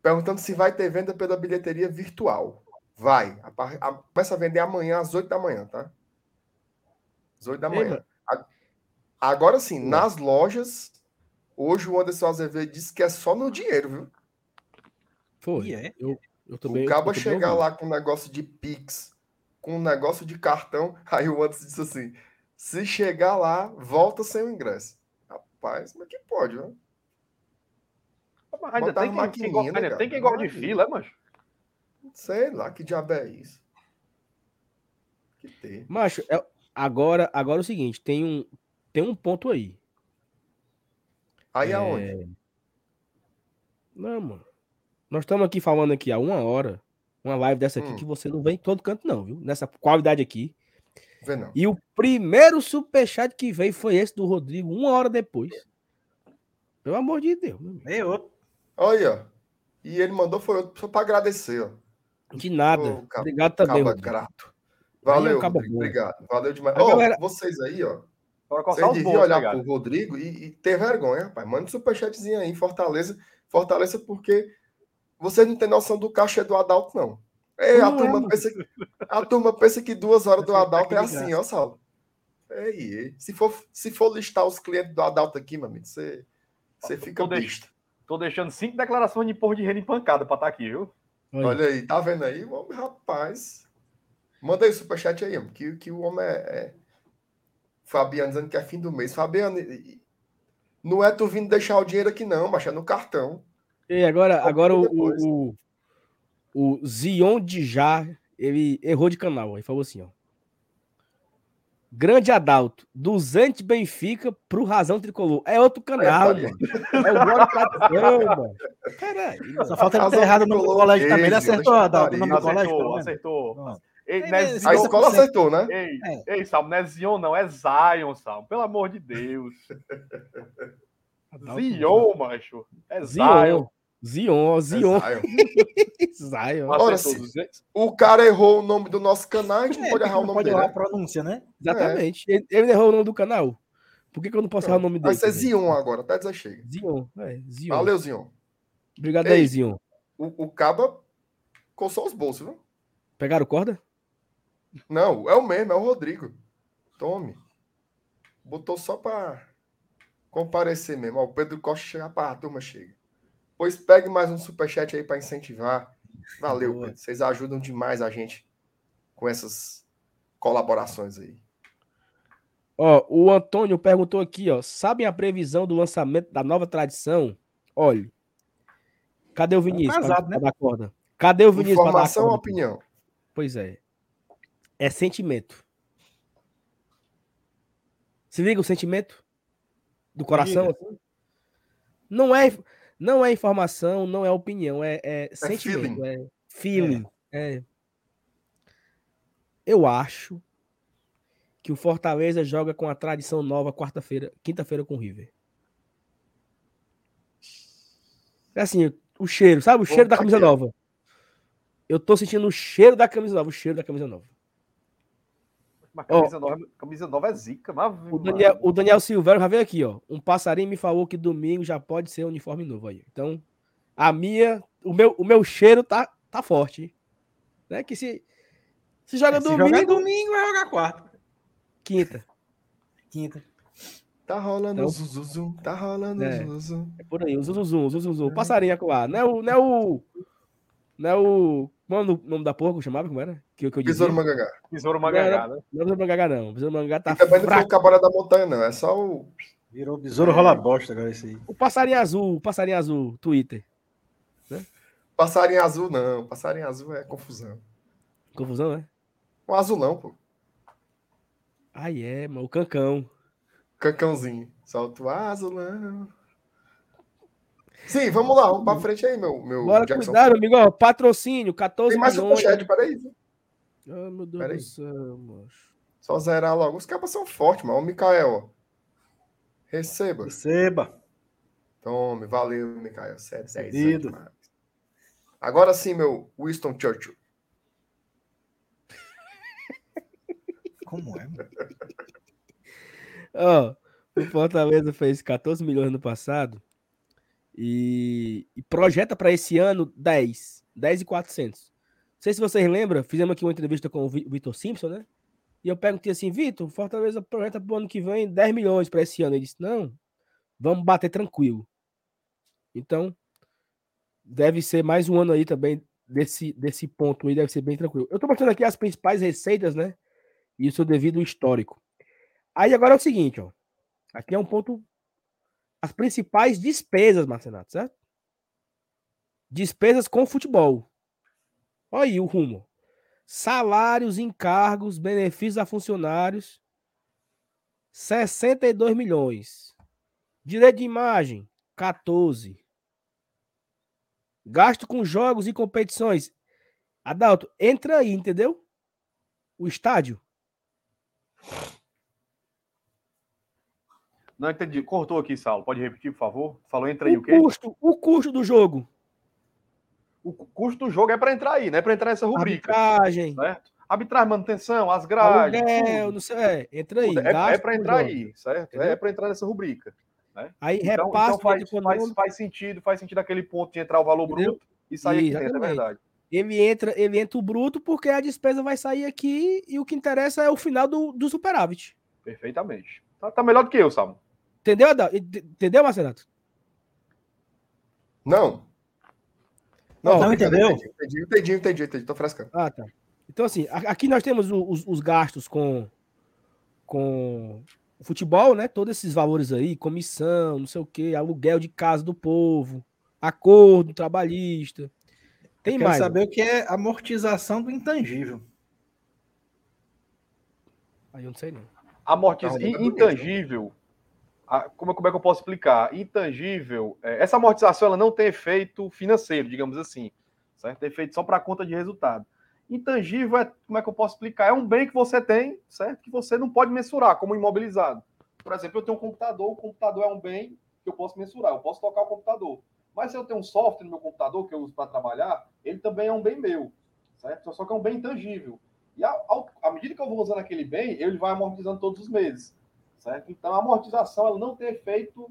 perguntando se vai ter venda pela bilheteria virtual. Vai. A, a, começa a vender amanhã às 8 da manhã, tá? Às 8 da manhã. A, agora sim, nas lojas, hoje o Anderson Azevedo disse que é só no dinheiro, viu? Foi. É? Eu, bem, o cabo chegar lá com um negócio de Pix, com um negócio de cartão, aí o Anderson disse assim: se chegar lá, volta sem o ingresso. Rapaz, é que pode, viu? Mas ainda tem quem, quem, gosta, ainda tem quem gosta de fila, é, macho? Sei lá, que diabo é isso? Que tem. Macho, é, agora, agora é o seguinte, tem um, tem um ponto aí. Aí é... aonde? Não, mano. Nós estamos aqui falando aqui há uma hora, uma live dessa aqui hum. que você não vem em todo canto não, viu? Nessa qualidade aqui. Vê não. E o primeiro superchat que veio foi esse do Rodrigo, uma hora depois. Pelo amor de Deus. Eu. Olha, e ele mandou foi só para agradecer, ó. De nada. Oh, cabo, obrigado também. Cabo grato. Valeu, Rodrigo, obrigado. Valeu demais. Ó, galera... vocês aí, ó. Vocês deviam olhar para o Rodrigo e, e, ter vergonha, rapaz. Manda um superchatzinho aí, Fortaleza. Fortaleza, porque vocês não têm noção do caixa do Adalto, não. É, a, turma é, pensa, a turma pensa que duas horas do Adalto é assim, ó, Saulo. Ei, se for, se for listar os clientes do Adalto aqui, meu amigo, você, você fica tô. Tô deixando cinco declarações de porra de renda pancada pra estar tá aqui, viu? Olha aí, tá vendo aí? O homem, rapaz. Manda aí o superchat aí, que, que o homem é, é... Fabiano dizendo que é fim do mês. Fabiano, não é tu vindo deixar o dinheiro aqui, não, mas é no cartão. E agora, agora o, o, o Zion de Já, ele errou de canal. Ele falou assim, ó. Grande Adalto, 200 Benfica pro Razão Tricolor. É outro canal, é, mano. É o Glória Tradição, mano. Caralho. Só falta ele ter errado no colégio também. Ele acertou, Adalto, o nome do colégio? Acertou, acertou. Ei, é, a escola acertou, né? Ei, é. ei Salmo, não é Zion, não, é Zion, Salmo. Pelo amor de Deus. Zion, macho. É Zion. Zion, Zion. É Zion. Ora, se o cara errou o nome do nosso canal, a gente é, pode errar o nome pode dele. Pode errar a pronúncia, né? Exatamente. É. Ele, ele, errou o nome do canal. Por que, que eu não posso errar o nome dele? Vai ser Zion agora, até dizer chega. Zion, é, Zion. Valeu, Zion. Obrigado Ei, aí, Zion. O, o Caba coçou os bolsos, viu? Pegaram corda? Não, é o mesmo, é o Rodrigo. Tome. Botou só pra comparecer mesmo. Ó, o Pedro Costa chegar pra a turma chega. Pois pegue mais um superchat aí para incentivar. Valeu, Pedro. Vocês ajudam demais a gente com essas colaborações aí. Ó, o Antônio perguntou aqui, ó, sabem a previsão do lançamento da nova tradição? Olha, cadê o Vinícius? É pesado, né? corda? Cadê o Vinícius? Informação ou opinião? Pois é. É sentimento. Se liga o sentimento do coração? Assim? Não é não é informação, não é opinião, é, é, é sentimento, feeling. é feeling. É. é. Eu acho que o Fortaleza joga com a tradição nova quarta-feira, quinta-feira com o River. É assim, o cheiro, sabe? O cheiro da camisa nova. Eu tô sentindo o cheiro da camisa nova, o cheiro da camisa nova. Mas camisa, oh, nova, camisa nova é zica, mas... o, Daniel, o Daniel Silveira já veio aqui, ó. Um passarinho me falou que domingo já pode ser uniforme novo aí. Então, a minha, o meu, o meu cheiro tá, tá forte. Né? Que se, se joga é, domingo. Se jogar domingo, vai jogar quarta. Quinta. Quinta. Tá rolando então, zuzuzum, tá rolando é, o zuzuzum. É por aí, o zuzuzum, o zuzuzum. O passarinho acuar. Não é o. Não é o. Não é o. Como é o nome da porra que eu chamava? Como era? Que, que eu Besouro Mangagá. Besouro Mangagá, né? Não é Besouro Mangagá, não. Besouro Mangagá tá. E também fraco. não foi o Cabaré da Montanha, não. É só o. Virou Besouro Rola Bosta agora esse aí. O Passarinho Azul, o Passarinho Azul, Twitter. Né? Passarinho Azul, não. Passarinho Azul é confusão. Confusão, é? O azulão, pô. Ah, é, mano. O cancão. Cancãozinho. Solta o azulão. Sim, vamos lá, vamos pra uhum. frente aí, meu. meu Bora Jackson. cuidado, amigo. Patrocínio, 14 Tem mais milhões. Tem para peraí. Ah, meu Deus peraí. do céu. Só zerar logo. Os caras são fortes, mano. Ô, Mikael, receba. Receba. Então, Tome, valeu, Mikael. Sério, sério. Agora sim, meu Winston Churchill. Como é, mano? oh, o Fortaleza fez 14 milhões no passado e, e projeta para esse ano 10. 10 e 400. Não sei se vocês lembram, fizemos aqui uma entrevista com o Vitor Simpson, né? E eu perguntei assim, Vitor, Fortaleza projeta para o ano que vem 10 milhões para esse ano. Ele disse, não, vamos bater tranquilo. Então, deve ser mais um ano aí também desse, desse ponto aí, deve ser bem tranquilo. Eu estou mostrando aqui as principais receitas, né? Isso devido ao histórico. Aí agora é o seguinte, ó. Aqui é um ponto. As principais despesas, Marcenato, certo? Despesas com futebol. Olha aí o rumo. Salários, encargos, benefícios a funcionários. 62 milhões. Direito de imagem, 14. Gasto com jogos e competições. Adalto, entra aí, entendeu? O estádio. Não entendi. Cortou aqui, Saulo. Pode repetir, por favor? Falou entra aí o, o quê? Custo, o custo do jogo. O custo do jogo é para entrar aí, né? Para entrar nessa rubrica. Arbitragem. Certo? Arbitragem, manutenção, as grades. Aluguel, não sei, é, entra aí. É, é para entrar aí, certo? Entendeu? É para entrar nessa rubrica. Né? Aí então, repasse então faz, faz, faz, sentido, faz sentido aquele ponto de entrar o valor Entendeu? bruto e sair aqui dentro, é verdade. Ele entra, ele entra o bruto porque a despesa vai sair aqui e o que interessa é o final do, do superávit. Perfeitamente. Tá, tá melhor do que eu, Salmo. Entendeu, Adão? Entendeu, Marcelato? Não. Não, não entendeu? Entendi, entendi, entendi, entendi, entendi, tô frescando. Ah, tá. Então, assim, aqui nós temos os, os gastos com, com o futebol, né? Todos esses valores aí, comissão, não sei o quê, aluguel de casa do povo, acordo trabalhista. Tem Eu mais. saber o que é amortização do intangível. Aí eu não sei não. Amortização intangível como, como é que eu posso explicar? Intangível, é, essa amortização ela não tem efeito financeiro, digamos assim, certo? Tem efeito só para conta de resultado. Intangível é, como é que eu posso explicar? É um bem que você tem, certo? Que você não pode mensurar, como imobilizado. Por exemplo, eu tenho um computador, o computador é um bem que eu posso mensurar, eu posso tocar o computador. Mas se eu tenho um software no meu computador que eu uso para trabalhar, ele também é um bem meu, certo? Só que é um bem intangível. E à medida que eu vou usando aquele bem, ele vai amortizando todos os meses certo? Então, a amortização ela não tem efeito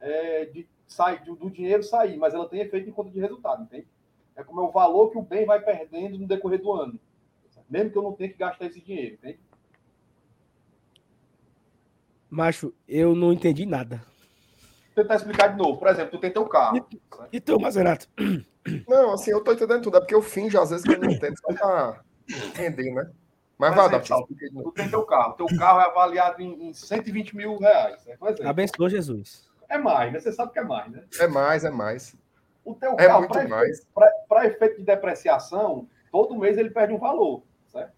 é, de sair do dinheiro sair, mas ela tem efeito em conta de resultado, entende? É como é o valor que o bem vai perdendo no decorrer do ano, mesmo que eu não tenha que gastar esse dinheiro, entende? Macho, eu não entendi nada. Vou tentar explicar de novo. Por exemplo, tu tem teu carro. E, e tu, Mazerato? Não, assim, eu tô entendendo tudo. É porque eu finjo, às vezes, que eu não entendo, só pra entender, né? Mas, vai dar Tu tem teu carro. Teu carro é avaliado em, em 120 mil reais. Né? Abençoa Jesus. É mais, né? Você sabe que é mais, né? É mais, é mais. O teu é carro, para efeito, efeito de depreciação, todo mês ele perde um valor, certo?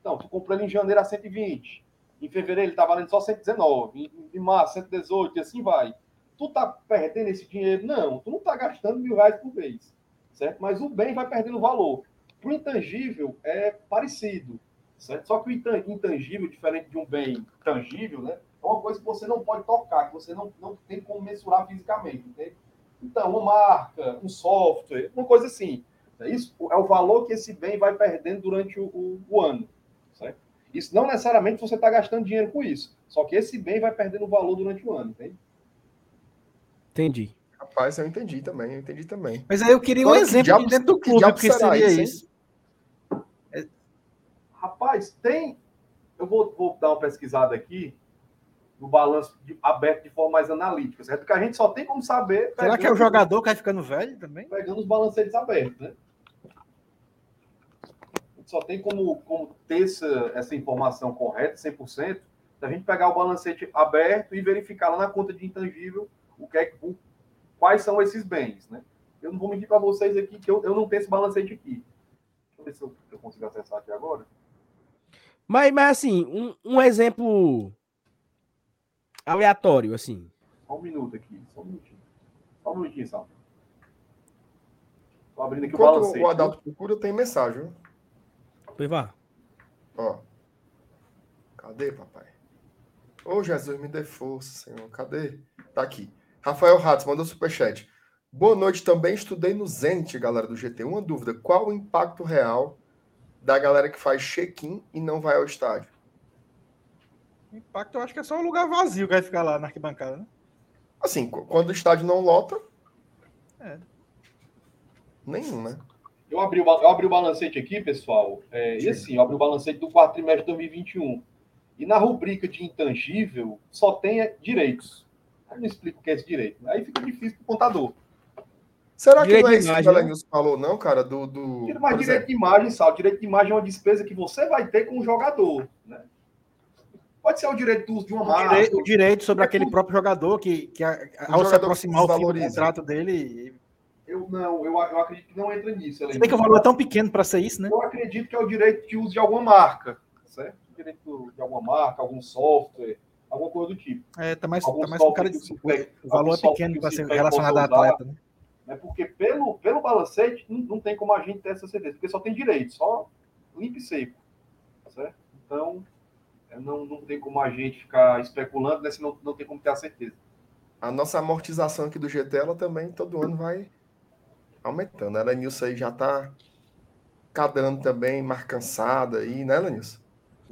Então, tu comprou ele em janeiro a 120. Em fevereiro ele tá valendo só 119. Em, em março, 118, e assim vai. Tu tá perdendo esse dinheiro? Não, tu não tá gastando mil reais por mês, certo? Mas o bem vai perdendo valor. Pro intangível é parecido. Certo? Só que o intangível, diferente de um bem tangível, né? É uma coisa que você não pode tocar, que você não, não tem como mensurar fisicamente. Entende? Então, uma marca, um software, uma coisa assim. Isso é o valor que esse bem vai perdendo durante o, o, o ano. Certo? Isso não necessariamente você está gastando dinheiro com isso. Só que esse bem vai perdendo valor durante o ano, entende? Entendi. Rapaz, eu entendi também, eu entendi também. Mas aí eu queria um exemplo de dentro do clube, que seria isso. isso. Rapaz, tem. Eu vou, vou dar uma pesquisada aqui no balanço de, aberto de forma mais analítica, certo? Porque a gente só tem como saber. Será que é o jogador que vai ficando velho também? Pegando os balancetes abertos, né? A gente só tem como, como ter essa, essa informação correta, 100%, se a gente pegar o balancete aberto e verificar lá na conta de intangível o que é, o, quais são esses bens, né? Eu não vou mentir para vocês aqui que eu, eu não tenho esse balancete aqui. Deixa eu ver se eu, eu consigo acessar aqui agora. Mas, mas assim, um, um exemplo aleatório, assim. Só um minuto aqui, só um minutinho. Só um minutinho, Sal. Tô abrindo aqui Enquanto o balancete. o Adalto procura, tem mensagem? Pois vá. Ó. Cadê, papai? Ô, Jesus, me dê força, Senhor. Cadê? Tá aqui. Rafael Ratz mandou superchat. Boa noite, também estudei no Zenit, galera do GT. Uma dúvida, qual o impacto real da galera que faz check-in e não vai ao estádio. Impacto, eu acho que é só um lugar vazio que vai ficar lá na arquibancada, né? Assim, quando o estádio não lota. É. Nenhum, né? Eu abri, o, eu abri o balancete aqui, pessoal. É, e assim, eu abri o balancete do quarto trimestre de 2021. E na rubrica de intangível, só tem direitos. Eu não explico o que é esse direito. Aí fica difícil para o contador. Será que direito não é isso que o Elenilson falou, não, cara? Do, do... Mas direito de imagem, Sal. Direito de imagem é uma despesa que você vai ter com o jogador. Né? Pode ser o direito do uso de uma marca. O direito, o direito sobre é aquele tudo. próprio jogador que, que ao se aproximar o fim do contrato dele. Eu não, eu, eu acredito que não entra nisso. Você vê que o valor é tão pequeno para ser isso, né? Eu acredito que é o direito de uso de alguma marca, certo? O direito de alguma marca, algum software, alguma coisa do tipo. É, tá mais, tá mais com cara de. O valor é pequeno para ser relacionado a atleta, né? Né? Porque pelo, pelo balancete não, não tem como a gente ter essa certeza, porque só tem direito, só limpo e seco, certo? Então, não, não tem como a gente ficar especulando, né? Senão não tem como ter a certeza. A nossa amortização aqui do GT, ela também todo ano vai aumentando. A Lenilson aí já tá cadando também, mais cansada aí, né, Lenilson?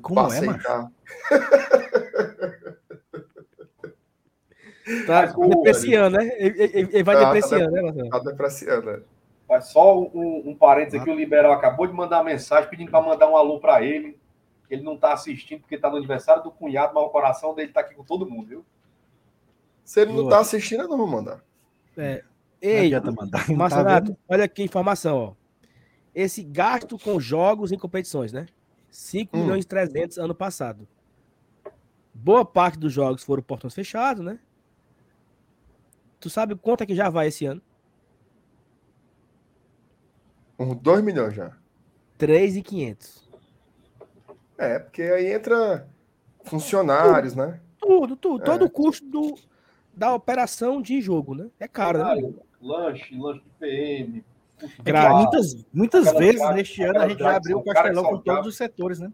Como é, mano? Tá... tá depreciando, né? Ele, ele vai tá, depreciando, tá, né, Marcelo? Tá depreciando, né? Mas só um, um parênteses aqui, o Liberal acabou de mandar uma mensagem pedindo para mandar um alô para ele ele não está assistindo porque está no aniversário do cunhado, mas o coração dele está aqui com todo mundo, viu? Se ele não está assistindo, eu não vou mandar. É. Ei, Marcelo, tá olha aqui a informação, ó. Esse gasto com jogos em competições, né? 5 hum. milhões e 300 ano passado. Boa parte dos jogos foram portões fechados, né? Tu sabe quanto é que já vai esse ano? Uns 2 milhões já. 3,500. É, porque aí entra funcionários, tudo, né? Tudo, tudo. É. Todo o custo do, da operação de jogo, né? É caro, né? Lanche, lanche de PM. É muitas muitas vezes cara, neste ano a gente já abriu o Castelão com todos os setores, né?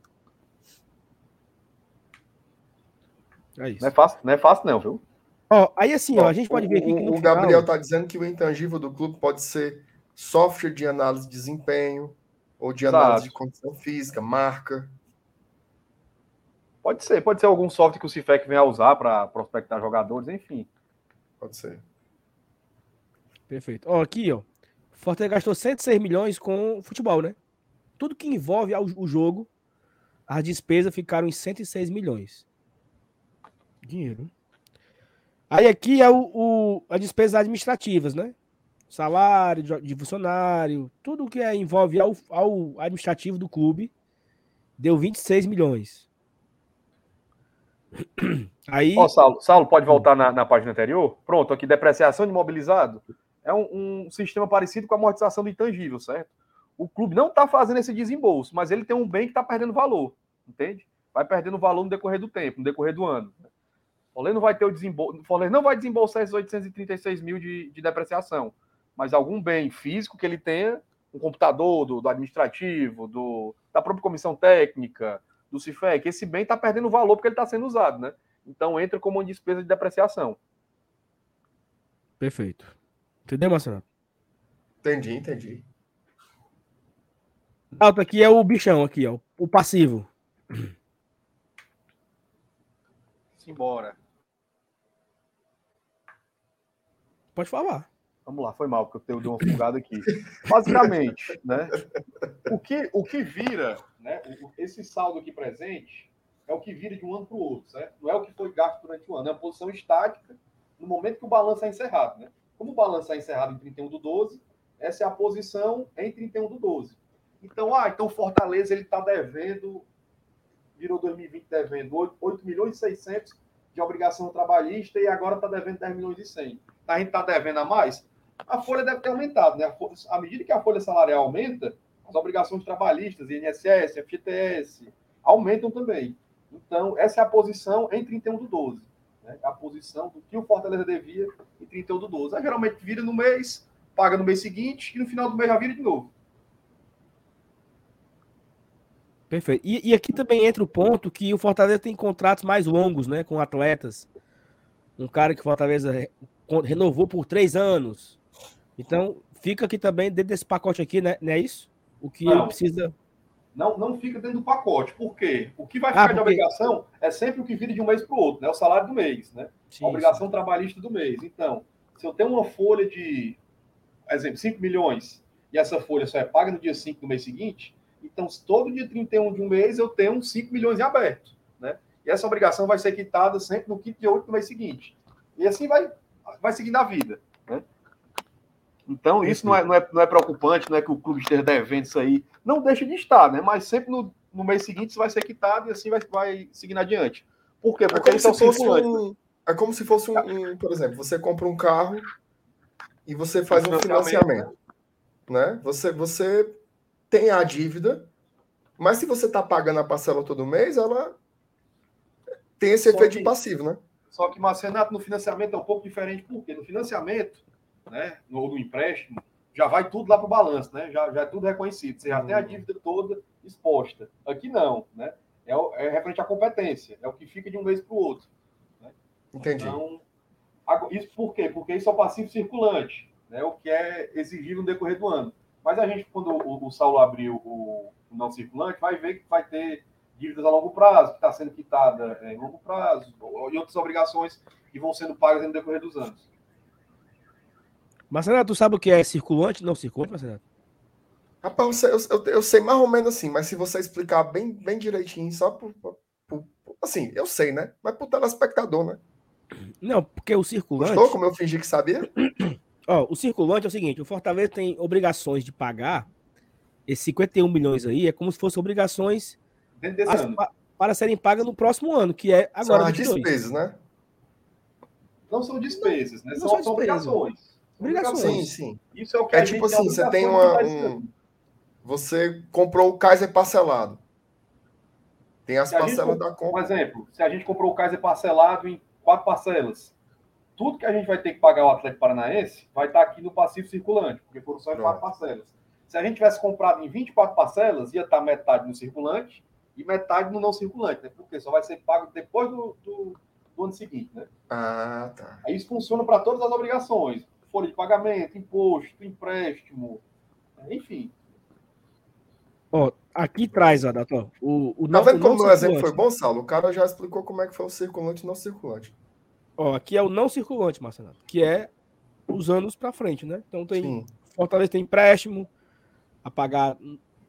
É isso. Não é fácil, não, é fácil não viu? Ó, aí assim, ó, a gente pode ver aqui que O, o Gabriel tá dizendo que o intangível do clube pode ser software de análise de desempenho ou de análise Exato. de condição física, marca. Pode ser, pode ser algum software que o Cifec venha a usar para prospectar jogadores, enfim. Pode ser. Perfeito. Ó, aqui, ó. Fortaleza gastou 106 milhões com futebol, né? Tudo que envolve o jogo, as despesas ficaram em 106 milhões. Dinheiro. Aí aqui é o, o as despesas administrativas, né? Salário de funcionário, tudo que é, envolve ao, ao administrativo do clube, deu 26 milhões. Aí... Ó, Saulo, Saulo, pode voltar na, na, página anterior? Pronto, aqui, depreciação de imobilizado. É um, um sistema parecido com a amortização do intangível, certo? O clube não está fazendo esse desembolso, mas ele tem um bem que está perdendo valor, entende? Vai perdendo valor no decorrer do tempo, no decorrer do ano. O não vai ter o desembolso, não vai desembolsar esses 836 mil de, de depreciação, mas algum bem físico que ele tenha, um computador do, do administrativo, do, da própria comissão técnica, do CIFEC, esse bem está perdendo valor porque ele está sendo usado, né? Então entra como uma despesa de depreciação. Perfeito. Entendeu, Marcelo? Entendi, entendi. Alto aqui é o bichão aqui, ó, o passivo. Simbora. Pode falar. Vamos lá, foi mal, porque eu dei uma fugada aqui. Basicamente, né? O que, o que vira né? Esse saldo aqui presente é o que vira de um ano para o outro, certo? Não é o que foi gasto durante o ano, é uma posição estática no momento que o balanço é encerrado. Né? Como o balanço é encerrado em 31 do 12, essa é a posição em 31 do 12. Então, ah, então Fortaleza ele está devendo, virou 2020 devendo 8, 8 milhões e 600 de obrigação trabalhista e agora está devendo 10 milhões e 100. A gente está devendo a mais? A folha deve ter aumentado, né? À medida que a folha salarial aumenta, as obrigações trabalhistas, INSS, FGTS, aumentam também. Então, essa é a posição em 31 do 12. Né? A posição do que o Fortaleza devia em 31 do 12. Aí, geralmente vira no mês, paga no mês seguinte e no final do mês já vira de novo. Perfeito. E, e, aqui também entra o ponto que o Fortaleza tem contratos mais longos, né, com atletas. Um cara que o Fortaleza renovou por três anos. Então, fica aqui também dentro desse pacote aqui, né? Não é isso? O que não, precisa. não, não fica dentro do pacote. Por quê? O que vai ah, ficar ah, de obrigação é sempre o que vira de um mês para o outro, né? O salário do mês, né? Sim, a obrigação sim. trabalhista do mês. Então, se eu tenho uma folha de, exemplo, 5 milhões e essa folha só é paga no dia 5 do mês seguinte, então todo dia 31 de um mês eu tenho 5 milhões em aberto, né? E essa obrigação vai ser quitada sempre no quinto dia 8 do mês seguinte. E assim vai, vai seguindo a vida, né? Então, isso não é, não, é, não é preocupante, não é que o clube esteja devendo isso aí. Não deixa de estar, né? Mas sempre no, no mês seguinte isso vai ser quitado e assim vai, vai seguindo adiante. Por quê? Porque é como, se fosse um, é como se fosse um, um, por exemplo, você compra um carro e você faz um financiamento, né? Você, você tem a dívida, mas se você está pagando a parcela todo mês, ela tem esse só efeito que, passivo, né? Só que, Marcenato, no financiamento é um pouco diferente, porque no financiamento né, no, no empréstimo, já vai tudo lá para o balanço, né? Já, já é tudo reconhecido. Você já tem a uhum. dívida toda exposta. Aqui não, né? É, é referente à competência, é o que fica de um mês para o outro. Né? Entendi. Então, isso por quê? Porque isso é o passivo circulante, né? O que é exigível no decorrer do ano. Mas a gente, quando o, o Saulo abriu o, o, não circulante, vai ver que vai ter dívidas a longo prazo, que está sendo quitada é, em longo prazo, e outras obrigações que vão sendo pagas no decorrer dos anos. Marcelo, tu sabe o que é circulante? Não circulante, Marcelo? Rapaz, eu, eu, eu, sei mais ou menos assim, mas se você explicar bem, bem direitinho, só por, por, por, Assim, eu sei, né? Mas pro telespectador, né? Não, porque o circulante. Gostou como eu fingi que sabia? Ó, o circulante é o seguinte: o Fortaleza tem obrigações de pagar esses 51 milhões aí, é como se fossem obrigações para, para serem pagas no próximo ano, que é agora. São as despesas, né? Não são despesas, né? Não, são, são obrigações. Obrigações. Sim, sim. Isso é o que é tipo assim, você tem uma. Um... Você comprou o Kaiser parcelado. Tem as parcelas da compra. Por exemplo, se a gente comprou o Kaiser parcelado em quatro parcelas, tudo que a gente vai ter que pagar ao Atlético Paranaense vai estar aqui no passivo circulante, porque foram só em quatro parcelas. Se a gente tivesse comprado em 24 parcelas, ia estar metade no circulante e metade no não circulante, né? Porque só vai ser pago depois do, do, do ano seguinte, né? Ah, tá. Aí isso funciona para todas as obrigações folha de pagamento, imposto, empréstimo, enfim. Ó, aqui traz, Adato. O, o tá vendo como o exemplo foi bom, Saulo? O cara já explicou como é que foi o circulante e não circulante. Ó, aqui é o não circulante, Marcelo, que é os anos para frente, né? Então tem Sim. Fortaleza tem empréstimo a pagar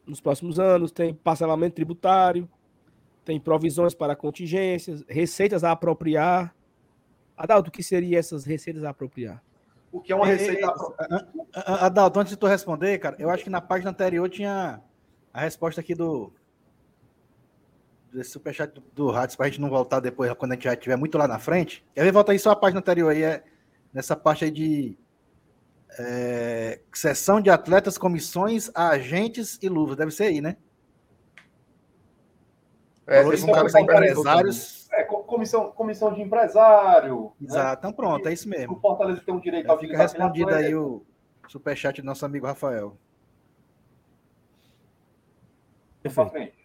nos próximos anos, tem parcelamento tributário, tem provisões para contingências, receitas a apropriar. Adalto, o que seriam essas receitas a apropriar? o que é uma receita. Adalto, antes de tu responder, cara, eu acho que na página anterior tinha a resposta aqui do. Desse superchat do, do Ratos, pra gente não voltar depois, quando a gente já estiver muito lá na frente. Quer ver? Volta aí só a página anterior aí, é nessa parte aí de. É, sessão de atletas, comissões, agentes e luvas. Deve ser aí, né? É, Valores um cara empresários comissão, comissão de empresário. Exato, né? então pronto, é isso mesmo. O Fortaleza tem um direito Já ao Fica respondido aí o superchat do nosso amigo Rafael. Perfeito.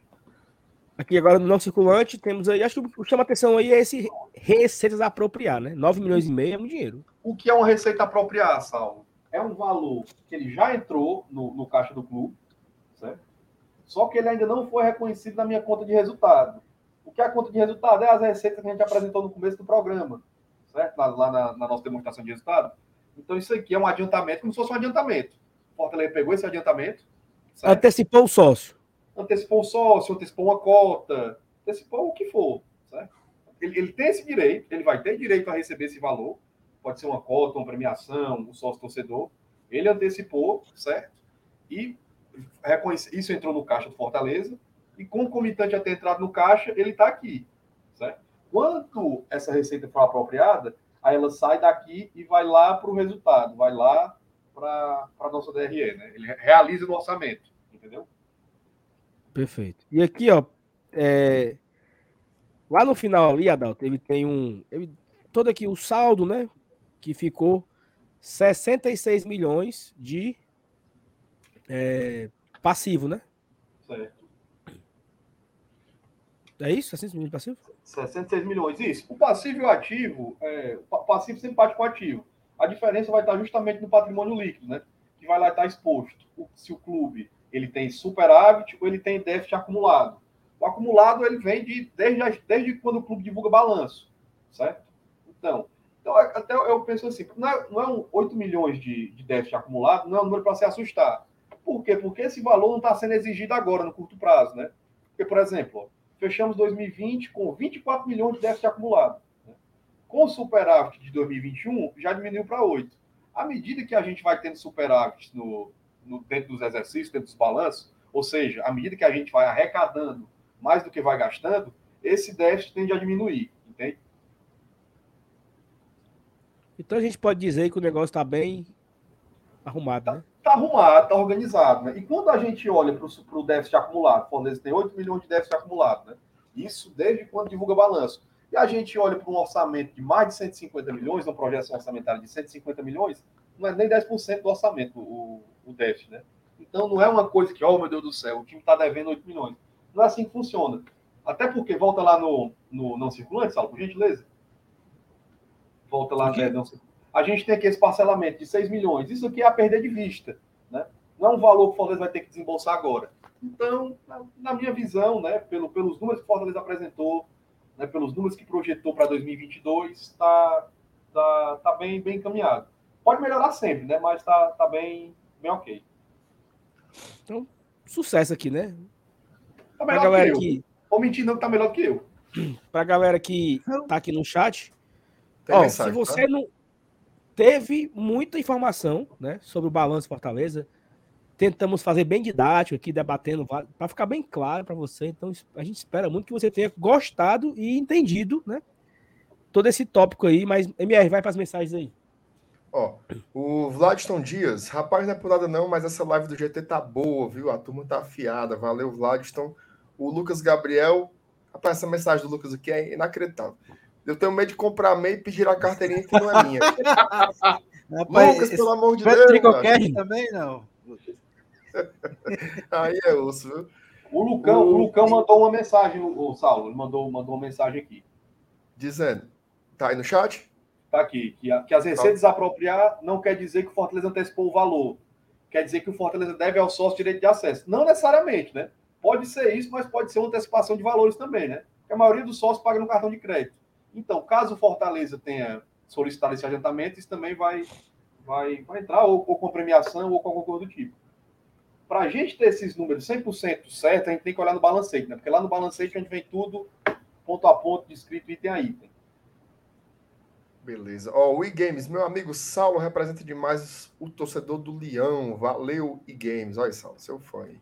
Aqui agora no não circulante temos aí, acho que o que chama atenção aí é esse receitas a apropriar, né? 9 milhões e meio é um dinheiro. O que é uma receita a apropriar, Saulo? É um valor que ele já entrou no, no caixa do clube, certo? Só que ele ainda não foi reconhecido na minha conta de resultado. O que é a conta de resultado? É as receitas que a gente apresentou no começo do programa, certo? Lá, lá na, na, nossa demonstração de resultado. Então, isso aqui é um adiantamento, como se fosse um adiantamento. O Fortaleza pegou esse adiantamento. Certo? Antecipou o sócio. Antecipou o sócio, antecipou uma cota, antecipou o que for. Certo? Ele, ele tem esse direito, ele vai ter direito a receber esse valor. Pode ser uma cota, uma premiação, um sócio torcedor. Ele antecipou, certo? E isso entrou no caixa do Fortaleza e concomitante a ter entrado no caixa, ele está aqui. Certo? Quando essa receita for apropriada, aí ela sai daqui e vai lá para o resultado, vai lá para a nossa DRE, né? Ele realiza no orçamento, entendeu? Perfeito. E aqui, ó, é... lá no final ali, Adalto, ele tem um. Ele... Todo aqui o saldo, né? Que ficou 66 milhões de é... passivo, né? Certo. É isso? 66 milhões de passivo? 66 milhões, isso. O passivo e o ativo, é, o passivo sempre parte com o ativo. A diferença vai estar justamente no patrimônio líquido, né? Que vai lá estar exposto. O, se o clube ele tem superávit ou ele tem déficit acumulado. O acumulado ele vem de, desde, desde quando o clube divulga balanço, certo? Então, então até eu penso assim, não é, não é um 8 milhões de, de déficit acumulado, não é um número para se assustar. Por quê? Porque esse valor não está sendo exigido agora, no curto prazo, né? Porque, por exemplo, fechamos 2020 com 24 milhões de déficit acumulado. Né? Com o superávit de 2021, já diminuiu para 8. À medida que a gente vai tendo superávit no, no, dentro dos exercícios, dentro dos balanços, ou seja, à medida que a gente vai arrecadando mais do que vai gastando, esse déficit tende a diminuir, entende? Então a gente pode dizer que o negócio está bem arrumado, né? Está arrumado, está organizado. Né? E quando a gente olha para o déficit acumulado, Fortaleza tem 8 milhões de déficit acumulado, né? Isso desde quando divulga balanço. E a gente olha para um orçamento de mais de 150 milhões, uma projeção orçamentária de 150 milhões, não é nem 10% do orçamento o, o déficit, né? Então não é uma coisa que, oh meu Deus do céu, o time está devendo 8 milhões. Não é assim que funciona. Até porque, volta lá no, no não circulante, Saulo, por gentileza. Volta lá, né, não circulante. A gente tem aqui esse parcelamento de 6 milhões. Isso aqui é a perder de vista. Né? Não é um valor que o Fortaleza vai ter que desembolsar agora. Então, na minha visão, né, pelo, pelos números que o Fortaleza apresentou, né, pelos números que projetou para 2022, está tá, tá bem, bem encaminhado. Pode melhorar sempre, né, mas está tá bem, bem ok. Então, sucesso aqui, né? Tá melhor galera que, que... Vou mentir, não, tá melhor que eu. Pra galera que tá aqui no chat. Ó, mensagem, se você tá? não teve muita informação, né, sobre o balanço Fortaleza, tentamos fazer bem didático aqui, debatendo, para ficar bem claro para você. Então, a gente espera muito que você tenha gostado e entendido, né? Todo esse tópico aí, mas MR, vai para as mensagens aí. Ó, o Vladiston Dias, rapaz, não é por nada não, mas essa live do GT tá boa, viu? A turma tá afiada. Valeu, Vladiston. O Lucas Gabriel, rapaz, essa mensagem do Lucas aqui é inacreditável. Eu tenho medo de comprar meio e pedir a carteirinha que não é minha. rapaz, Lucas, pelo amor de Deus. Tricocast também não. Aí é osso, viu? O Lucão, o... o Lucão mandou uma mensagem, o Saulo, ele mandou, mandou uma mensagem aqui. Dizendo. Tá aí no chat? Tá aqui. Que, que as receitas tá. apropriar não quer dizer que o Fortaleza antecipou o valor. Quer dizer que o Fortaleza deve ao sócio direito de acesso. Não necessariamente, né? Pode ser isso, mas pode ser uma antecipação de valores também, né? Porque a maioria dos sócios paga no cartão de crédito. Então, caso o Fortaleza tenha solicitado esse adiantamento, isso também vai, vai, vai entrar ou, ou com premiação ou com alguma coisa do tipo. Para a gente ter esses números 100% certo, a gente tem que olhar no balancete, né? Porque lá no balancete a gente vem tudo ponto a ponto, descrito item a item. Beleza. Ó, oh, o e-games, meu amigo Saulo representa demais o torcedor do Leão. Valeu, e-games. Olha, Saulo, seu fã aí.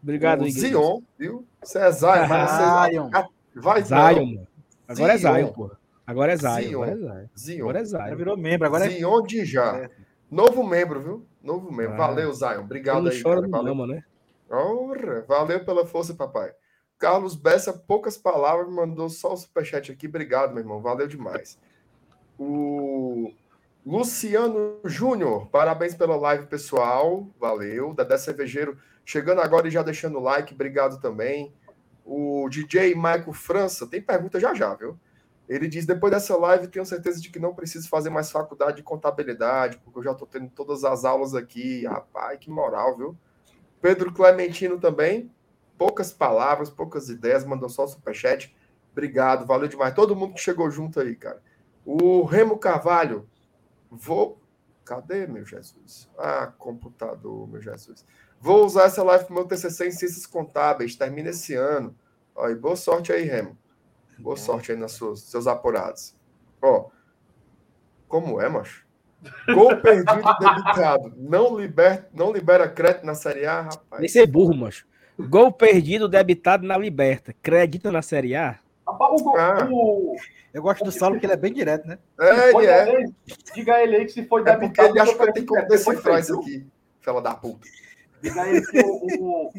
Obrigado, o Zion, viu? Você é Zion, vai Zion. Vai Zion. Agora é Zion, porra. Agora é Zion. Zion. Agora é Zion. Zion. Agora é Zion. virou membro. Agora é... Zion de já. É. Novo membro, viu? Novo membro. Ah. Valeu, Zion. Obrigado aí. Chora cara. Valeu. né? Ora, valeu pela força, papai. Carlos Bessa, poucas palavras, mandou só o superchat aqui. Obrigado, meu irmão. Valeu demais. O Luciano Júnior, parabéns pela live, pessoal. Valeu. Dedé Cervejeiro chegando agora e já deixando o like. Obrigado também. O DJ Michael França, tem pergunta já já, viu? Ele diz: depois dessa live, tenho certeza de que não preciso fazer mais faculdade de contabilidade, porque eu já estou tendo todas as aulas aqui. Rapaz, que moral, viu? Pedro Clementino também. Poucas palavras, poucas ideias, mandou só o superchat. Obrigado, valeu demais. Todo mundo que chegou junto aí, cara. O Remo Carvalho, vou. Cadê, meu Jesus? Ah, computador, meu Jesus. Vou usar essa live para o meu TCC em Ciências Contábeis. Termina esse ano. Ó, e boa sorte aí, Remo. Boa sorte aí nos seus, seus apurados. Ó, como é, macho? Gol perdido debitado. Não, liber, não libera crédito na Série A, rapaz. Nem ser burro, macho. Gol perdido debitado na Liberta. Crédito na Série A? Rapaz, o, ah. o, eu gosto do Saulo porque ele é bem direto, né? É, ele é. Diga ele aí que se foi é debitado. Porque ele acha que tem como decifrar isso aqui, fela da puta. Diga ele que um,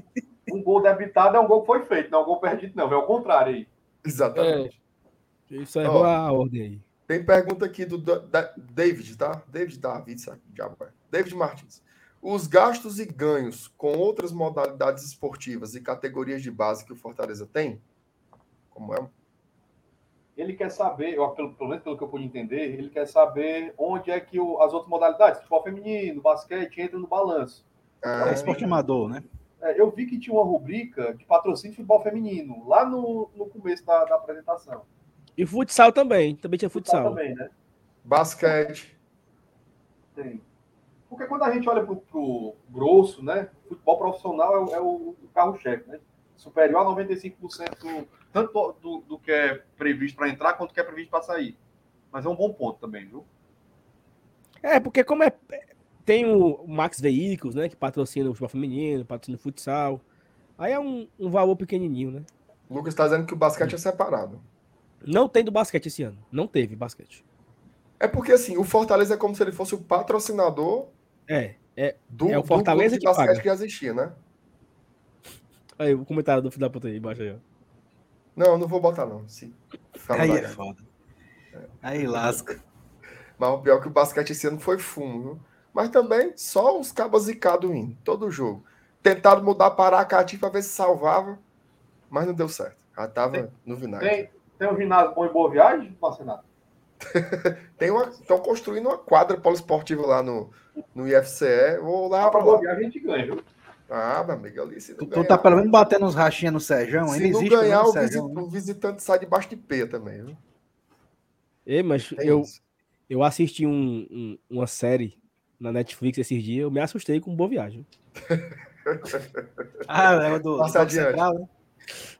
um, gol debitado é um gol que foi feito, não é um gol perdido, não. É o contrário aí. Exatamente. É, isso é oh, a ordem aí. Tem pergunta aqui do da, David, tá? David David, sabe? David Martins. Os gastos e ganhos com outras modalidades esportivas e categorias de base que o Fortaleza tem? Como é? Ele quer saber, ou pelo, pelo menos pelo que eu pude entender, ele quer saber onde é que o, as outras modalidades, futebol feminino, basquete, entram no balanço. É, é esporte amador, né? é, eu vi que tinha uma rubrica de patrocínio de futebol feminino, lá no, no começo da, da apresentação. E futsal também, também tinha futsal. futsal também, né? Basquete. Tem. Porque quando a gente olha pro, pro grosso, né? Futebol profissional é, é o, o carro-chefe, né? Superior a 95% tanto do, do, que é previsto para entrar quanto do que é previsto para sair. Mas é um bom ponto também, viu? É, porque como é. Tem o Max Veículos, né? Que patrocina o futebol feminino, patrocina o futsal. Aí é um, um valor pequenininho, né? O Lucas está dizendo que o basquete é separado. Não tem do basquete esse ano. Não teve basquete. É porque assim, o Fortaleza é como se ele fosse o patrocinador é, é, do, é o Fortaleza do que basquete paga. que existia, né? Aí, o comentário do filho da puta aí, embaixo aí, ó. Não, não vou botar, não. Sim. aí é foda. É. Aí lasca. Mas o pior é que o basquete esse ano foi fumo, viu? Mas também só os cabos zicados indo, todo jogo. Tentaram mudar para Aracati para ver se salvava, mas não deu certo. Já tava tem, no vinagre. Tem, tem um ginásio bom em Boa Viagem, Marcenato? tem uma, estão construindo uma quadra poliesportiva lá no, no IFCE. Vou lá ah, para lá. a gente ganha, viu? Ah, meu amigo, ali se tu, ganhar, tu tá pelo menos batendo uns rachinhas no Sérgio, Se não ganhar, o, Sérgio, visit, né? o, visitante sai debaixo de P também, viu? Ei, mas eu, eu assisti um, um, uma série na Netflix esses dias, eu me assustei com Boa Viagem. ah, é do. Passa adiante. Central, né?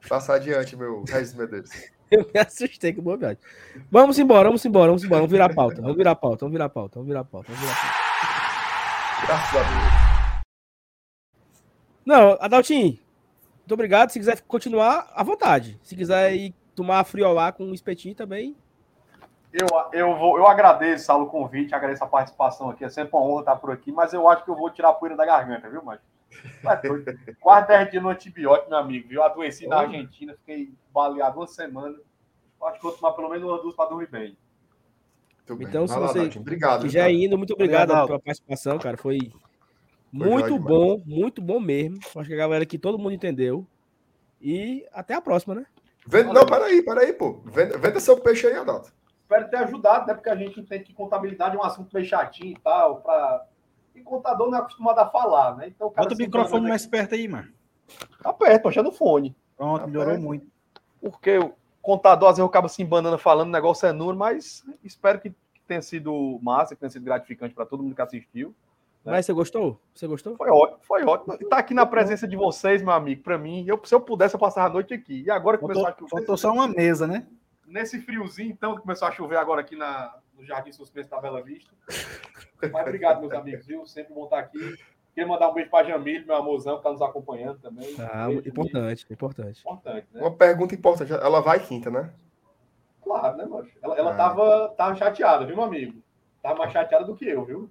Passa adiante, meu Reis Medeiros. Eu me assustei com Boa Viagem. Vamos embora, vamos embora, vamos embora. Vamos virar a pauta. Vamos virar a pauta, vamos virar a pauta, vamos virar a pauta. Vamos virar a pauta. Graças a Deus. Não, Adaltinho, muito obrigado. Se quiser continuar, à vontade. Se quiser ir tomar friolá com um espetinho também. Eu, eu, vou, eu agradeço, Saulo, o convite, agradeço a participação aqui. É sempre uma honra estar por aqui, mas eu acho que eu vou tirar a poeira da garganta, viu, Márcio? Quase 10 dias no antibiótico, meu amigo, viu? Adoeci na Argentina, fiquei baleado uma semana. Acho que vou tomar pelo menos umas duas para dormir bem. Então, se você obrigado, quiser indo, muito obrigado, obrigado pela participação, cara. Foi muito bom, muito bom mesmo. Acho que a galera aqui, todo mundo entendeu. E até a próxima, né? Venda, não, peraí, peraí, pô. Venda, venda seu peixe aí, Adalto. Espero ter ajudado, né? Porque a gente entende que contabilidade é um assunto meio chatinho e tal, para e contador não é acostumado a falar, né? Então, o Bota o microfone mais perto aí, mano. Tá perto, puxa no fone. Pronto, tá melhorou perto. muito. Porque o contador, às vezes, acaba se embanando falando, o negócio é nulo, mas espero que tenha sido massa, que tenha sido gratificante para todo mundo que assistiu. Né? Mas você gostou? Você gostou? Foi ótimo, foi ótimo. Estar tá aqui na presença de vocês, meu amigo, para mim, eu, se eu pudesse, eu passar a noite aqui. E agora começou a chover. Faltou só uma mesa, né? Nesse friozinho, então, começou a chover agora aqui na, no Jardim Suspenso da Bela Vista. Mas obrigado, meus amigos, viu? Sempre bom estar aqui. Queria mandar um beijo para Jamil, meu amorzão, que está nos acompanhando também. Ah, beijo, importante, importante. importante né? Uma pergunta importante. Ela vai quinta, né? Claro, né, moço? Ela, ela ah. tava, tava chateada, viu, meu amigo? Tava mais chateada do que eu, viu?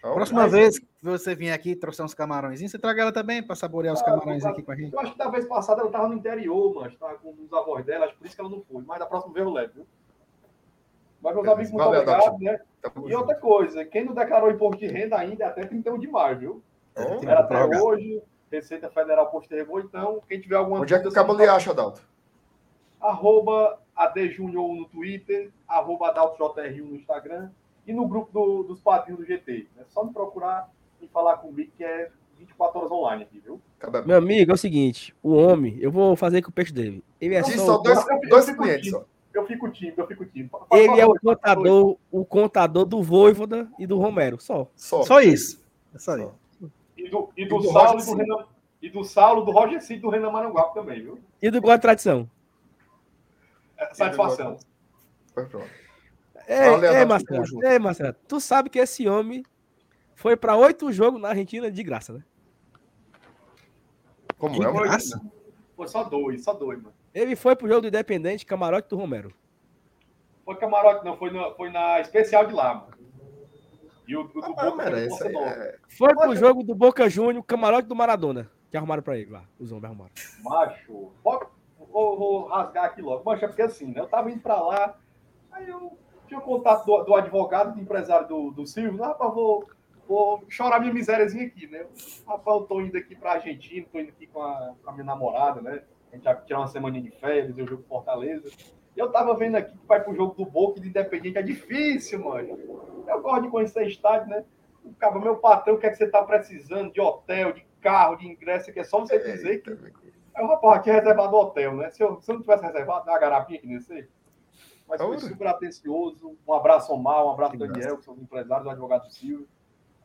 Então, Próxima mas... vez que você vier aqui trouxer uns camarões, você traga ela também para saborear os camarões aqui com a gente? Eu acho que da vez passada ela tava no interior, mano. Tava com os avós dela, acho por isso que ela não foi. Mas da próxima vez eu levo, viu? Mas, meus amigos, muito Valeu, obrigado, né? E outra coisa, quem não declarou imposto de renda ainda é até 31 de maio, viu? É, Era até hoje, Receita Federal postergou, então, quem tiver alguma Onde é que o cabo lhe acha, Adalto? Arroba ADJunior no Twitter, arroba AdaltoJR1 no Instagram e no grupo do, dos padrinhos do GT. É só me procurar e falar comigo que é 24 horas online aqui, viu? Meu amigo, é o seguinte, o homem, eu vou fazer com o peixe dele. Ele é só, só dois, dois clientes, só. Eu fico tímido, eu fico tímido. Ele é o contador, o contador do Voivoda e do Romero, só. Só, só isso. É só isso. E do, e do, e do Saulo, do Renan, e do Saulo, do Roger Cid, do Renan Maranguape também, viu? E do Guarda Tradição. É, satisfação. Foi pronto. É, Marcelo, é, Marcelo, tu sabe que esse homem foi para oito jogos na Argentina de graça, né? Como de é? Graça? Foi só dois, só dois, mano. Ele foi pro jogo do Independente, camarote do Romero. Foi camarote, não, foi na, foi na especial de lá, mano. E o, do ah, Boca merece, é... Foi pro jogo do Boca Júnior, camarote do Maradona. Que arrumaram pra ele lá. Os homens arrumaram. Macho, vou, vou, rasgar aqui logo. Macho, é porque assim, né? Eu tava indo pra lá, aí eu tinha contato do, do advogado, do empresário do, do Silvio. Rapaz, vou, vou chorar minha misériazinha aqui, né? Rapaz, eu tô indo aqui pra Argentina, tô indo aqui com a, com a minha namorada, né? A gente vai tirar uma semana de férias, eu jogo Fortaleza. E eu tava vendo aqui que vai pro jogo do Boca e do Independente é difícil, mano. Eu gosto de conhecer estádio, né? O cara, meu patrão, o que é que você tá precisando de hotel, de carro, de ingresso, que é só você dizer que. É o rapaz aqui é reservado no hotel, né? Se eu, se eu não tivesse reservado, dá uma garapinha aqui nesse. Mas foi super atencioso. Um abraço ao Mal, um abraço ao Daniel, que são os empresários do advogado Silvio.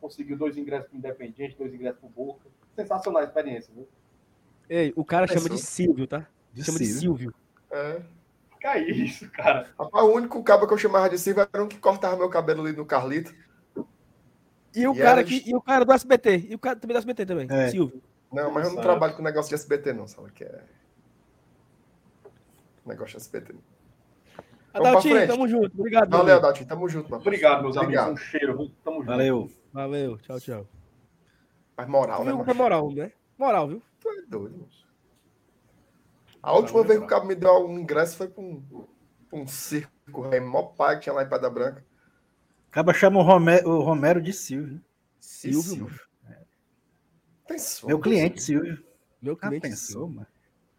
Conseguiu dois ingressos para o Independente, dois ingressos para o Boca. Sensacional a experiência, viu? Ei, o cara chama de Silvio, tá? De chama Silvio. de Silvio. É. Que é isso, cara? Rapaz, o único cabo que eu chamava de Silvio era um que cortava meu cabelo ali no Carlito. E o, e cara, que, e o cara do SBT. E o cara também do SBT também, é. Silvio. Não, mas eu não trabalho com negócio de SBT, não, sabe? Que é. Negócio de SBT. Adaltinho, tamo junto. Obrigado. Valeu, Adaltinho. Tamo junto, mano. Obrigado, meus Obrigado. amigos. Um cheiro. Tamo junto. Valeu. Valeu. Tchau, tchau. Mas moral, né? É moral, né? Moral, viu? Tu é doido, moço. A última vez que o cabo me deu um ingresso foi pra um, pra um circo, é mó pai que tinha lá em Pedra Branca. Acaba chama o Romero, o Romero de Silvio. Silvio, Silvio. É. Pensou. Meu cliente, Silvio. Meu cliente. Ah, pensou, mano.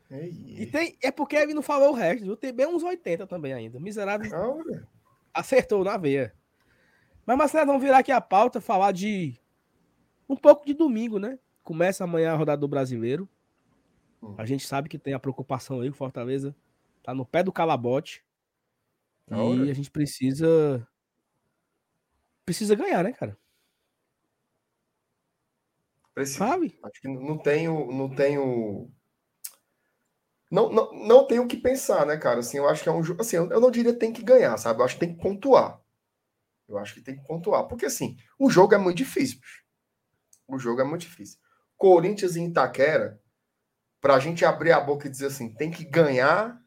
E tem, é porque ele não falou o resto, viu? Tem bem uns 80 também ainda. Miserável. Acertou na veia. Mas, Marcelo, vamos virar aqui a pauta, falar de um pouco de domingo, né? Começa amanhã a rodada do brasileiro. Hum. A gente sabe que tem a preocupação aí, o Fortaleza tá no pé do calabote. e a gente precisa. Precisa ganhar, né, cara? Precisa. Sabe? Acho que não tenho, não tenho não, não, não tem o que pensar, né, cara? Assim, eu acho que é um jogo. Assim, eu não diria tem que ganhar, sabe? Eu acho que tem que pontuar. Eu acho que tem que pontuar. Porque, assim, o jogo é muito difícil. O jogo é muito difícil. Corinthians e Itaquera, pra gente abrir a boca e dizer assim, tem que ganhar,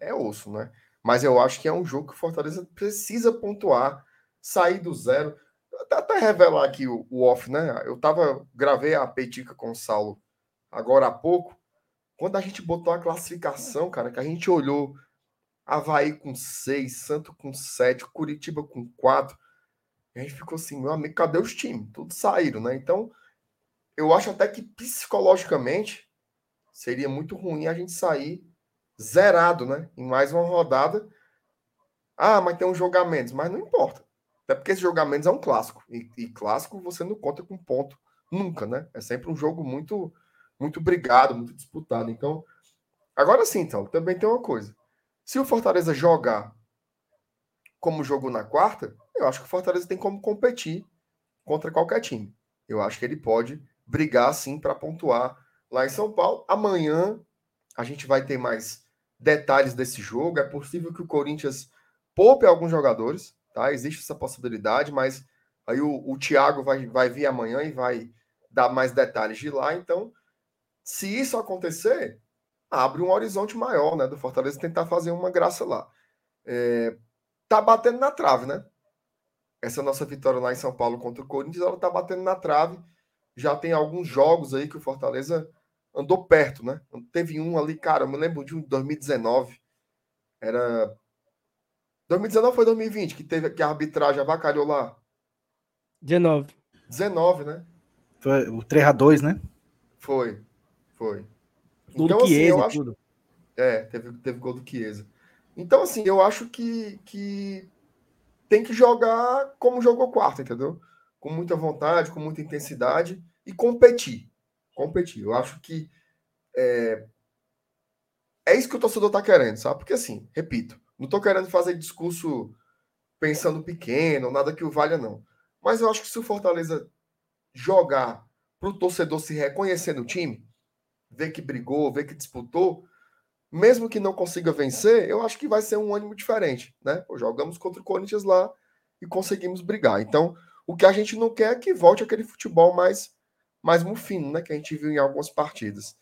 é osso, né? Mas eu acho que é um jogo que o Fortaleza precisa pontuar, sair do zero. Até, até revelar aqui o, o, off, né? Eu tava, gravei a petica com o Saulo agora há pouco. Quando a gente botou a classificação, cara, que a gente olhou Havaí com 6, Santo com 7, Curitiba com 4, a gente ficou assim, meu amigo, cadê os times? Todos saíram, né? Então, eu acho até que psicologicamente seria muito ruim a gente sair zerado, né? Em mais uma rodada. Ah, mas tem uns jogamentos, mas não importa. Até porque esse jogamentos é um clássico. E, e clássico você não conta com ponto nunca, né? É sempre um jogo muito muito brigado, muito disputado. Então, agora sim, então, também tem uma coisa. Se o Fortaleza jogar como jogou na quarta, eu acho que o Fortaleza tem como competir contra qualquer time. Eu acho que ele pode brigar sim para pontuar lá em São Paulo. Amanhã a gente vai ter mais detalhes desse jogo. É possível que o Corinthians poupe alguns jogadores, tá? Existe essa possibilidade, mas aí o, o Thiago vai, vai vir amanhã e vai dar mais detalhes de lá. Então, se isso acontecer, abre um horizonte maior, né? Do Fortaleza tentar fazer uma graça lá. É, tá batendo na trave, né? Essa nossa vitória lá em São Paulo contra o Corinthians, ela tá batendo na trave. Já tem alguns jogos aí que o Fortaleza andou perto, né? Teve um ali, cara, eu me lembro de um 2019. Era 2019 foi 2020 que teve que a arbitragem avacalhou lá. 19. 19, né? Foi o 3 a 2, né? Foi. Foi. Gol então, do assim, Chiesa, acho... tudo. É, teve, teve gol do Chiesa. Então, assim, eu acho que, que tem que jogar como jogou quarto, entendeu? Com muita vontade, com muita intensidade e competir. Competir. Eu acho que é, é isso que o torcedor tá querendo, sabe? Porque, assim, repito, não tô querendo fazer discurso pensando pequeno, nada que o valha, não. Mas eu acho que se o Fortaleza jogar para o torcedor se reconhecer no time, ver que brigou, ver que disputou, mesmo que não consiga vencer, eu acho que vai ser um ânimo diferente, né? Jogamos contra o Corinthians lá e conseguimos brigar. Então, o que a gente não quer é que volte aquele futebol mais mais mufino, né, que a gente viu em algumas partidas.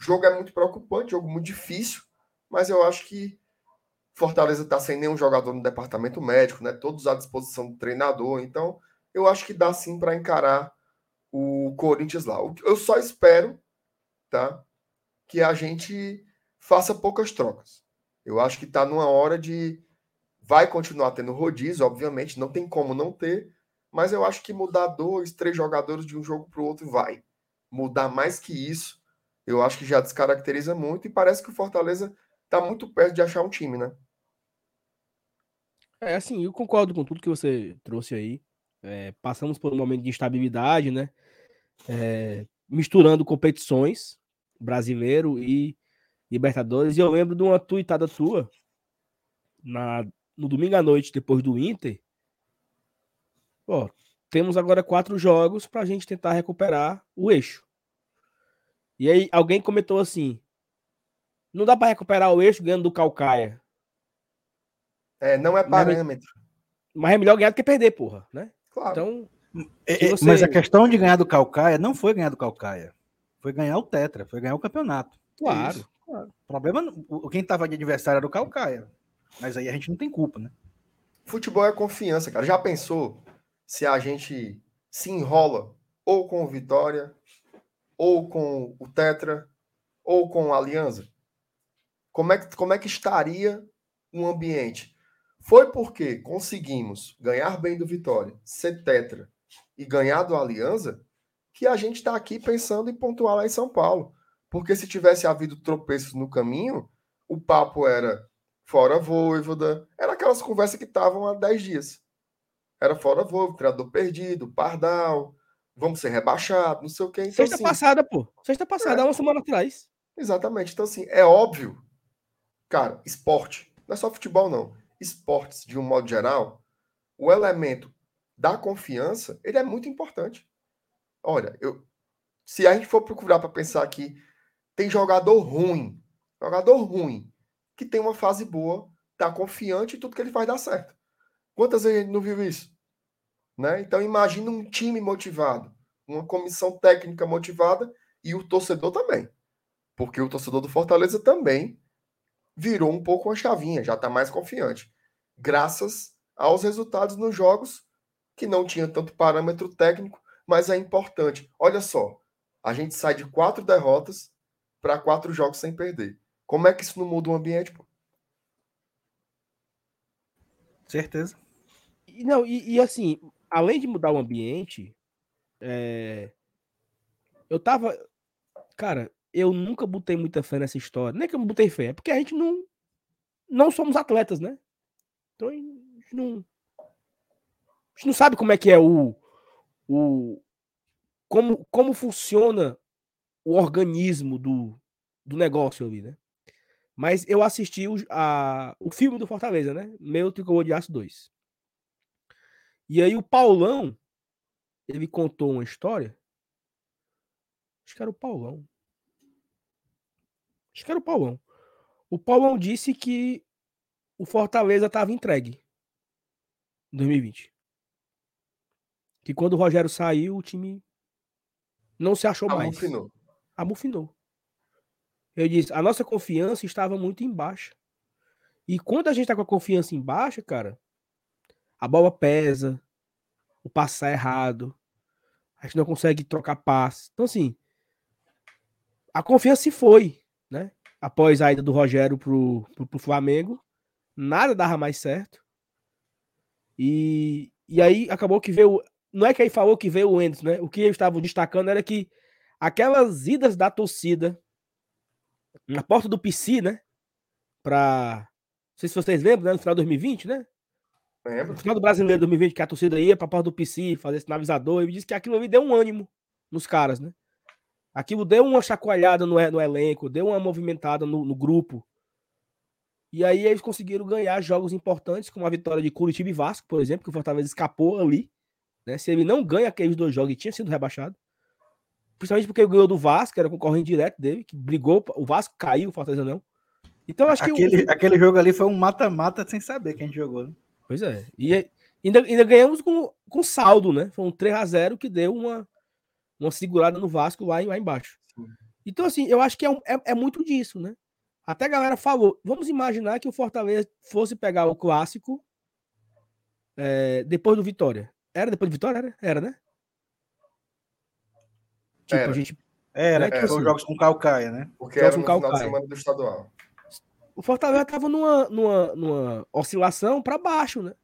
O jogo é muito preocupante, jogo muito difícil, mas eu acho que Fortaleza está sem nenhum jogador no departamento médico, né? Todos à disposição do treinador, então eu acho que dá sim para encarar o Corinthians lá. Eu só espero tá? Que a gente faça poucas trocas. Eu acho que está numa hora de. Vai continuar tendo rodízio, obviamente, não tem como não ter, mas eu acho que mudar dois, três jogadores de um jogo para o outro vai. Mudar mais que isso, eu acho que já descaracteriza muito e parece que o Fortaleza está muito perto de achar um time, né? É assim, eu concordo com tudo que você trouxe aí. É, passamos por um momento de instabilidade, né? É, misturando competições, brasileiro e Libertadores. E eu lembro de uma tuitada tua na, no domingo à noite, depois do Inter. Ó, temos agora quatro jogos para a gente tentar recuperar o eixo. E aí alguém comentou assim: não dá para recuperar o eixo ganhando do Calcaia. É, não é parâmetro. Mas é melhor ganhar do que perder, porra, né? Claro. Então, é, é, você... Mas a questão de ganhar do Calcaia não foi ganhar do Calcaia. Foi ganhar o Tetra, foi ganhar o campeonato. Claro. claro. O problema, quem estava de adversário era o Calcaia. Mas aí a gente não tem culpa, né? Futebol é confiança, cara. Já pensou se a gente se enrola ou com o Vitória, ou com o Tetra, ou com a Aliança? Como é que, como é que estaria um ambiente? Foi porque conseguimos ganhar bem do Vitória, ser Tetra e ganhar do Aliança que a gente está aqui pensando em pontuar lá em São Paulo. Porque se tivesse havido tropeços no caminho, o papo era fora Voivoda, era aquelas conversas que estavam há 10 dias. Era fora Voivoda, treinador perdido, Pardal, vamos ser rebaixados, não sei o quê. Então, Sexta assim, passada, pô. Sexta passada, é, uma semana atrás. Exatamente. Então, assim, é óbvio, cara, esporte, não é só futebol, não. Esportes, de um modo geral, o elemento da confiança, ele é muito importante. Olha, eu, se a gente for procurar para pensar aqui, tem jogador ruim, jogador ruim, que tem uma fase boa, tá confiante e tudo que ele faz dá certo. Quantas vezes a gente não viu isso? Né? Então imagina um time motivado, uma comissão técnica motivada e o torcedor também. Porque o torcedor do Fortaleza também virou um pouco uma chavinha, já está mais confiante. Graças aos resultados nos jogos que não tinha tanto parâmetro técnico, mas é importante. Olha só, a gente sai de quatro derrotas para quatro jogos sem perder. Como é que isso não muda o ambiente? Pô? Certeza. E, não, e, e, assim, além de mudar o ambiente, é... eu tava. Cara, eu nunca botei muita fé nessa história. Nem que eu não botei fé, é porque a gente não. Não somos atletas, né? Então a gente não. A gente não sabe como é que é o. o como, como funciona o organismo do, do negócio ali, né? Mas eu assisti o, a, o filme do Fortaleza, né? Meu Tricolor de Aço 2. E aí o Paulão, ele contou uma história. Acho que era o Paulão. Acho que era o Paulão. O Paulão disse que o Fortaleza estava entregue em 2020. Que quando o Rogério saiu, o time não se achou mais. Amufinou. Amufinou. Eu disse, a nossa confiança estava muito em baixa. E quando a gente está com a confiança em baixa, cara, a bola pesa, o passe errado, a gente não consegue trocar passe. Então, assim, a confiança se foi, né? Após a ida do Rogério pro, pro, pro Flamengo, nada dava mais certo. E, e aí acabou que veio. Não é que aí falou que veio o Endes, né? O que eles estavam destacando era que aquelas idas da torcida na porta do PC, né? Pra. Não sei se vocês lembram, né? No final de 2020, né? Lembro. No final do brasileiro 2020, que a torcida ia pra porta do PC fazer esse avisador, e disse que aquilo ali deu um ânimo nos caras, né? Aquilo deu uma chacoalhada no, no elenco, deu uma movimentada no, no, grupo. E aí eles conseguiram ganhar jogos importantes, como a vitória de Curitiba e Vasco, por exemplo, que o Fortaleza escapou ali. Né? Se ele não ganha aqueles dois jogos, ele tinha sido rebaixado. Principalmente porque ele ganhou do Vasco, que era concorrente direto dele, que brigou, o Vasco caiu, o Fortaleza não. Então acho aquele, que. O... Aquele jogo ali foi um mata-mata sem saber quem jogou, né? Pois é. E ainda, ainda ganhamos com, com saldo, né? Foi um 3x0 que deu uma, uma segurada no Vasco lá, lá embaixo. Então, assim, eu acho que é, um, é, é, muito disso, né? Até a galera falou: vamos imaginar que o Fortaleza fosse pegar o clássico é, depois do Vitória. Era depois do Vitória? Era, era né? Tipo, era. a gente. Era, né? tipo, assim, jogos com Calcaia, né? Porque jogos era no Calcaia. final de semana do estadual. O Fortaleza tava numa, numa, numa oscilação para baixo, né?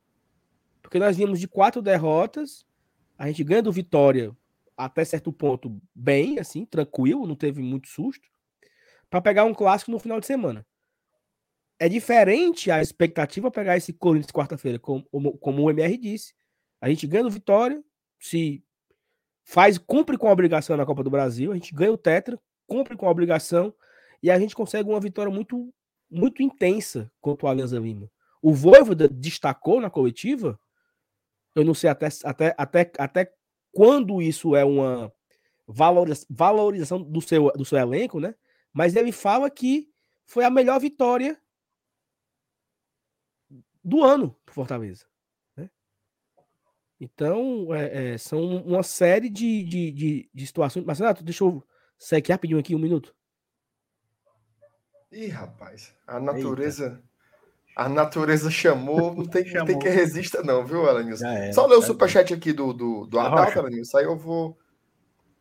Porque nós vimos de quatro derrotas, a gente ganha do Vitória até certo ponto bem, assim, tranquilo, não teve muito susto, para pegar um clássico no final de semana. É diferente a expectativa pegar esse Corinthians quarta-feira, como, como o MR disse. A gente ganha do Vitória, se faz, cumpre com a obrigação na Copa do Brasil, a gente ganha o Tetra, cumpre com a obrigação e a gente consegue uma vitória muito muito intensa contra o Alianza Lima. O Voivoda destacou na coletiva, eu não sei até, até, até, até quando isso é uma valorização do seu, do seu elenco, né? Mas ele fala que foi a melhor vitória do ano do Fortaleza. Então, é, é, são uma série de, de, de, de situações. Mas, Renato, deixa eu sair aqui rapidinho aqui, um minuto. Ih, rapaz, a natureza. Eita. A natureza chamou, não tem, chamou. tem que resista, não, viu, Alanils? Só ler o superchat aqui do, do, do Adalto, Alanils, aí eu vou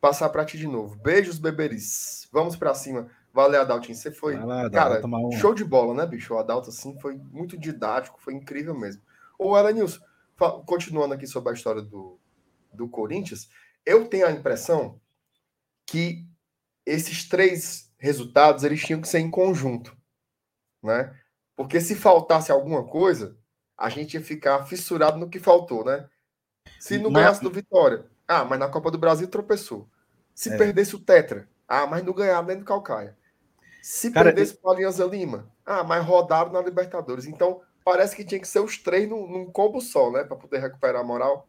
passar para ti de novo. Beijos, beberis. Vamos para cima. Valeu, Adaltinho. Você foi. Lá, cara, um... show de bola, né, bicho? O Adalto, assim, foi muito didático, foi incrível mesmo. Ô, Alanils, continuando aqui sobre a história do, do Corinthians, eu tenho a impressão que esses três resultados eles tinham que ser em conjunto, né? Porque se faltasse alguma coisa, a gente ia ficar fissurado no que faltou, né? Se não ganhasse do Vitória, ah, mas na Copa do Brasil tropeçou. Se é. perdesse o Tetra, ah, mas não ganhava nem do Calcaia. Se Cara, perdesse para Alianza Lima, ah, mas rodaram na Libertadores. Então, parece que tinha que ser os três num, num combo só, né? Para poder recuperar a moral.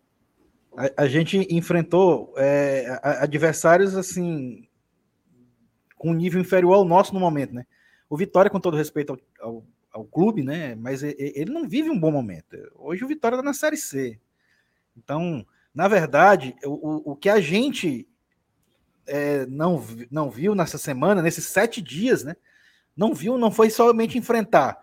A, a gente enfrentou é, adversários assim com um nível inferior ao nosso no momento, né? O Vitória, com todo respeito ao, ao, ao clube, né? Mas ele não vive um bom momento. Hoje o Vitória está na Série C. Então, na verdade, o, o, que a gente é, não, não viu nessa semana, nesses sete dias, né? Não viu, não foi somente enfrentar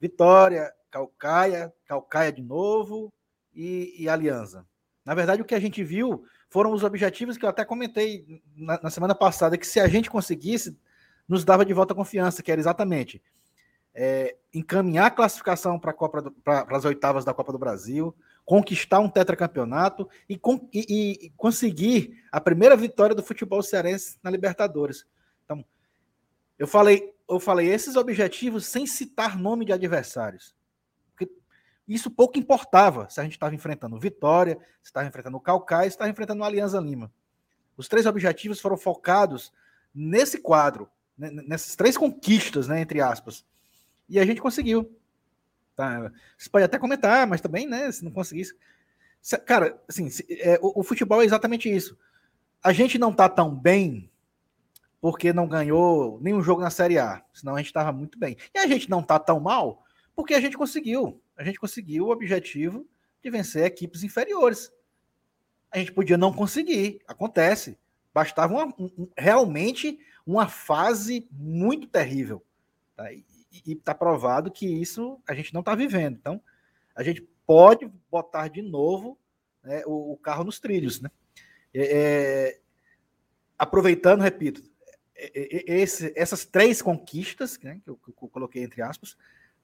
Vitória, Calcaia, Calcaia de novo e, e Aliança. Na verdade, o que a gente viu foram os objetivos que eu até comentei na, na semana passada, que se a gente conseguisse, nos dava de volta a confiança, que era exatamente é, encaminhar a classificação para as oitavas da Copa do Brasil, conquistar um tetracampeonato e, e, e, conseguir a primeira vitória do futebol cearense na Libertadores. Então, eu falei, eu falei esses objetivos sem citar nome de adversários. Isso pouco importava se a gente estava enfrentando Vitória, se estava enfrentando o Calcaia, se estava enfrentando o Alianza Lima. Os três objetivos foram focados nesse quadro, né, nessas três conquistas, né, entre aspas. E a gente conseguiu. Tá? Você pode até comentar, mas também, né, se não conseguisse. Cara, assim, é, o, o, futebol é exatamente isso. A gente não tá tão bem porque não ganhou nenhum jogo na Série A, senão a gente tava muito bem. E a gente não tá tão mal porque a gente conseguiu. A gente conseguiu o objetivo de vencer equipes inferiores. A gente podia não conseguir, acontece. Bastava uma, um, realmente uma fase muito terrível. Tá? e está provado que isso a gente não está vivendo. Então, a gente pode botar de novo né, o, o, carro nos trilhos. Né? É, é aproveitando, repito, é, é, esse, essas três conquistas né, que, eu, que, eu, coloquei entre aspas,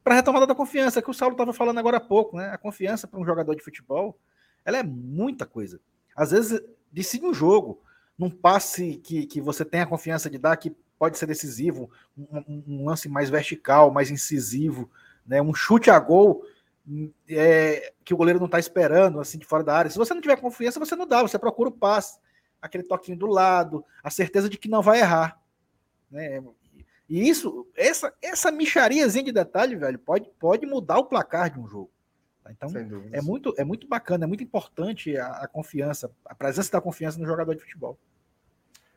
para retomada da confiança, que o Saulo estava falando agora há pouco. Né? A confiança para um jogador de futebol ela é muita coisa. Às vezes, decide um jogo, num passe que, que você tem a confiança de dar, que pode ser decisivo, um, um lance mais vertical, mais incisivo, né? um chute a gol é, que o goleiro não está esperando, assim, de fora da área. Se você não tiver confiança, você não dá, você procura o passe, aquele toquinho do lado, a certeza de que não vai errar. Né? E isso, essa, essa michariazinha de detalhe, velho, pode, pode mudar o placar de um jogo. Tá? Então, é muito, é muito bacana, é muito importante a, a confiança, a presença da confiança no jogador de futebol.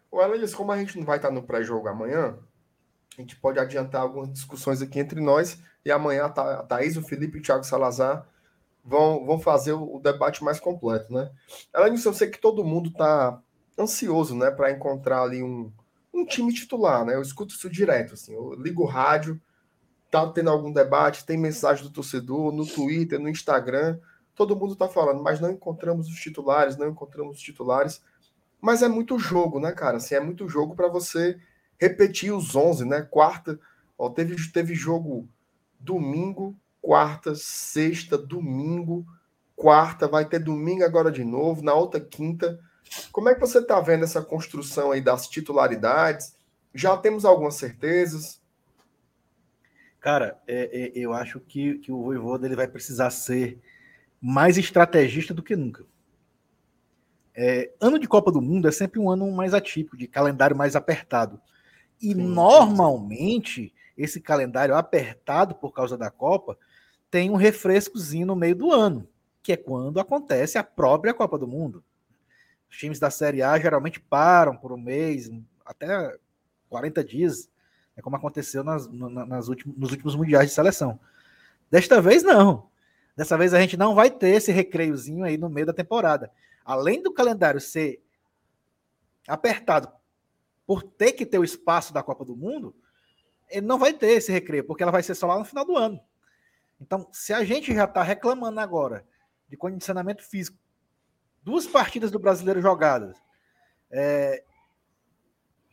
O Elias, como a gente não vai estar no pré-jogo amanhã, a gente pode adiantar algumas discussões aqui entre nós e amanhã a Thaís, o Felipe e o Thiago Salazar vão, vão fazer o, debate mais completo, né? Elias, eu sei que todo mundo está ansioso, né, para encontrar ali um, um time titular, né? Eu escuto isso direto, assim, eu ligo o rádio, tá tendo algum debate, tem mensagem do torcedor no Twitter, no Instagram, todo mundo está falando, mas não encontramos os titulares, não encontramos os titulares. Mas é muito jogo, né, cara? Assim, é muito jogo para você repetir os 11, né? Quarta, ó, teve, teve jogo domingo, quarta, sexta, domingo, quarta, vai ter domingo agora de novo, na outra quinta. Como é que você está vendo essa construção aí das titularidades? Já temos algumas certezas? Cara, é, é, eu acho que, que o Voivoda ele vai precisar ser mais estrategista do que nunca. É, ano de Copa do Mundo é sempre um ano mais atípico, de calendário mais apertado. E sim, normalmente, esse calendário apertado por causa da Copa tem um refrescozinho no meio do ano, que é quando acontece a própria Copa do Mundo. Os times da Série A geralmente param por um mês, até 40 dias, é como aconteceu nas, nas nos últimos mundiais de seleção. Desta vez, não. Dessa vez a gente não vai ter esse recreiozinho aí no meio da temporada. Além do calendário ser apertado por ter que ter o espaço da Copa do Mundo, ele não vai ter esse recreio, porque ela vai ser só lá no final do ano. Então, se a gente já está reclamando agora de condicionamento físico, duas partidas do brasileiro jogadas, é,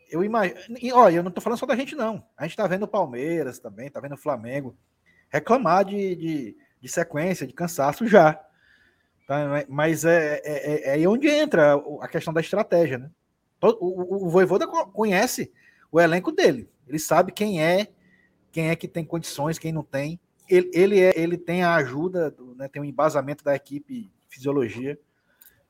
eu imagino. Olha, eu não estou falando só da gente, não. A gente está vendo o Palmeiras também, está vendo o Flamengo reclamar de, de, de, sequência, de cansaço já. Tá? Mas é, é, é, é aí onde entra a questão da estratégia, né? O, o, o Voivoda conhece o elenco dele. Ele sabe quem é, quem é que tem condições, quem não tem. Ele, ele, é, ele tem a ajuda, né, tem o um embasamento da equipe fisiologia.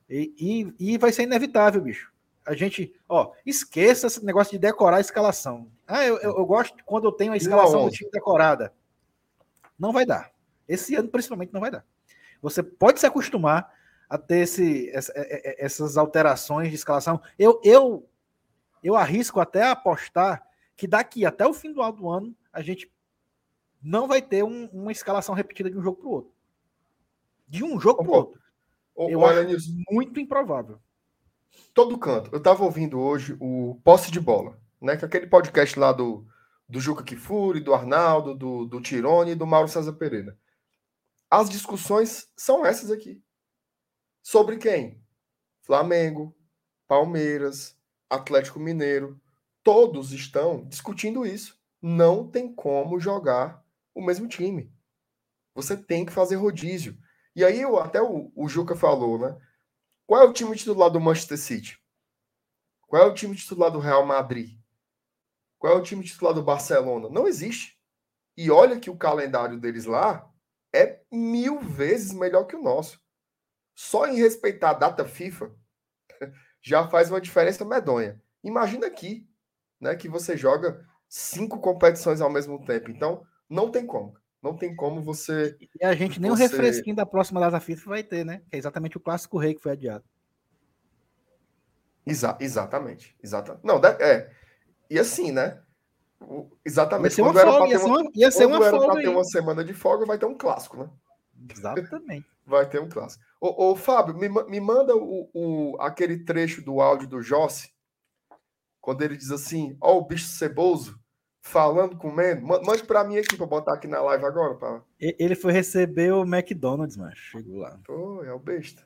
E, e, e vai ser inevitável, bicho a gente, ó, esqueça esse negócio de decorar a escalação. Ah, eu, eu, eu gosto quando eu tenho a escalação do time decorada. Não vai dar. Esse ano, principalmente, não vai dar. Você pode se acostumar a ter esse, essa, essas alterações de escalação. Eu, eu, eu arrisco até apostar que daqui até o fim do ano a gente não vai ter um, uma escalação repetida de um jogo para o outro. De um jogo para o outro. Eu acho muito improvável todo canto. Eu estava ouvindo hoje o Posse de Bola, né? Que é aquele podcast lá do, do Juca Kifuri, do Arnaldo, do, do Tirone e do Mauro César Pereira. As discussões são essas aqui. Sobre quem? Flamengo, Palmeiras, Atlético Mineiro. Todos estão discutindo isso. Não tem como jogar o mesmo time. Você tem que fazer rodízio. E aí, até o, o Juca falou, né? Qual é o time titular do Manchester City? Qual é o time titular do Real Madrid? Qual é o time titular do Barcelona? Não existe. E olha que o calendário deles lá é mil vezes melhor que o nosso. Só em respeitar a data FIFA já faz uma diferença medonha. Imagina aqui, né, que você joga cinco competições ao mesmo tempo. Então, não tem como. Não tem como você. E a gente nem o você... um refresquinho da próxima data FIFA vai ter, né? Que é exatamente o clássico rei que foi adiado. Exa exatamente. Exatamente. Não, é. E assim, né? Exatamente. Ia ser uma folga, ia ser uma, ia ser uma folga. ter uma semana de folga, vai ter um clássico, né? Exatamente. vai ter um clássico. Ô, ô Fábio, me, me manda o, o, aquele trecho do áudio do Jossi, quando ele diz assim: Ó, oh, o bicho ceboso falando, comendo. Mande para mim aqui para botar aqui na live agora. Pra... Ele foi receber o McDonald's, mas chegou lá. Pô, é o besta.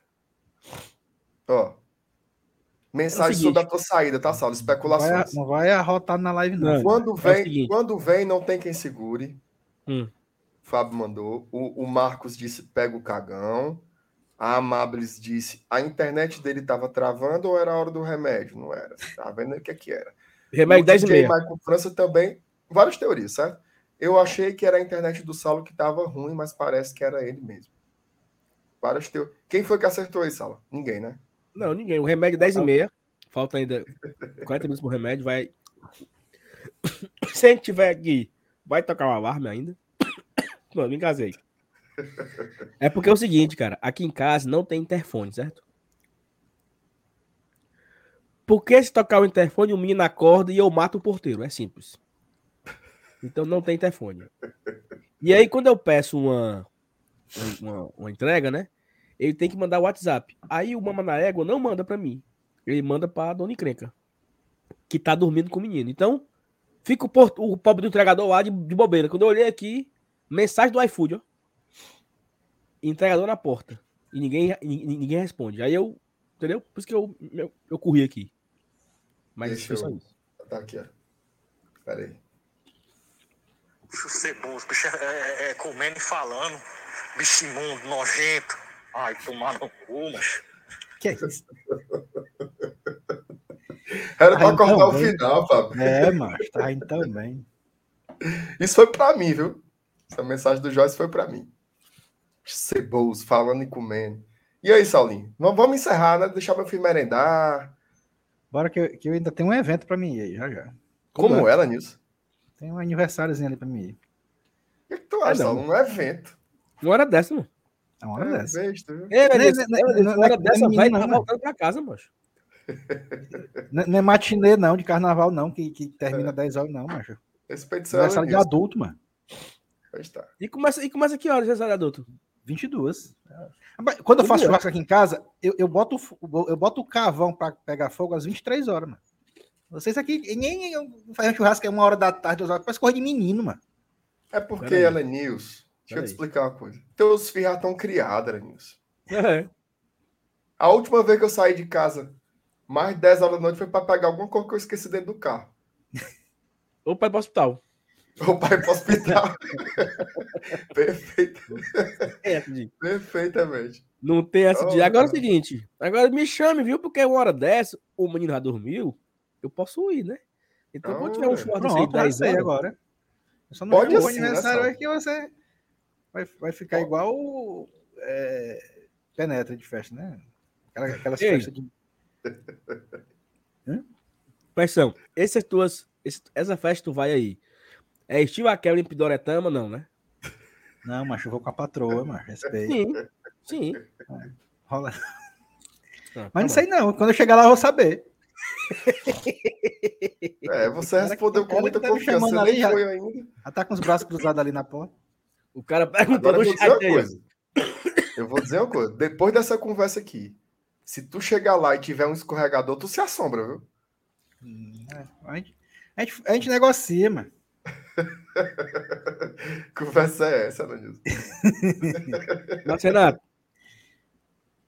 Ó. Mensagem é sobre a tua saída, tá, Saulo? Especulações. Não vai, arrotar na live, não. Quando é vem, é quando vem, não tem quem segure. Hum. Fábio mandou. O, o, Marcos disse: pega o cagão. A Amables disse: a internet dele estava travando ou era a hora do remédio? Não era. Tá vendo o que, é que era? Remédio 10 e meia. Michael França também várias teorias, certo? Eu achei que era a internet do Saulo que estava ruim, mas parece que era ele mesmo. Várias teorias. Quem foi que acertou aí, Saulo? Ninguém, né? Não, ninguém. O remédio 10 e meia. Falta ainda 40 minutos pro remédio. Vai. Se a gente tiver aqui, vai tocar o alarme ainda. Mano, me engasei. É porque é o seguinte, cara. Aqui em casa não tem interfone, certo? Porque se tocar o interfone, o menino acorda e eu mato o porteiro? É simples. Então não tem interfone. E aí, quando eu peço uma, uma, uma entrega, né? Ele tem que mandar o WhatsApp. Aí o Mama na Égua não manda para mim. Ele manda pra Dona Encrenca. Que tá dormindo com o menino. Então, fica o, o pobre do entregador lá de, de bobeira. Quando eu olhei aqui, mensagem do iFood, ó. Entregador na porta. E ninguém, ninguém responde. Aí eu, entendeu? Por isso que eu, eu, eu corri aqui. Mas Deixa eu... isso. Tá aqui, ó. Pera aí. Bicho ceboso, bicho é, é, é, comendo e falando. Bicho imundo, nojento. Ai, tomar no cu, mas. Que é isso? Era tá pra cortar o final, Fábio. É, mas tá indo também. Isso foi pra mim, viu? Essa mensagem do Joyce foi pra mim. Ceboso, falando e comendo. E aí, Saulinho? Vamos encerrar, né? Deixar meu filho merendar. Bora que eu, que eu ainda tenho um evento para mim aí, já já. Como, Como ela, Nilson? Tem um aniversáriozinho ali para mim. O que, que tu acha, é Um evento. Uma hora dessa, mano. É uma hora é, dessa. Besta, é, uma hora dessa vai estar voltando para casa, macho. Não é matinê, não, de carnaval, não, que, que termina é. 10 horas, não, macho. Expedição. É de adulto, mano. Tá. E começa, e começa que horas aniversário de adulto? 22. Quando eu faço churrasco aqui em casa, eu, eu, boto, eu boto o carvão para pegar fogo às 23 horas, mano. Vocês aqui, nem fazem churrasco é uma hora da tarde, duas horas, parece coisa de menino, mano. É porque, ela é news. Deixa eu te explicar uma coisa. Teus filhos já estão criados, Elenilson. É. A última vez que eu saí de casa, mais de 10 horas da noite, foi para pegar alguma coisa que eu esqueci dentro do carro. Ou para ir para o hospital. Ou para ir para o hospital. Perfeito. É, Perfeitamente. Não tem essa oh, de. Agora é o seguinte. Agora me chame, viu? Porque uma hora dessa, o menino já dormiu, eu posso ir, né? Então, oh, quando tiver um churrasco assim, 10 horas, agora. Só não Pode assim, né, aniversário é que você vai, vai ficar igual é, penetra de festa, né? Aquela, aquelas Ei. festas de. Pressão, essas tuas, essa festa tu vai aí. É estilo aquela em Pidoretama, não, né? Não, mas eu vou com a patroa, mas respeito. Sim, sim. É, rola. Ah, mas tá não sei não, quando eu chegar lá eu vou saber. É, você respondeu com muita tá confiança, ali, já, ainda. Já tá com os braços cruzados ali na porta. O cara perguntou Agora, eu vou dizer uma coisa. Eu vou dizer uma coisa. Depois dessa conversa aqui, se tu chegar lá e tiver um escorregador, tu se assombra, viu? Hum, é, a, gente, a, gente, a gente negocia, mano. conversa é essa, Ananilson? Mas, Renato,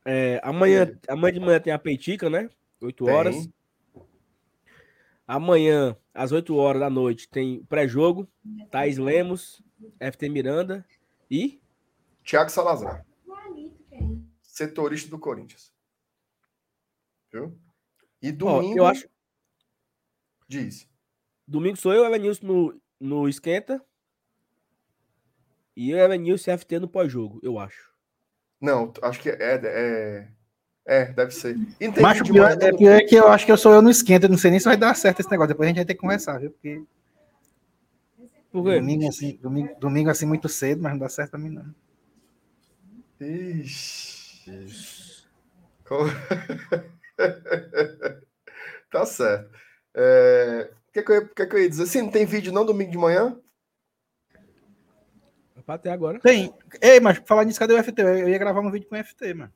é, amanhã, amanhã de manhã tem a peitica, né? 8 horas. Amanhã, às 8 horas da noite, tem pré-jogo. Thais Lemos, FT Miranda e. Thiago Salazar. Setorista do Corinthians. Viu? E domingo. Ó, eu acho. Diz. Domingo sou eu, Evanilson, no, no Esquenta. E eu, Evanilson e FT no pós-jogo, eu acho. Não, acho que é, é, é deve ser. Macho, pior, é, pior é que eu acho que eu sou eu no esquenta, não sei nem se vai dar certo esse negócio. Depois a gente vai ter que conversar, viu? Porque por quê? Domingo assim, domingo, domingo assim muito cedo, mas não dá certo pra mim, não. Ixi. tá certo. É... O que, que, eu, que, que eu ia dizer? Sim, não tem vídeo não domingo de manhã? Até agora. Tem. Ei, mas falar nisso, cadê o FT? Eu ia gravar um vídeo com o FT, mano.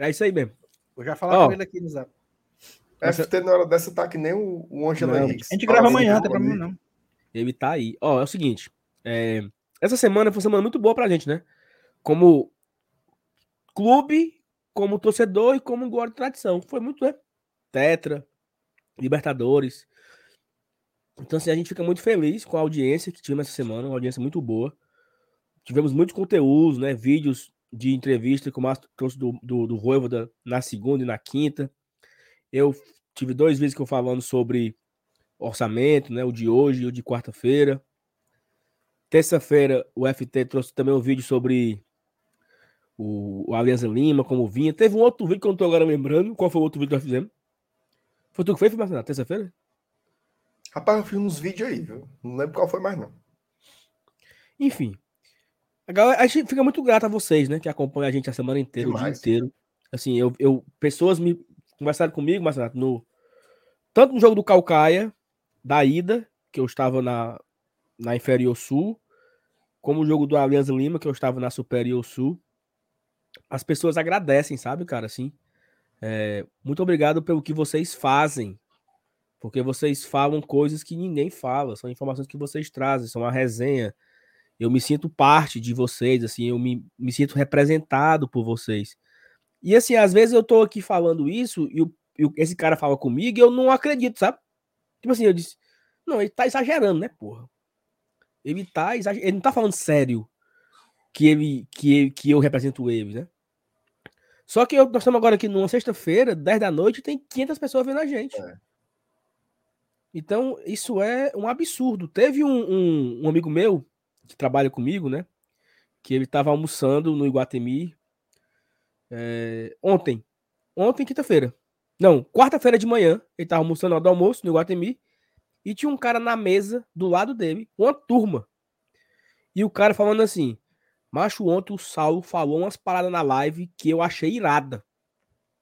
É isso aí mesmo. Vou já falar oh. com ele aqui no zap. FT na hora dessa tá que nem o, o Angelo Henrique. A gente grava amanhã, não tem problema não. Ele tá aí. Ó, é o seguinte. É... Essa semana foi uma semana muito boa pra gente, né? Como clube, como torcedor e como guarda de tradição. Foi muito, né? Tetra, Libertadores. Então, assim, a gente fica muito feliz com a audiência que tivemos essa semana, uma audiência muito boa. Tivemos muitos conteúdos, né? Vídeos de entrevista com o trouxe do, do, do Voivoda na segunda e na quinta. Eu tive dois vídeos que eu falando sobre orçamento, né? O de hoje e o de quarta-feira. Terça-feira, o FT trouxe também um vídeo sobre o, o Alianza Lima, como vinha. Teve um outro vídeo que eu não tô agora lembrando. Qual foi o outro vídeo que nós fizemos? Foi tu que fez, Marcelo? Terça-feira? Rapaz, eu fiz uns vídeos aí, viu? Não lembro qual foi mais, não. Enfim. A, a gente fica muito grato a vocês, né? Que acompanham a gente a semana inteira, Demais. o dia inteiro. Assim, eu, eu, pessoas me conversaram comigo, Marcelo, no, tanto no jogo do Calcaia, da ida, que eu estava na, na Inferior Sul, como o jogo do Alianza Lima, que eu estava na Superior Sul. As pessoas agradecem, sabe, cara? Assim, é, muito obrigado pelo que vocês fazem, porque vocês falam coisas que ninguém fala, são informações que vocês trazem, são uma resenha. Eu me sinto parte de vocês, assim, eu me, me sinto representado por vocês. E assim, às vezes eu tô aqui falando isso e, o, e esse cara fala comigo e eu não acredito, sabe? Tipo assim, eu disse, não, ele tá exagerando, né, porra? Ele tá exagerando, ele não tá falando sério que ele que, que eu represento ele, né? Só que eu, nós estamos agora aqui numa sexta-feira, 10 da noite, tem 500 pessoas vendo a gente. É. Então, isso é um absurdo. Teve um, um, um, amigo meu que trabalha comigo, né? Que ele estava almoçando no Iguatemi. É, ontem. Ontem, quinta-feira. Não, quarta-feira de manhã, ele tava almoçando do almoço no Guatemi. E tinha um cara na mesa do lado dele, uma turma. E o cara falando assim: Macho, ontem o Saulo falou umas paradas na live que eu achei irada.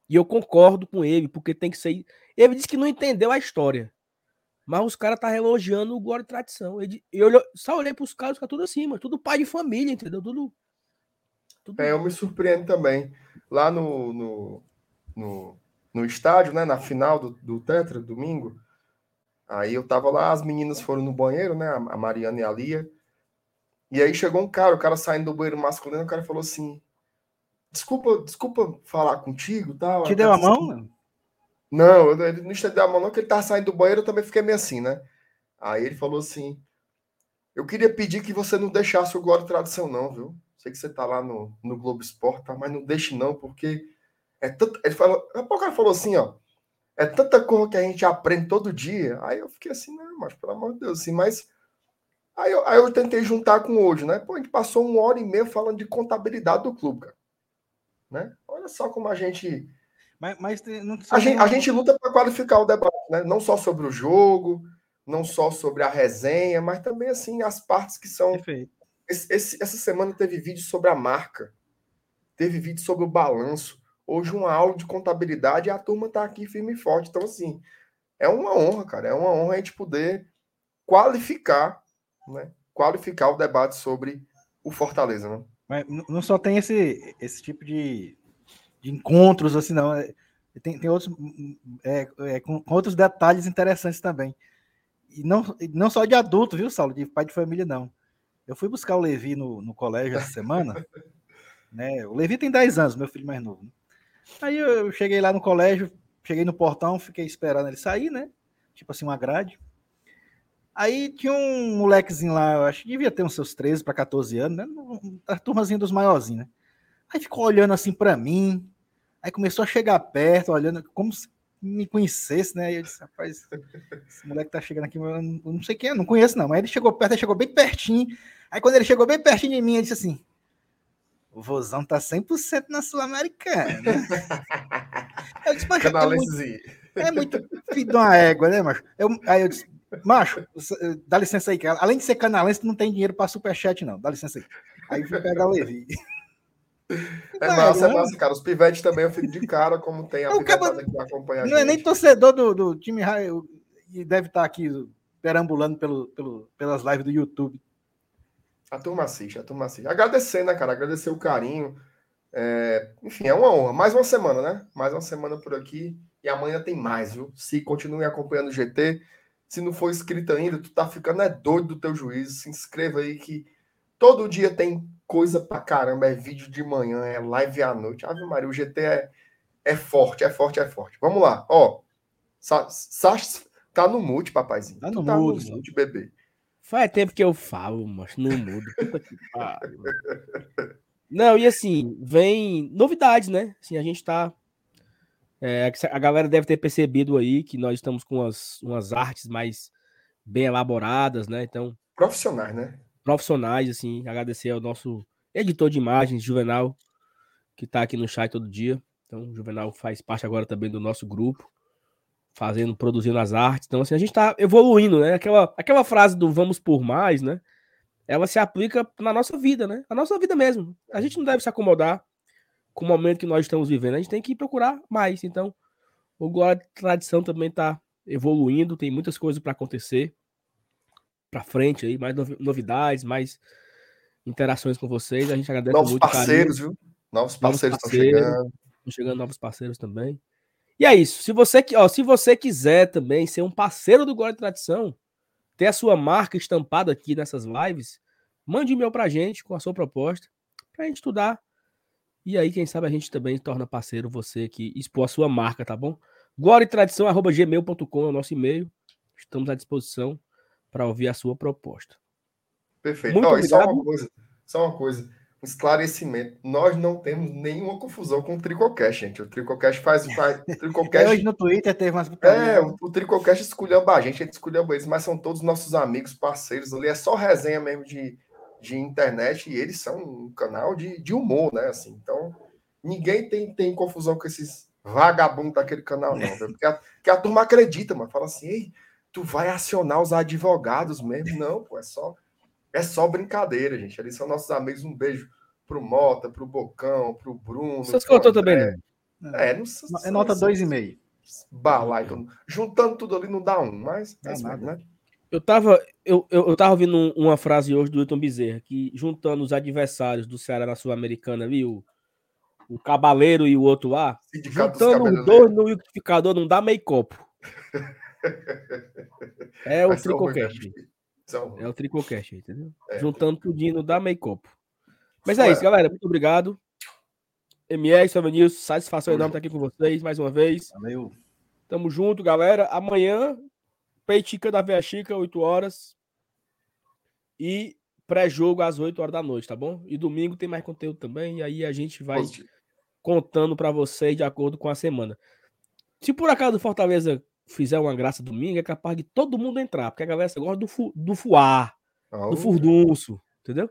E eu concordo com ele, porque tem que ser. Ele disse que não entendeu a história. Mas os caras tá elogiando o Glória e Tradição. Ele, eu só olhei pros caras, fica tudo assim, mas tudo pai de família, entendeu? Tudo. tudo... É, eu me surpreendo também. Lá no, no, no, no estádio, né? Na final do, do Tetra, domingo. Aí eu tava lá, as meninas foram no banheiro, né? A Mariana e a Lia. E aí chegou um cara, o cara saindo do banheiro masculino, o cara falou assim: Desculpa, desculpa falar contigo tal. Te deu a mão? Não, ele não estendeu a mão, não, que ele tava saindo do banheiro, eu também fiquei meio assim, né? Aí ele falou assim: Eu queria pedir que você não deixasse o Glória e Tradição, não, viu? Sei que você tá lá no, no Globo Esporte, tá? mas não deixe, não, porque é tanto. Ele falou, o cara falou assim, ó. É tanta coisa que a gente aprende todo dia. Aí eu fiquei assim, não, mas pelo amor de Deus, assim, mas. Aí eu, aí eu tentei juntar com hoje, né? Pô, a gente passou uma hora e meia falando de contabilidade do clube, cara. Né? Olha só como a gente mas, mas não a, gente, a gente luta para qualificar o debate, né? não só sobre o jogo, não só sobre a resenha, mas também assim as partes que são. Esse, esse, essa semana teve vídeo sobre a marca, teve vídeo sobre o balanço. Hoje, uma aula de contabilidade e a turma está aqui firme e forte. Então, assim, é uma honra, cara. É uma honra a gente poder qualificar, né? Qualificar o debate sobre o Fortaleza, né? Mas não só tem esse, esse tipo de, de encontros, assim, não. É, tem, tem outros, é, é, com, com, outros detalhes interessantes também. E não, não só de adulto, viu, Saulo? De pai de família, não. Eu fui buscar o Levi no, no colégio essa semana. né? O Levi tem 10 anos, meu filho mais novo. Né? Aí eu cheguei lá no colégio, cheguei no portão, fiquei esperando ele sair, né? Tipo assim, uma grade. Aí tinha um molequezinho lá, eu acho que devia ter uns seus 13 para 14 anos, né? A turmazinha dos maiorzinhos, né? Aí ficou olhando assim para mim. Aí começou a chegar perto, olhando como se me conhecesse, né? E eu disse, rapaz, esse moleque tá chegando aqui, eu não sei quem é, não conheço não. Mas ele chegou perto, ele chegou bem pertinho. Aí quando ele chegou bem pertinho de mim, ele disse assim, o vozão tá 100% na Sul-Americana. eu disse, mas é muito, é muito filho de uma égua, né, macho? Eu, aí eu disse, macho, dá licença aí, cara. Além de ser canalense, tu não tem dinheiro para superchat, não. Dá licença aí. Aí fui pegar o Levi. É massa, é massa, cara. Os pivetes também eu fico de cara, como tem a pivetada que acompanha Não é nem torcedor do, do time e deve estar aqui perambulando pelo, pelo, pelas lives do YouTube. A turma assiste, a turma assiste. Agradecer, né, cara? Agradecer o carinho. É... Enfim, é uma honra. Mais uma semana, né? Mais uma semana por aqui. E amanhã tem mais, viu? Se continue acompanhando o GT. Se não for inscrito ainda, tu tá ficando é doido do teu juízo. Se inscreva aí que todo dia tem coisa pra caramba, é vídeo de manhã, é live à noite. Ave Maria, o GT é, é forte, é forte, é forte. Vamos lá, ó. Sasha tá no mute, papaizinho. Tá no, tá mudo, no mute, bebê. Faz tempo que eu falo, mas não mudo. não, e assim, vem novidades, né? Assim, a gente tá. É, a galera deve ter percebido aí que nós estamos com umas, umas artes mais bem elaboradas, né? Então. Profissionais, né? Profissionais, assim, agradecer ao nosso editor de imagens, Juvenal, que está aqui no chat todo dia. Então, o Juvenal faz parte agora também do nosso grupo, fazendo, produzindo as artes. Então, assim, a gente está evoluindo, né? Aquela, aquela frase do vamos por mais, né? Ela se aplica na nossa vida, né? A nossa vida mesmo. A gente não deve se acomodar com o momento que nós estamos vivendo. A gente tem que procurar mais. Então, o Glória Tradição também está evoluindo, tem muitas coisas para acontecer para frente aí, mais novidades, mais interações com vocês. A gente agradece novos muito. Novos parceiros, viu? Novos parceiros estão chegando. Estão chegando novos parceiros também. E é isso. Se você, ó, se você quiser também ser um parceiro do Glória de Tradição, ter a sua marca estampada aqui nessas lives, mande e-mail pra gente com a sua proposta, pra gente estudar. E aí, quem sabe a gente também torna parceiro você que expor a sua marca, tá bom? Glória e tradição, arroba gmail.com é o nosso e-mail. Estamos à disposição para ouvir a sua proposta. Perfeito. Muito só uma coisa, só uma coisa, um esclarecimento. Nós não temos nenhuma confusão com o Tricocast, gente. O Tricocast faz. faz Tricocast... Hoje no Twitter teve umas. É, o, o Tricocast escolheu a gente, a gente escolheu eles, mas são todos nossos amigos, parceiros ali. É só resenha mesmo de, de internet e eles são um canal de, de humor, né? Assim, então, ninguém tem, tem confusão com esses vagabundos daquele canal, não. Viu? Porque, a, porque a turma acredita, mano. Fala assim, ei, tu vai acionar os advogados mesmo? Não, pô, é só, é só brincadeira, gente. Eles são nossos amigos. Um beijo pro Mota, pro Bocão, pro Bruno. Vocês contou também, né? É, não, É nota 2,5. Balai, então, juntando tudo ali não dá um, mas é isso mesmo, nada. né? Eu tava, eu, eu, eu tava ouvindo um- uma frase hoje do Wilton Bezerra, que juntando os adversários do Ceará na Sul-Americana, viu? O Cabaleiro e o outro lá, Sindicato juntando os dois no liquidificador não dá meio copo. É o Tricocast. É o Tricocast, entendeu? É. Juntando tudinho dá meio copo. Mas é Ué. isso, galera. Muito obrigado. MR, Salve Nilson, satisfação enorme estar aqui com vocês mais uma vez. Valeu. Tamo junto, galera. Amanhã, Peitica da Veia Chica, 8 horas. E pré-jogo às 8 horas da noite, tá bom? E domingo tem mais conteúdo também. E aí a gente vai Positivo. contando pra vocês de acordo com a semana. Se por acaso o Fortaleza fizer uma graça domingo, é capaz de todo mundo entrar, porque a galera gosta do, fu do fuá, Ó, do furdunço, entendeu?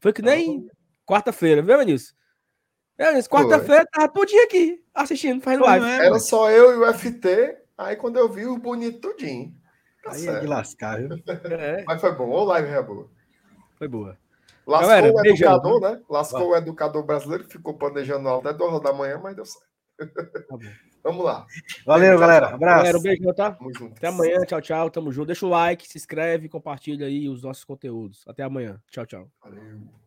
Foi que nem quarta-feira, viu, Vinícius? É, Quarta-feira tava tudinho aqui assistindo, fazendo live. Era só eu e o FT, aí quando eu vi o bonito tudinho. Tá Aí é de lascar, viu? É, Mas foi bom, ô live é boa. foi boa. Lascou Galera, o beijão, educador, né? Lascou o educador brasileiro que ficou planejando até duas horas da manhã, mas deu certo. Tá bom. Vamos lá. Valeu, galera. Abraço. Galera, um beijo, tá? Tamo junto. Até amanhã, tchau, tchau. Tamo junto. Deixa o like, se inscreve, compartilha aí os nossos conteúdos. Até amanhã. Tchau, tchau. Valeu.